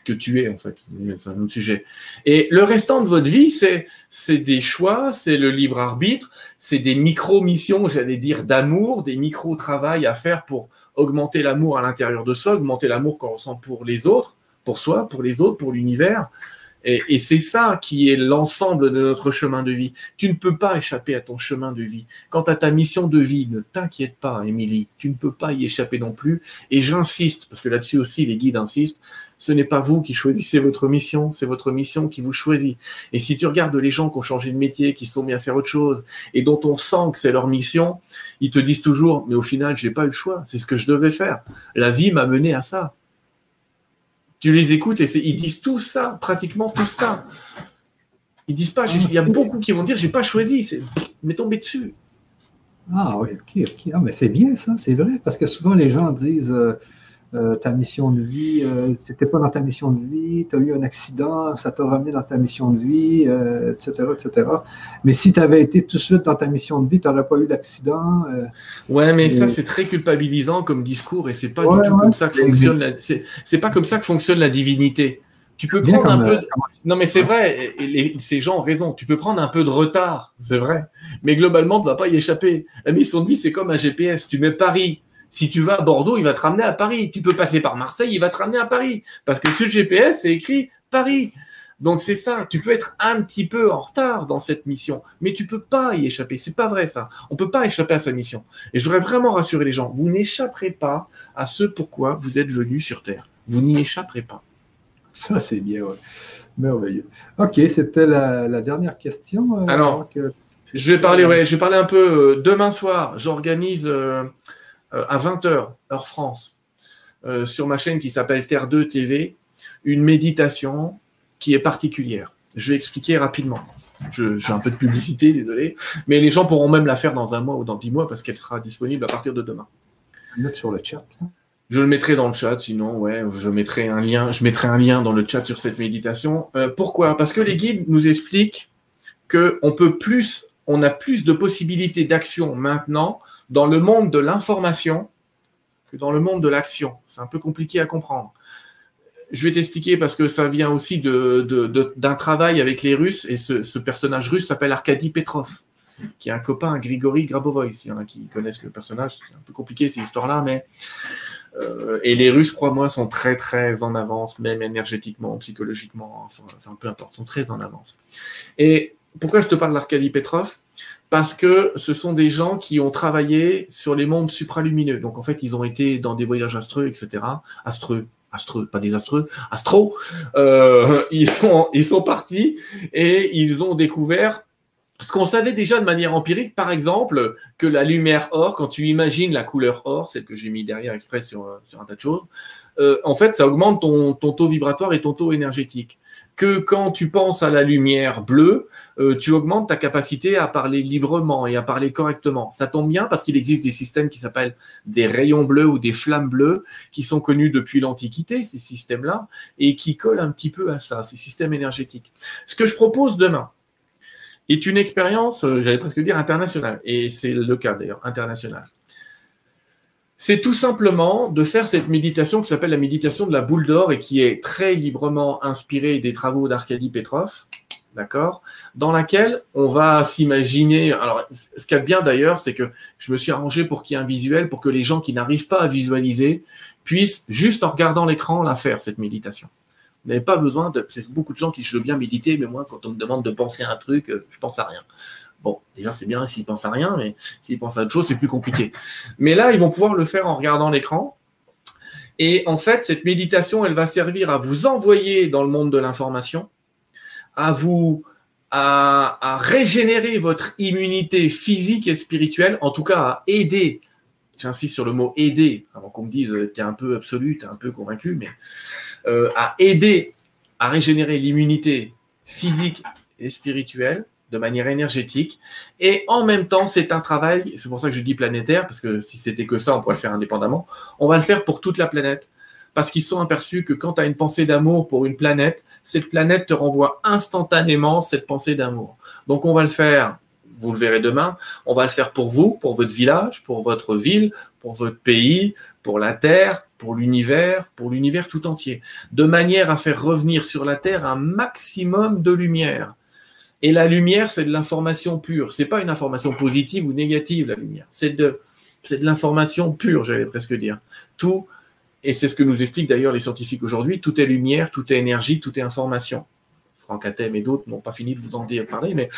que tu es, en fait. C'est un autre sujet. Et le restant de votre vie, c'est, c'est des choix, c'est le libre arbitre, c'est des micro-missions, j'allais dire, d'amour, des micro-travails à faire pour augmenter l'amour à l'intérieur de soi, augmenter l'amour qu'on ressent pour les autres, pour soi, pour les autres, pour l'univers. Et, c'est ça qui est l'ensemble de notre chemin de vie. Tu ne peux pas échapper à ton chemin de vie. Quant à ta mission de vie, ne t'inquiète pas, Émilie, tu ne peux pas y échapper non plus. Et j'insiste, parce que là-dessus aussi les guides insistent, ce n'est pas vous qui choisissez votre mission, c'est votre mission qui vous choisit. Et si tu regardes les gens qui ont changé de métier, qui sont mis à faire autre chose, et dont on sent que c'est leur mission, ils te disent toujours, mais au final, je n'ai pas eu le choix, c'est ce que je devais faire. La vie m'a mené à ça. Tu les écoutes et ils disent tout ça, pratiquement tout ça. Ils disent pas, il y a beaucoup qui vont dire, j'ai pas choisi, c'est, mais tombé dessus. Ah oui, ok, ok. Ah, mais c'est bien ça, c'est vrai, parce que souvent les gens disent, euh, euh, ta mission de vie, euh, c'était pas dans ta mission de vie, tu as eu un accident, ça t'a ramené dans ta mission de vie, etc., euh, etc. Mais si tu avais été tout de suite dans ta mission de vie, tu n'aurais pas eu d'accident. ouais, mais ça, c'est très culpabilisant comme discours et c'est pas du tout comme ça que fonctionne la... c'est pas comme ça que fonctionne la divinité. Tu peux prendre un peu. Non, mais c'est vrai, et ces gens ont raison. Tu peux prendre un peu de retard, c'est vrai. Mais globalement, tu ne vas pas y échapper. La mission de vie, c'est comme un GPS. Tu mets Paris, si tu vas à Bordeaux, il va te ramener à Paris. Tu peux passer par Marseille, il va te ramener à Paris. Parce que sur le GPS, c'est écrit Paris. Donc c'est ça, tu peux être un petit peu en retard dans cette mission, mais tu peux pas y échapper. C'est pas vrai ça. On peut pas échapper à sa mission. Et je voudrais vraiment rassurer les gens, vous n'échapperez pas à ce pourquoi vous êtes venu sur Terre. Vous n'y échapperez pas. Ça c'est bien, ouais. merveilleux. Ok, c'était la, dernière question. Euh, Alors, je vais parler, ouais, je vais parler un peu. Euh, demain soir, j'organise. Euh, euh, à 20h, heure France, euh, sur ma chaîne qui s'appelle Terre 2 TV, une méditation qui est particulière. Je vais expliquer rapidement. Je, fais un peu de publicité, désolé, mais les gens pourront même la faire dans un mois ou dans dix mois parce qu'elle sera disponible à partir de demain. sur le chat. Je le mettrai dans le chat, sinon, ouais, je mettrai un lien, je mettrai un lien dans le chat sur cette méditation. Euh, pourquoi? Parce que les guides nous expliquent que on peut plus, on a plus de possibilités d'action maintenant dans le monde de l'information que dans le monde de l'action. C'est un peu compliqué à comprendre. Je vais t'expliquer parce que ça vient aussi d'un travail avec les Russes et ce, personnage russe s'appelle Arkady Petrov, qui est un copain Grigory Grabovoy. S'il y en a qui connaissent le personnage, c'est un peu compliqué ces histoires-là, mais euh, et les Russes, crois-moi, sont très très en avance, même énergétiquement, psychologiquement, enfin, enfin peu importe, sont très en avance. Et pourquoi je te parle d'Arkady Petrov? Parce que ce sont des gens qui ont travaillé sur les mondes supralumineux. Donc en fait, ils ont été dans des voyages astreux, etc. Astreux, astreux, pas désastreux, astro. Euh, [LAUGHS] ils sont ils sont partis et ils ont découvert ce qu'on savait déjà de manière empirique, par exemple, que la lumière or, quand tu imagines la couleur or, celle que j'ai mis derrière exprès sur, sur un tas de choses, euh, en fait, ça augmente ton, ton taux vibratoire et ton taux énergétique que quand tu penses à la lumière bleue, euh, tu augmentes ta capacité à parler librement et à parler correctement. Ça tombe bien parce qu'il existe des systèmes qui s'appellent des rayons bleus ou des flammes bleues qui sont connus depuis l'Antiquité, ces systèmes-là, et qui collent un petit peu à ça, ces systèmes énergétiques. Ce que je propose demain est une expérience, euh, j'allais presque dire internationale, et c'est le cas d'ailleurs, international c'est tout simplement de faire cette méditation qui s'appelle la méditation de la boule d'or et qui est très librement inspirée des travaux d'Arkady Petrov, d'accord, dans laquelle on va s'imaginer. Alors, ce qu'il y a de bien d'ailleurs, c'est que je me suis arrangé pour qu'il y ait un visuel, pour que les gens qui n'arrivent pas à visualiser puissent, juste en regardant l'écran, la faire, cette méditation. Vous n'avez pas besoin de. C'est beaucoup de gens qui je veux bien méditer, mais moi, quand on me demande de penser à un truc, euh, je pense à rien. Bon, déjà, c'est bien s'ils pensent à rien, mais s'ils pensent à autre chose, c'est plus compliqué. Mais là, ils vont pouvoir le faire en regardant l'écran. Et en fait, cette méditation, elle va servir à vous envoyer dans le monde de l'information, à vous, à, régénérer votre immunité physique et spirituelle, en tout cas à aider, j'insiste sur le mot aider, avant qu'on me dise euh, tu es un peu absolu, tu es un peu convaincu, mais euh, à aider à régénérer l'immunité physique et spirituelle de manière énergétique. Et en même temps, c'est un travail, c'est pour ça que je dis planétaire, parce que si c'était que ça, on pourrait le faire indépendamment. On va le faire pour toute la planète. Parce qu'ils sont aperçus que quand tu as une pensée d'amour pour une planète, cette planète te renvoie instantanément cette pensée d'amour. Donc on va le faire, vous le verrez demain, on va le faire pour vous, pour votre village, pour votre ville, pour votre pays, pour la Terre, pour l'univers, pour l'univers tout entier, de manière à faire revenir sur la Terre un maximum de lumière. Et la lumière, c'est de l'information pure. C'est pas une information positive ou négative, la lumière. C'est de, c'est de l'information pure, j'allais presque dire. Tout, et c'est ce que nous expliquent d'ailleurs les scientifiques aujourd'hui, tout est lumière, tout est énergie, tout est information. Franck Atem et d'autres n'ont pas fini de vous en parler, mais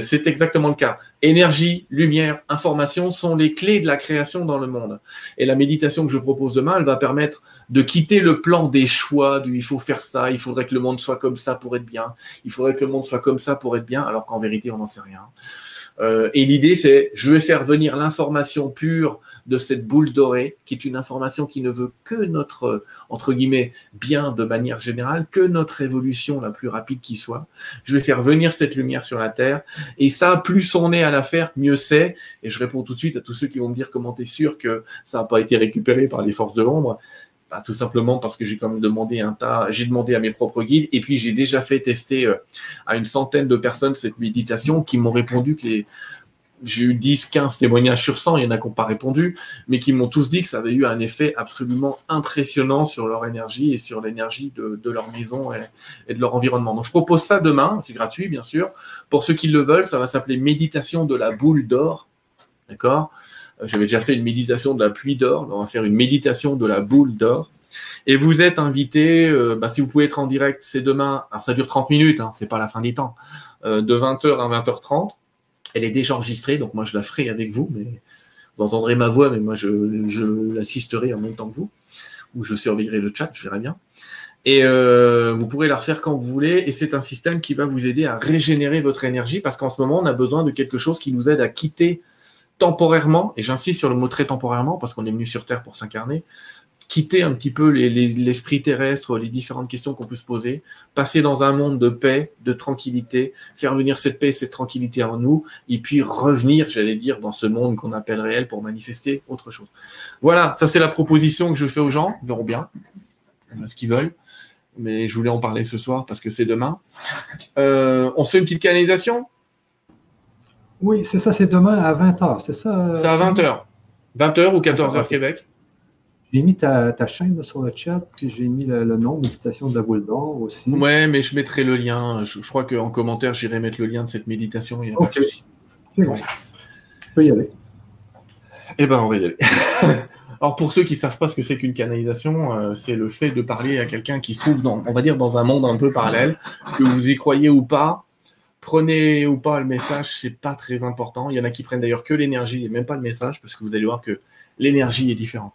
c'est exactement le cas. Énergie, lumière, information sont les clés de la création dans le monde. Et la méditation que je propose demain, elle va permettre de quitter le plan des choix, du il faut faire ça, il faudrait que le monde soit comme ça pour être bien, il faudrait que le monde soit comme ça pour être bien, alors qu'en vérité, on n'en sait rien. Euh, et l'idée, c'est, je vais faire venir l'information pure de cette boule dorée, qui est une information qui ne veut que notre, euh, entre guillemets, bien de manière générale, que notre évolution la plus rapide qui soit. Je vais faire venir cette lumière sur la Terre. Et ça, plus on est à la faire, mieux c'est. Et je réponds tout de suite à tous ceux qui vont me dire comment t'es sûr que ça n'a pas été récupéré par les forces de l'ombre? Bah, tout simplement parce que j'ai quand même demandé un tas, j'ai demandé à mes propres guides et puis j'ai déjà fait tester euh, à une centaine de personnes cette méditation qui m'ont répondu que les, j'ai eu 10, 15 témoignages sur 100, il y en a qui n'ont pas répondu, mais qui m'ont tous dit que ça avait eu un effet absolument impressionnant sur leur énergie et sur l'énergie de, de, leur maison et, et, de leur environnement. Donc je propose ça demain, c'est gratuit bien sûr. Pour ceux qui le veulent, ça va s'appeler méditation de la boule d'or. D'accord? J'avais déjà fait une méditation de la pluie d'or. On va faire une méditation de la boule d'or. Et vous êtes invité, euh, bah, si vous pouvez être en direct, c'est demain. Alors ça dure 30 minutes, hein, c'est pas la fin des temps. Euh, de 20h à 20h30. Elle est déjà enregistrée, donc moi je la ferai avec vous, mais vous entendrez ma voix, mais moi je, je l'assisterai en même temps que vous, ou je surveillerai le chat, je verrai bien. Et euh, vous pourrez la refaire quand vous voulez, et c'est un système qui va vous aider à régénérer votre énergie, parce qu'en ce moment on a besoin de quelque chose qui nous aide à quitter temporairement, et j'insiste sur le mot très temporairement parce qu'on est venu sur Terre pour s'incarner, quitter un petit peu l'esprit les, terrestre, les différentes questions qu'on peut se poser, passer dans un monde de paix, de tranquillité, faire venir cette paix, cette tranquillité en nous, et puis revenir, j'allais dire, dans ce monde qu'on appelle réel pour manifester autre chose. Voilà, ça c'est la proposition que je fais aux gens, ils verront bien ce qu'ils veulent, mais je voulais en parler ce soir parce que c'est demain. Euh, on se fait une petite canalisation? Oui, c'est ça, c'est demain à 20h, c'est ça? C'est à 20h. 20h ou 14h Québec? J'ai mis ta, chaîne sur le chat, puis j'ai mis le, nom Méditation de la boule d'or aussi. Ouais, mais je mettrai le lien. Je, crois qu'en commentaire, j'irai mettre le lien de cette méditation. Il ok. C'est bon. Je peux y aller. Eh ben, on va y aller. [LAUGHS] Alors, pour ceux qui ne savent pas ce que c'est qu'une canalisation, euh, c'est le fait de parler à quelqu'un qui se trouve dans, on va dire, dans un monde un peu parallèle, que vous y croyez ou pas, Prenez ou pas le message, c'est pas très important. Il y en a qui prennent d'ailleurs que l'énergie et même pas le message, parce que vous allez voir que l'énergie est différente.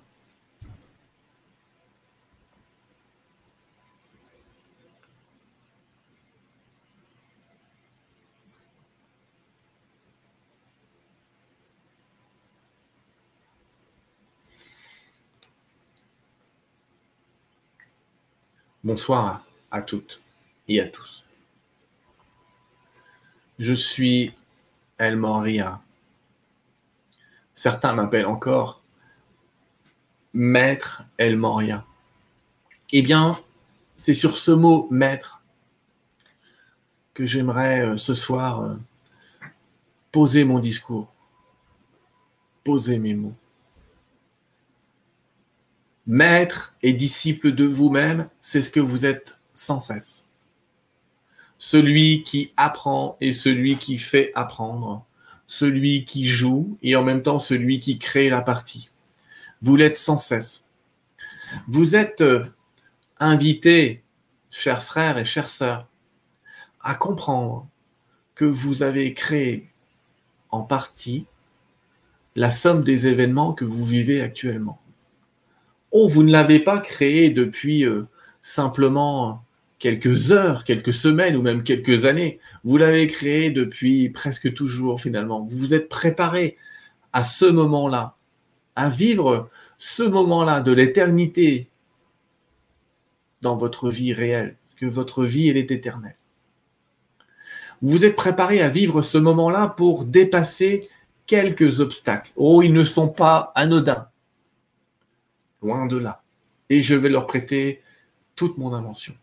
Bonsoir à toutes et à tous. Je suis El Moria. Certains m'appellent encore Maître El Moria. Eh bien, c'est sur ce mot maître que j'aimerais euh, ce soir euh, poser mon discours, poser mes mots. Maître et disciple de vous-même, c'est ce que vous êtes sans cesse celui qui apprend et celui qui fait apprendre, celui qui joue et en même temps celui qui crée la partie. Vous l'êtes sans cesse. Vous êtes euh, invités, chers frères et chères sœurs, à comprendre que vous avez créé en partie la somme des événements que vous vivez actuellement. Oh, vous ne l'avez pas créé depuis euh, simplement quelques heures, quelques semaines ou même quelques années. Vous l'avez créé depuis presque toujours finalement. Vous vous êtes préparé à ce moment-là, à vivre ce moment-là de l'éternité dans votre vie réelle, parce que votre vie, elle est éternelle. Vous êtes préparé à vivre ce moment-là pour dépasser quelques obstacles. Oh, ils ne sont pas anodins. Loin de là. Et je vais leur prêter toute mon invention.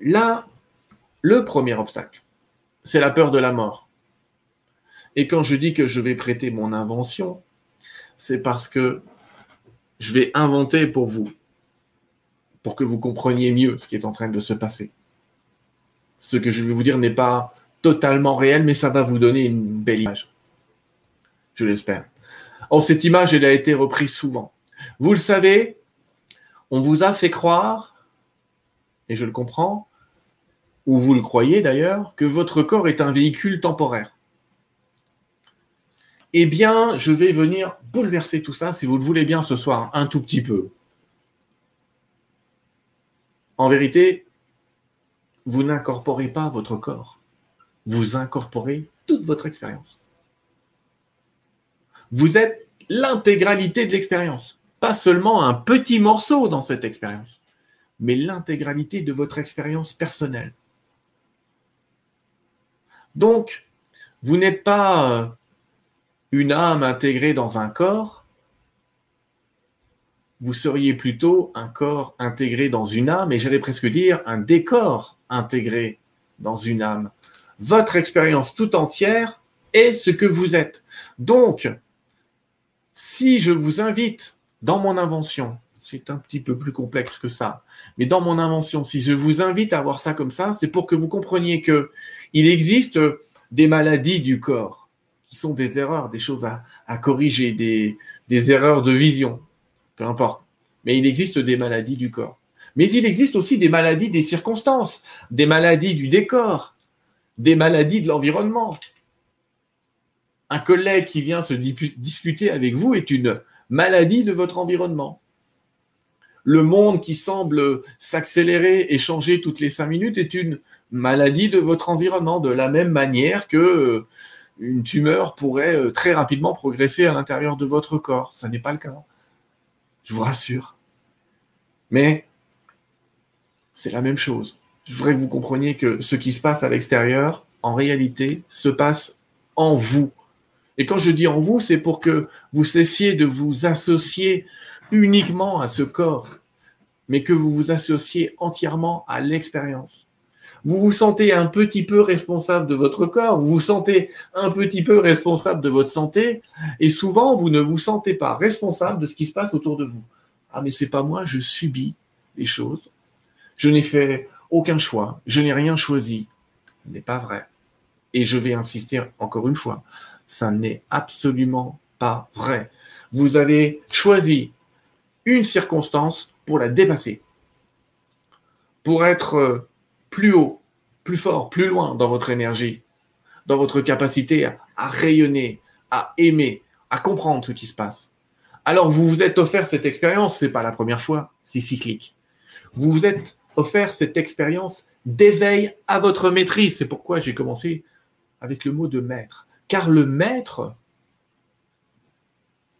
Là, le premier obstacle, c'est la peur de la mort. Et quand je dis que je vais prêter mon invention, c'est parce que je vais inventer pour vous, pour que vous compreniez mieux ce qui est en train de se passer. Ce que je vais vous dire n'est pas totalement réel, mais ça va vous donner une belle image. Je l'espère. Oh, cette image, elle a été reprise souvent. Vous le savez, on vous a fait croire, et je le comprends, ou vous le croyez d'ailleurs, que votre corps est un véhicule temporaire. Eh bien, je vais venir bouleverser tout ça, si vous le voulez bien ce soir, un tout petit peu. En vérité, vous n'incorporez pas votre corps, vous incorporez toute votre expérience. Vous êtes l'intégralité de l'expérience, pas seulement un petit morceau dans cette expérience, mais l'intégralité de votre expérience personnelle. Donc, vous n'êtes pas euh, une âme intégrée dans un corps, vous seriez plutôt un corps intégré dans une âme, et j'allais presque dire un décor intégré dans une âme. Votre expérience tout entière est ce que vous êtes. Donc, si je vous invite dans mon invention, c'est un petit peu plus complexe que ça, mais dans mon invention, si je vous invite à voir ça comme ça, c'est pour que vous compreniez que il existe des maladies du corps qui sont des erreurs, des choses à, corriger, des, des erreurs de vision, peu importe. Mais il existe des maladies du corps. Mais il existe aussi des maladies des circonstances, des maladies du décor, des maladies de l'environnement. Un collègue qui vient se disputer avec vous est une maladie de votre environnement. Le monde qui semble s'accélérer et changer toutes les cinq minutes est une maladie de votre environnement, de la même manière que euh, une tumeur pourrait euh, très rapidement progresser à l'intérieur de votre corps. Ce n'est pas le cas. Je vous rassure. Mais c'est la même chose. Je voudrais que vous compreniez que ce qui se passe à l'extérieur, en réalité, se passe en vous. Et quand je dis en vous, c'est pour que vous cessiez de vous associer uniquement à ce corps, mais que vous vous associez entièrement à l'expérience. Vous vous sentez un petit peu responsable de votre corps, vous vous sentez un petit peu responsable de votre santé, et souvent vous ne vous sentez pas responsable de ce qui se passe autour de vous. Ah mais c'est pas moi, je subis les choses. Je n'ai fait aucun choix, je n'ai rien choisi. Ce n'est pas vrai. Et je vais insister encore une fois, ça n'est absolument pas vrai. Vous avez choisi une circonstance pour la dépasser, pour être euh, plus haut, plus fort, plus loin dans votre énergie, dans votre capacité à, rayonner, à aimer, à comprendre ce qui se passe. Alors vous vous êtes offert cette expérience, c'est pas la première fois, c'est cyclique. Vous vous êtes offert cette expérience d'éveil à votre maîtrise. C'est pourquoi j'ai commencé avec le mot de maître. Car le maître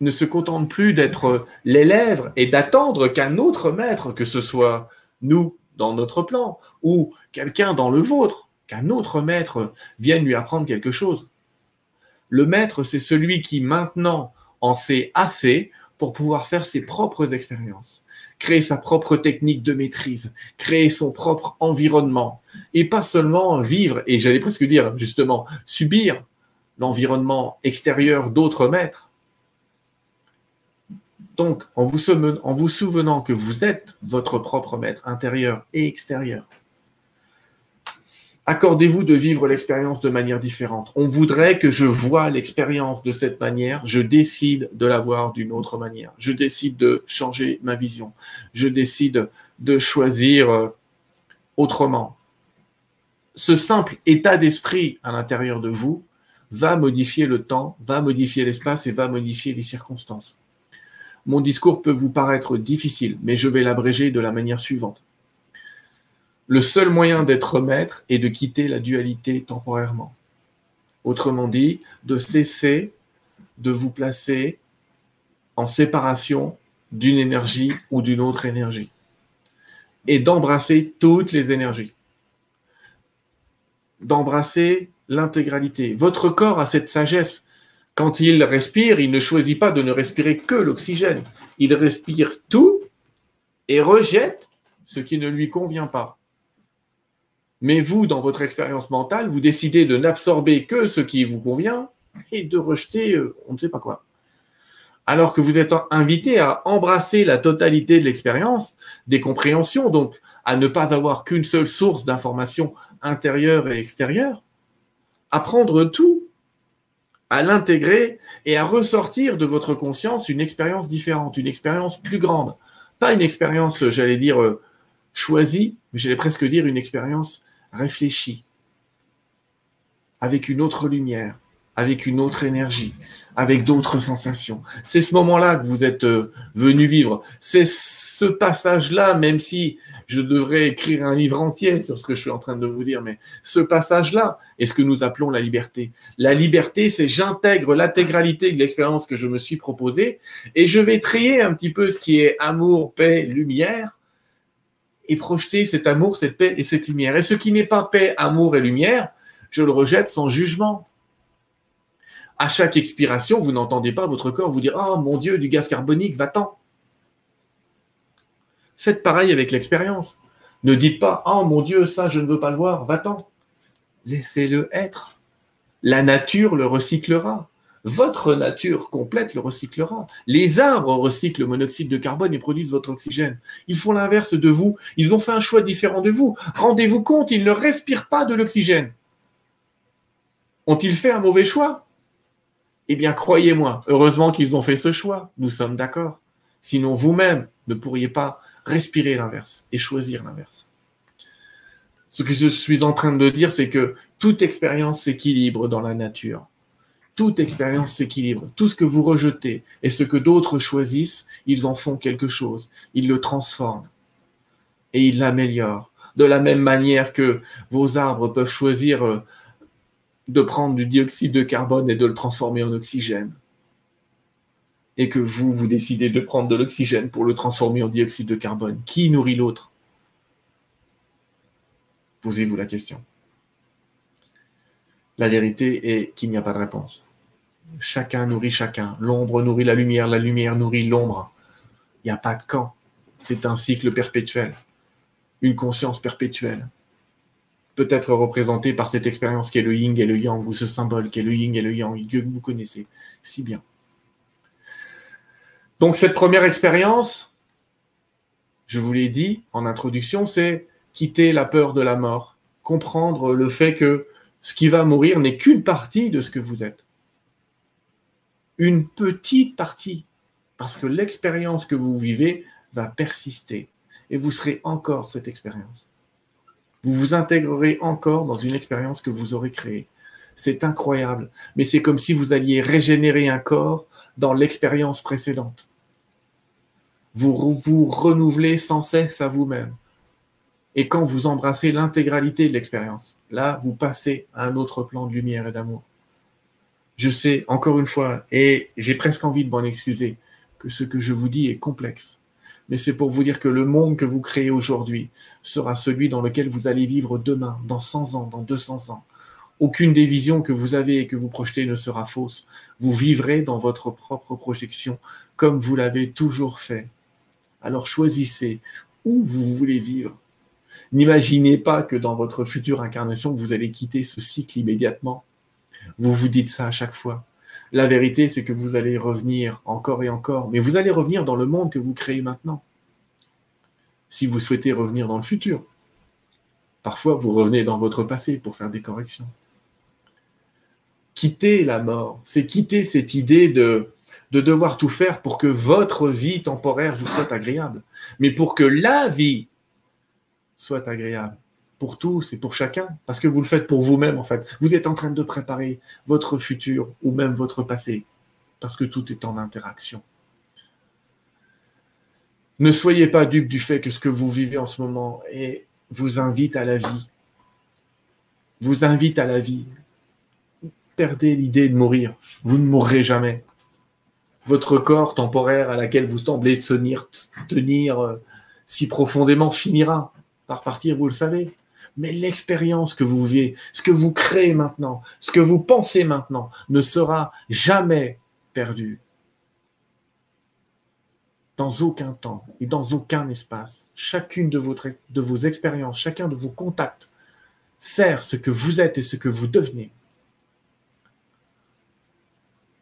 ne se contente plus d'être l'élève et d'attendre qu'un autre maître, que ce soit nous dans notre plan ou quelqu'un dans le vôtre, qu'un autre maître vienne lui apprendre quelque chose. Le maître, c'est celui qui maintenant en sait assez pour pouvoir faire ses propres expériences, créer sa propre technique de maîtrise, créer son propre environnement, et pas seulement vivre, et j'allais presque dire justement, subir l'environnement extérieur d'autres maîtres, donc, en vous, souvenant que vous êtes votre propre maître intérieur et extérieur, accordez-vous de vivre l'expérience de manière différente. On voudrait que je vois l'expérience de cette manière, je décide de la voir d'une autre manière. Je décide de changer ma vision. Je décide de choisir euh, autrement. Ce simple état d'esprit à l'intérieur de vous va modifier le temps, va modifier l'espace et va modifier les circonstances. Mon discours peut vous paraître difficile, mais je vais l'abréger de la manière suivante. Le seul moyen d'être maître est de quitter la dualité temporairement. Autrement dit, de cesser de vous placer en séparation d'une énergie ou d'une autre énergie et d'embrasser toutes les énergies. d'embrasser l'intégralité. Votre corps a cette sagesse. Quand il respire, il ne choisit pas de ne respirer que l'oxygène. Il respire tout et rejette ce qui ne lui convient pas. Mais vous, dans votre expérience mentale, vous décidez de n'absorber que ce qui vous convient et de rejeter euh, on ne sait pas quoi. Alors que vous êtes invité à embrasser la totalité de l'expérience, des compréhensions, donc à ne pas avoir qu'une seule source d'information intérieure et extérieure, à prendre tout, à l'intégrer et à ressortir de votre conscience une expérience différente, une expérience plus grande. Pas une expérience, j'allais dire, euh, choisie, mais j'allais presque dire une expérience réfléchie, avec une autre lumière, avec une autre énergie, avec d'autres sensations. C'est ce moment-là que vous êtes euh, venu vivre. C'est ce passage-là, même si je devrais écrire un livre entier sur ce que je suis en train de vous dire, mais ce passage-là est ce que nous appelons la liberté. La liberté, c'est j'intègre l'intégralité de l'expérience que je me suis proposée et je vais trier un petit peu ce qui est amour, paix, lumière et projeter cet amour, cette paix et cette lumière. Et ce qui n'est pas paix, amour et lumière, je le rejette sans jugement à chaque expiration, vous n'entendez pas votre corps vous dire Oh mon Dieu, du gaz carbonique, va-t'en. Faites pareil avec l'expérience. Ne dites pas Oh mon Dieu, ça, je ne veux pas le voir, va-t'en. Laissez-le être. La nature le recyclera. Votre nature complète le recyclera. Les arbres recyclent le monoxyde de carbone et produisent votre oxygène. Ils font l'inverse de vous. Ils ont fait un choix différent de vous. Rendez-vous compte, ils ne respirent pas de l'oxygène. Ont-ils fait un mauvais choix? Eh bien, croyez-moi, heureusement qu'ils ont fait ce choix. Nous sommes d'accord. Sinon, vous-même ne pourriez pas respirer l'inverse et choisir l'inverse. Ce que je suis en train de dire, c'est que toute expérience s'équilibre dans la nature. Toute expérience s'équilibre. Tout ce que vous rejetez et ce que d'autres choisissent, ils en font quelque chose. Ils le transforment et ils l'améliorent. De la même manière que vos arbres peuvent choisir euh, de prendre du dioxyde de carbone et de le transformer en oxygène. Et que vous, vous décidez de prendre de l'oxygène pour le transformer en dioxyde de carbone. Qui nourrit l'autre? Posez-vous la question. La vérité est qu'il n'y a pas de réponse. Chacun nourrit chacun. L'ombre nourrit la lumière, la lumière nourrit l'ombre. Il n'y a pas de camp. C'est un cycle perpétuel, une conscience perpétuelle peut être représenté par cette expérience qui est le yin et le yang, ou ce symbole qui est le yin et le yang, Dieu que vous connaissez si bien. Donc cette première expérience, je vous l'ai dit en introduction, c'est quitter la peur de la mort, comprendre le fait que ce qui va mourir n'est qu'une partie de ce que vous êtes. Une petite partie, parce que l'expérience que vous vivez va persister et vous serez encore cette expérience vous vous intégrerez encore dans une expérience que vous aurez créée. C'est incroyable, mais c'est comme si vous alliez régénérer un corps dans l'expérience précédente. Vous vous renouvelez sans cesse à vous-même. Et quand vous embrassez l'intégralité de l'expérience, là, vous passez à un autre plan de lumière et d'amour. Je sais, encore une fois, et j'ai presque envie de m'en excuser, que ce que je vous dis est complexe mais c'est pour vous dire que le monde que vous créez aujourd'hui sera celui dans lequel vous allez vivre demain, dans 100 ans, dans 200 ans. Aucune des visions que vous avez et que vous projetez ne sera fausse. Vous vivrez dans votre propre projection comme vous l'avez toujours fait. Alors choisissez où vous voulez vivre. N'imaginez pas que dans votre future incarnation, vous allez quitter ce cycle immédiatement. Vous vous dites ça à chaque fois. La vérité, c'est que vous allez revenir encore et encore, mais vous allez revenir dans le monde que vous créez maintenant. Si vous souhaitez revenir dans le futur, parfois vous revenez dans votre passé pour faire des corrections. Quitter la mort, c'est quitter cette idée de, de devoir tout faire pour que votre vie temporaire vous soit agréable, mais pour que la vie soit agréable pour tous et pour chacun, parce que vous le faites pour vous-même en fait. Vous êtes en train de préparer votre futur ou même votre passé, parce que tout est en interaction. Ne soyez pas dupe du fait que ce que vous vivez en ce moment vous invite à la vie. Vous invite à la vie. Perdez l'idée de mourir. Vous ne mourrez jamais. Votre corps temporaire à laquelle vous semblez tenir, tenir euh, si profondément finira par partir, vous le savez. Mais l'expérience que vous vivez, ce que vous créez maintenant, ce que vous pensez maintenant, ne sera jamais perdu. Dans aucun temps et dans aucun espace. Chacune de, de vos expériences, chacun de vos contacts sert ce que vous êtes et ce que vous devenez.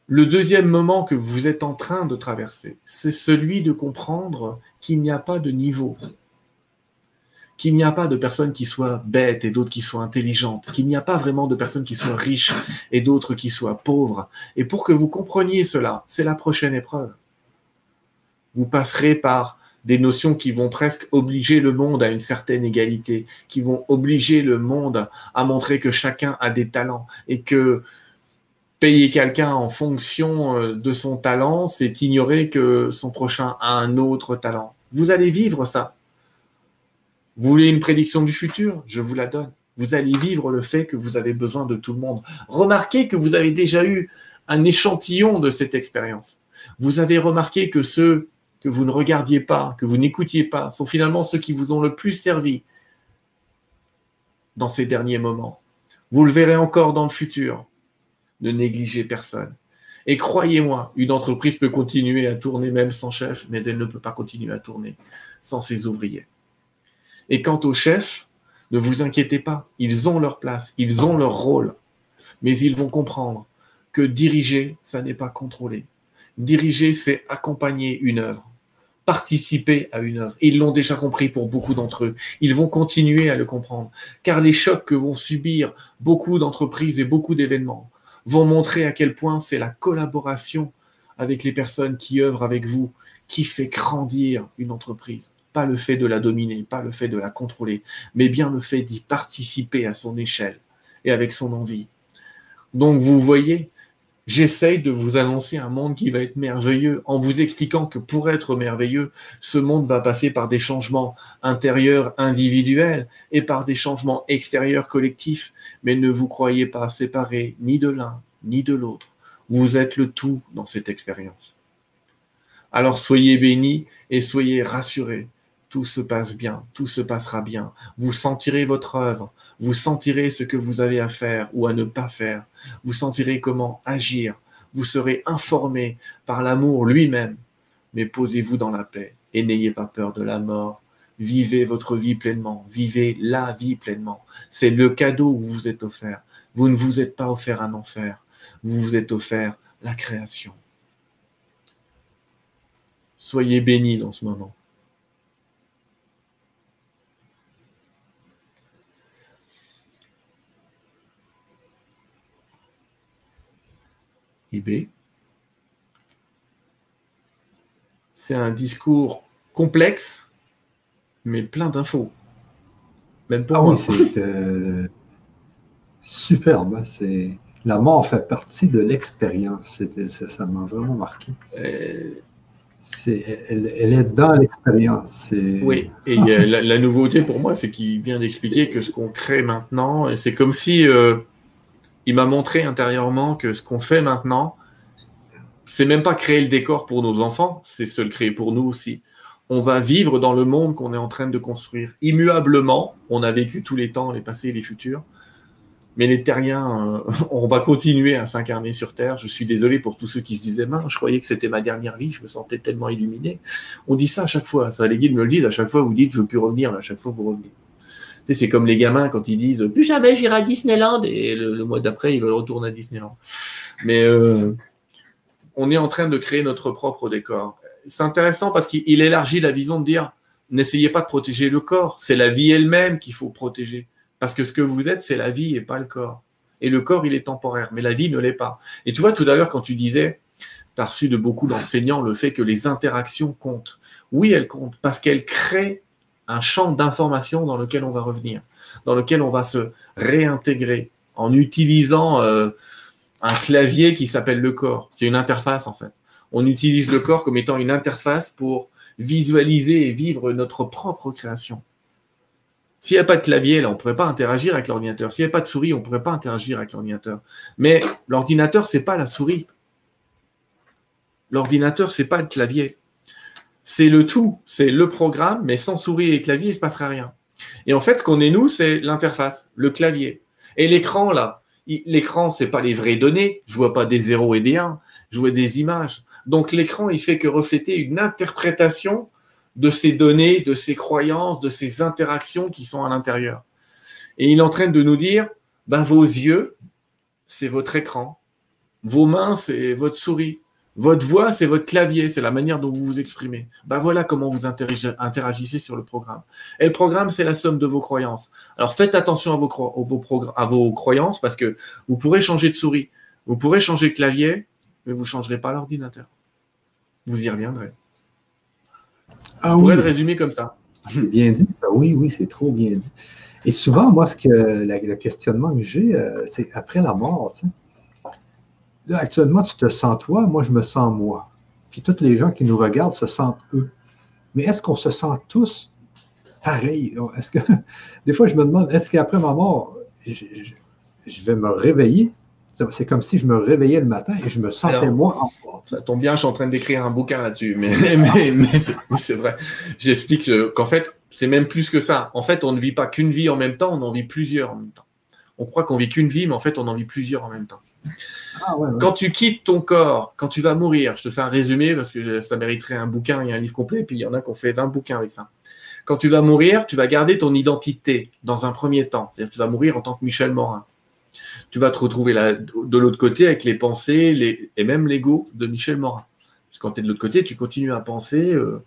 Le deuxième moment que vous êtes en train de traverser, c'est celui de comprendre qu'il n'y a pas de niveau, qu'il n'y a pas de personnes qui soient bêtes et d'autres qui soient intelligentes, qu'il n'y a pas vraiment de personnes qui soient riches et d'autres qui soient pauvres. Et pour que vous compreniez cela, c'est la prochaine épreuve. Vous passerez par des notions qui vont presque obliger le monde à une certaine égalité, qui vont obliger le monde à montrer que chacun a des talents et que payer quelqu'un en fonction euh, de son talent, c'est ignorer que son prochain a un autre talent. Vous allez vivre ça. Vous voulez une prédiction du futur? Je vous la donne. Vous allez vivre le fait que vous avez besoin de tout le monde. Remarquez que vous avez déjà eu un échantillon de cette expérience. Vous avez remarqué que ceux que vous ne regardiez pas, que vous n'écoutiez pas, sont finalement ceux qui vous ont le plus servi dans ces derniers moments. Vous le verrez encore dans le futur ne négligez personne. Et croyez-moi, une entreprise peut continuer à tourner même sans chef, mais elle ne peut pas continuer à tourner sans ses ouvriers. Et quant aux chefs, ne vous inquiétez pas, ils ont leur place, ils ont leur rôle, mais ils vont comprendre que diriger, ça n'est pas contrôler. Diriger, c'est accompagner une œuvre, participer à une œuvre. Ils l'ont déjà compris pour beaucoup d'entre eux. Ils vont continuer à le comprendre, car les chocs que vont subir beaucoup d'entreprises et beaucoup d'événements, vont montrer à quel point c'est la collaboration avec les personnes qui œuvrent avec vous qui fait grandir une entreprise. Pas le fait de la dominer, pas le fait de la contrôler, mais bien le fait d'y participer à son échelle et avec son envie. Donc vous voyez, J'essaye de vous annoncer un monde qui va être merveilleux en vous expliquant que pour être merveilleux, ce monde va passer par des changements intérieurs individuels et par des changements extérieurs collectifs. Mais ne vous croyez pas séparés ni de l'un ni de l'autre. Vous êtes le tout dans cette expérience. Alors soyez bénis et soyez rassurés tout se passe bien, tout se passera bien. Vous sentirez votre œuvre, vous sentirez ce que vous avez à faire ou à ne pas faire, vous sentirez comment agir, vous serez informé par l'amour lui-même. Mais posez-vous dans la paix et n'ayez pas peur de la mort. Vivez votre vie pleinement, vivez la vie pleinement. C'est le cadeau que vous vous êtes offert. Vous ne vous êtes pas offert un enfer, vous vous êtes offert la création. Soyez bénis dans ce moment. C'est un discours complexe, mais plein d'infos. Même pour ah moi. c'est euh, superbe. Hein, c'est la mort fait partie de l'expérience. Ça m'a vraiment marqué. Euh, elle, est dans l'expérience. Oui, et la, nouveauté pour moi, c'est qu'il vient d'expliquer que ce qu'on crée maintenant, c'est comme si euh, il m'a montré intérieurement que ce qu'on fait maintenant, c'est même pas créer le décor pour nos enfants, c'est se le créer pour nous aussi. On va vivre dans le monde qu'on est en train de construire. Immuablement, on a vécu tous les temps, les passés et les futurs. Mais les terriens, euh, [LAUGHS] on va continuer à s'incarner sur Terre. Je suis désolé pour tous ceux qui se disaient, je croyais que c'était ma dernière vie, je me sentais tellement illuminé. On dit ça à chaque fois, ça les guides me le disent, à chaque fois vous dites, je veux plus revenir, à chaque fois vous revenez c'est comme les gamins quand ils disent plus jamais j'irai à Disneyland et le, mois d'après ils veulent retourner à Disneyland. Mais euh, on est en train de créer notre propre décor. C'est intéressant parce qu'il élargit la vision de dire n'essayez pas de protéger le corps, c'est la vie elle-même qu'il faut protéger. Parce que ce que vous êtes, c'est la vie et pas le corps. Et le corps, il est temporaire, mais la vie ne l'est pas. Et tu vois, tout à l'heure, quand tu disais, tu as reçu de beaucoup d'enseignants le fait que les interactions comptent. Oui, elles comptent, parce qu'elles créent un champ d'information dans lequel on va revenir, dans lequel on va se réintégrer en utilisant euh, un clavier qui s'appelle le corps. C'est une interface en fait. On utilise le corps comme étant une interface pour visualiser et vivre notre propre création. S'il n'y a pas de clavier, là, on ne pourrait pas interagir avec l'ordinateur. S'il n'y a pas de souris, on ne pourrait pas interagir avec l'ordinateur. Mais l'ordinateur, c'est pas la souris. L'ordinateur, c'est pas le clavier c'est le tout, c'est le programme, mais sans souris et clavier, il ne se passera rien. Et en fait, ce qu'on est nous, c'est l'interface, le clavier. Et l'écran, là, l'écran, c'est pas les vraies données. Je vois pas des zéros et des 1, je vois des images. Donc l'écran, il fait que refléter une interprétation de ces données, de ces croyances, de ces interactions qui sont à l'intérieur. Et il est en train de nous dire, ben vos yeux, c'est votre écran. Vos mains, c'est votre souris. Votre voix, c'est votre clavier, c'est la manière dont vous vous exprimez. Ben voilà comment vous interagissez sur le programme. Et le programme, c'est la somme de vos croyances. Alors faites attention à vos, à vos croyances parce que vous pourrez changer de souris, vous pourrez changer de clavier, mais vous ne changerez pas l'ordinateur. Vous y reviendrez. Ah, pourrais le résumer comme ça. C'est [LAUGHS] bien dit. Oui, oui, c'est trop bien dit. Et souvent, moi, ce que le questionnement que j'ai, euh, c'est après la mort. Là, actuellement, tu te sens toi, moi, je me sens moi. Puis tous les gens qui nous regardent se sentent eux. Mais est-ce qu'on se sent tous pareil? Est-ce que [LAUGHS] des fois, je me demande, est-ce qu'après ma mort, je vais me réveiller? C'est comme si je me réveillais le matin et je me sentais moi en forme. Ça tombe bien, je suis en train d'écrire un bouquin là-dessus, mais, [LAUGHS] mais, c'est vrai. J'explique qu'en fait, c'est même plus que ça. En fait, on ne vit pas qu'une vie en même temps, on en vit plusieurs en même temps. On croit qu'on vit qu'une vie, mais en fait, on en vit plusieurs en même temps. Ah, quand tu quittes ton corps, quand tu vas mourir, je te fais un résumé parce que ça mériterait un bouquin et un livre complet, puis il y en a qui ont fait 20 bouquins avec ça. Quand tu vas mourir, tu vas garder ton identité dans un premier temps. C'est-à-dire que tu vas mourir en tant que Michel Morin tu vas te retrouver là, de l'autre côté avec les pensées les, et même l'ego de Michel Morin. Parce que quand tu es de l'autre côté, tu continues à penser euh,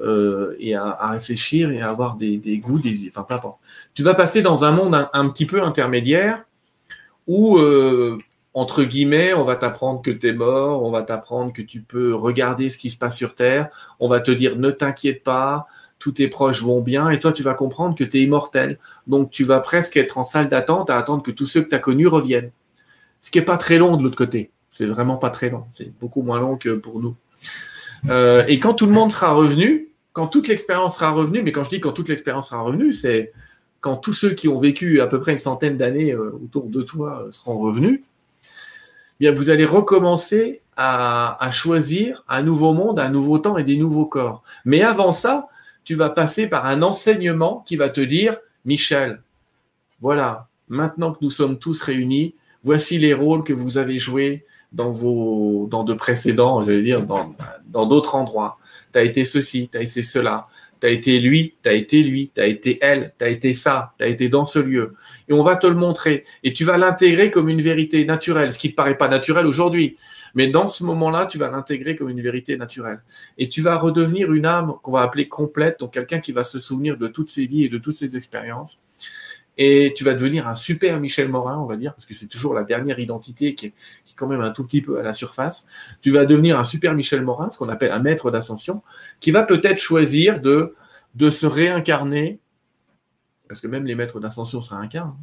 euh, et à, réfléchir et à avoir des, goûts, des, enfin peu importe. Tu vas passer dans un monde un, petit peu intermédiaire où, euh, entre guillemets, on va t'apprendre que tu es mort, on va t'apprendre que tu peux regarder ce qui se passe sur Terre, on va te dire ne t'inquiète pas, tous tes proches vont bien, et toi, tu vas comprendre que tu es immortel. Donc, tu vas presque être en salle d'attente à attendre que tous ceux que tu as connus reviennent. Ce qui n'est pas très long de l'autre côté. C'est vraiment pas très long. C'est beaucoup moins long que pour nous. Euh, et quand tout le monde sera revenu, quand toute l'expérience sera revenue, mais quand je dis quand toute l'expérience sera revenue, c'est quand tous ceux qui ont vécu à peu près une centaine d'années euh, autour de toi euh, seront revenus, eh bien vous allez recommencer à, à, choisir un nouveau monde, un nouveau temps et des nouveaux corps. Mais avant ça, tu vas passer par un enseignement qui va te dire, Michel, voilà, maintenant que nous sommes tous réunis, voici les rôles que vous avez joués dans vos, dans de précédents, j'allais dire, dans, d'autres endroits. Tu as été ceci, tu as été cela, tu as été lui, tu as été lui, tu as été elle, tu as été ça, tu as été dans ce lieu. Et on va te le montrer. Et tu vas l'intégrer comme une vérité naturelle, ce qui ne te paraît pas naturel aujourd'hui. Mais dans ce moment-là, tu vas l'intégrer comme une vérité naturelle. Et tu vas redevenir une âme qu'on va appeler complète, donc quelqu'un qui va se souvenir de toutes ses vies et de toutes ses expériences. Et tu vas devenir un super Michel Morin, on va dire, parce que c'est toujours la dernière identité qui est, quand même un tout petit peu à la surface. Tu vas devenir un super Michel Morin, ce qu'on appelle un maître d'ascension, qui va peut-être choisir de, de se réincarner, parce que même les maîtres d'ascension se réincarnent,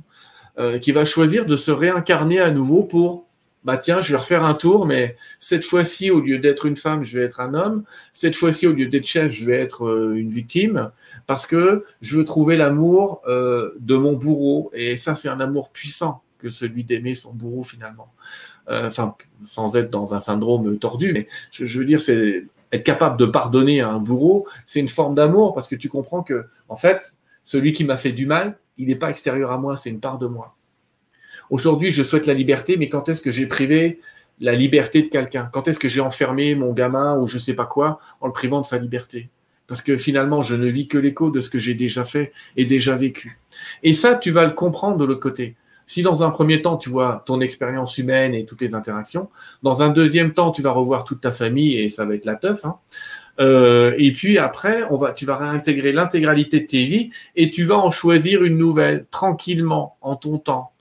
euh, qui va choisir de se réincarner à nouveau pour bah tiens, je vais refaire un tour, mais cette fois-ci, au lieu d'être une femme, je vais être un homme. Cette fois-ci, au lieu d'être chef, je vais être euh, une victime, parce que je veux trouver l'amour euh, de mon bourreau. Et ça, c'est un amour puissant que celui d'aimer son bourreau finalement. Euh, enfin, sans être dans un syndrome tordu, mais je, je veux dire, c'est être capable de pardonner à un bourreau, c'est une forme d'amour, parce que tu comprends que, en fait, celui qui m'a fait du mal, il n'est pas extérieur à moi, c'est une part de moi. Aujourd'hui, je souhaite la liberté, mais quand est-ce que j'ai privé la liberté de quelqu'un? Quand est-ce que j'ai enfermé mon gamin ou je sais pas quoi en le privant de sa liberté? Parce que finalement, je ne vis que l'écho de ce que j'ai déjà fait et déjà vécu. Et ça, tu vas le comprendre de l'autre côté. Si dans un premier temps, tu vois ton expérience humaine et toutes les interactions, dans un deuxième temps, tu vas revoir toute ta famille et ça va être la teuf. Hein. Euh, et puis après, on va, tu vas réintégrer l'intégralité de tes vies et tu vas en choisir une nouvelle tranquillement en ton temps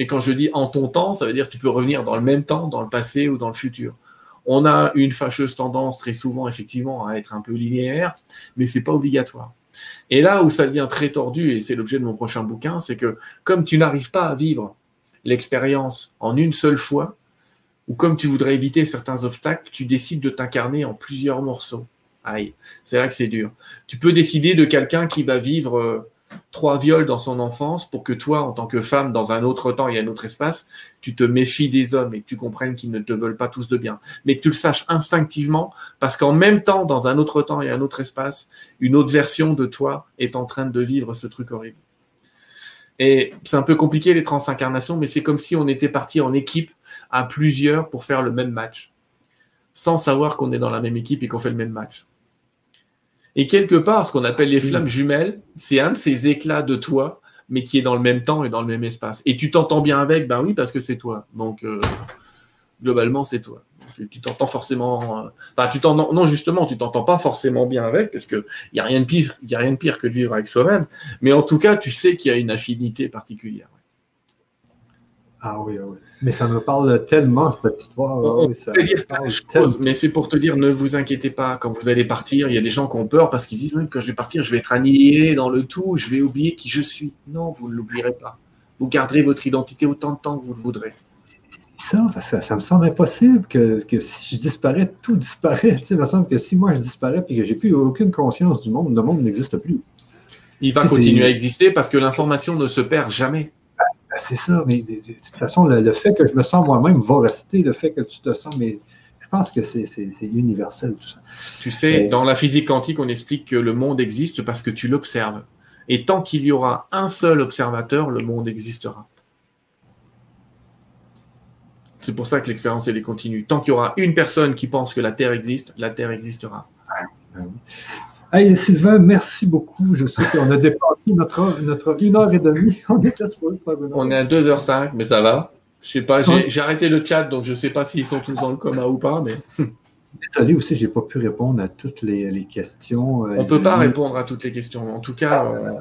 et quand je dis en ton temps, ça veut dire que tu peux revenir dans le même temps, dans le passé ou dans le futur. On a une fâcheuse tendance très souvent, effectivement, à être un peu linéaire, mais c'est pas obligatoire. Et là où ça devient très tordu, et c'est l'objet de mon prochain bouquin, c'est que comme tu n'arrives pas à vivre l'expérience en une seule fois, ou comme tu voudrais éviter certains obstacles, tu décides de t'incarner en plusieurs morceaux. Aïe, c'est là que c'est dur. Tu peux décider de quelqu'un qui va vivre trois viols dans son enfance pour que toi, en tant que femme, dans un autre temps et un autre espace, tu te méfies des hommes et que tu comprennes qu'ils ne te veulent pas tous de bien. Mais que tu le saches instinctivement parce qu'en même temps, dans un autre temps et un autre espace, une autre version de toi est en train de vivre ce truc horrible. Et c'est un peu compliqué les transincarnations, mais c'est comme si on était parti en équipe à plusieurs pour faire le même match, sans savoir qu'on est dans la même équipe et qu'on fait le même match. Et quelque part, ce qu'on appelle les flammes jumelles, c'est un de ces éclats de toi, mais qui est dans le même temps et dans le même espace. Et tu t'entends bien avec, ben oui, parce que c'est toi. Donc, euh, globalement, c'est toi. Tu t'entends forcément. Euh, enfin, tu t'entends. Non, justement, tu t'entends pas forcément bien avec, parce qu'il n'y a rien de pire, il y a rien de pire que de vivre avec soi-même. Mais en tout cas, tu sais qu'il y a une affinité particulière. Ah oui, oui. Mais ça me parle tellement, cette histoire. mais c'est pour te dire, ne vous inquiétez pas, quand vous allez partir, il y a des gens qui ont peur parce qu'ils disent, quand je vais partir, je vais être annihilé dans le tout, je vais oublier qui je suis. Non, vous ne l'oublierez pas. Vous garderez votre identité autant de temps que vous le voudrez. Ça, ça, ça, me semble impossible que, que, si je disparais, tout disparaît. [LAUGHS] Tu sais, il me semble que si moi je disparais et que j'ai plus aucune conscience du monde, le monde n'existe plus. Il va continuer à exister parce que l'information ne se perd jamais. C'est ça, mais de, toute façon, le, fait que je me sens moi-même va rester, le fait que tu te sens, mais je pense que c'est universel tout ça. Tu sais, dans la physique quantique, on explique que le monde existe parce que tu l'observes. Et tant qu'il y aura un seul observateur, le monde existera. C'est pour ça que l'expérience, elle est continue. Tant qu'il y aura une personne qui pense que la Terre existe, la Terre existera. Hey, Sylvain, merci beaucoup. Je sais qu'on a dépassé notre, notre une heure et demie. [LAUGHS] On est On est à 2h05, mais ça va. Je sais pas, j'ai arrêté le chat, donc je sais pas s'ils sont tous dans le coma ou pas, mais. [LAUGHS] Désolé aussi, j'ai pas pu répondre à toutes les, questions. On peut pas répondre à toutes les questions. En tout cas. Euh,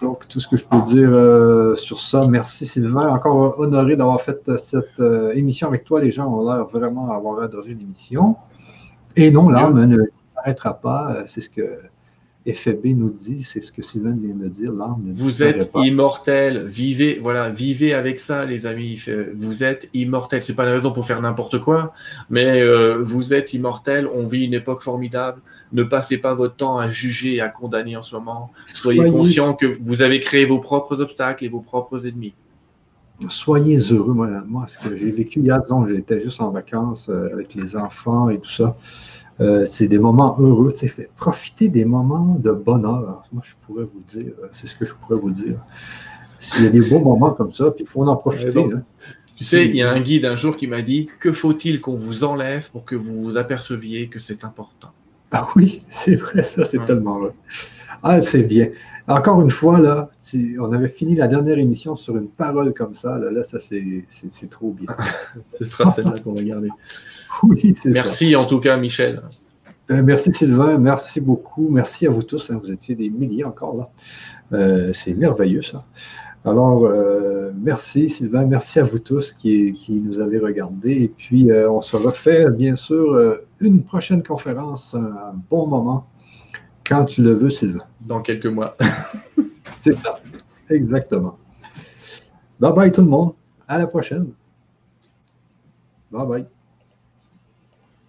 donc, tout ce que je peux dire euh, sur ça, merci Sylvain. Encore honoré d'avoir fait euh, cette émission avec toi. Les gens ont l'air vraiment avoir adoré l'émission. Et non, l'âme ne n'arrêtera pas. C'est ce que FB nous dit, c'est ce que Sylvain vient de dire. Vous êtes immortel. Vivez, voilà, vivez avec ça, les amis. Vous êtes immortel. C'est pas une raison pour faire n'importe quoi, mais euh, vous êtes immortel. On vit une époque formidable. Ne passez pas votre temps à juger et à condamner en ce moment. Soyez, conscient que vous avez créé vos propres obstacles et vos propres ennemis. Soyez heureux. Moi, ce que j'ai vécu hier, disons, j'étais juste en vacances euh, avec les enfants et tout ça. Euh, c'est des moments heureux. Profitez des moments de bonheur. Moi, je pourrais vous dire, euh, c'est ce que je pourrais vous dire. S'il y a des beaux moments comme ça, puis il faut en profiter. Tu sais, il y a un guide un jour qui m'a dit Que faut-il qu'on vous enlève pour que vous vous aperceviez que c'est important? Ah oui, c'est vrai, ça, c'est tellement vrai. Ah, c'est bien. Encore une fois, là, on avait fini la dernière émission sur une parole comme ça. Là, là ça, c'est trop bien. [LAUGHS] Ce sera celle-là qu'on va garder. [LAUGHS] Oui, Merci ça. en tout cas, Michel. Euh, merci Sylvain, merci beaucoup. Merci à vous tous. Hein. vous étiez des milliers encore là. Euh, c'est merveilleux ça. Alors, euh, merci Sylvain, merci à vous tous qui, qui nous avez regardés. Et puis, on se refait bien sûr une prochaine conférence, un bon moment quand tu le veux, Sylvain. Dans quelques mois. [LAUGHS] C'est ça. Exactement. Bye bye tout le monde. À la prochaine. Bye bye.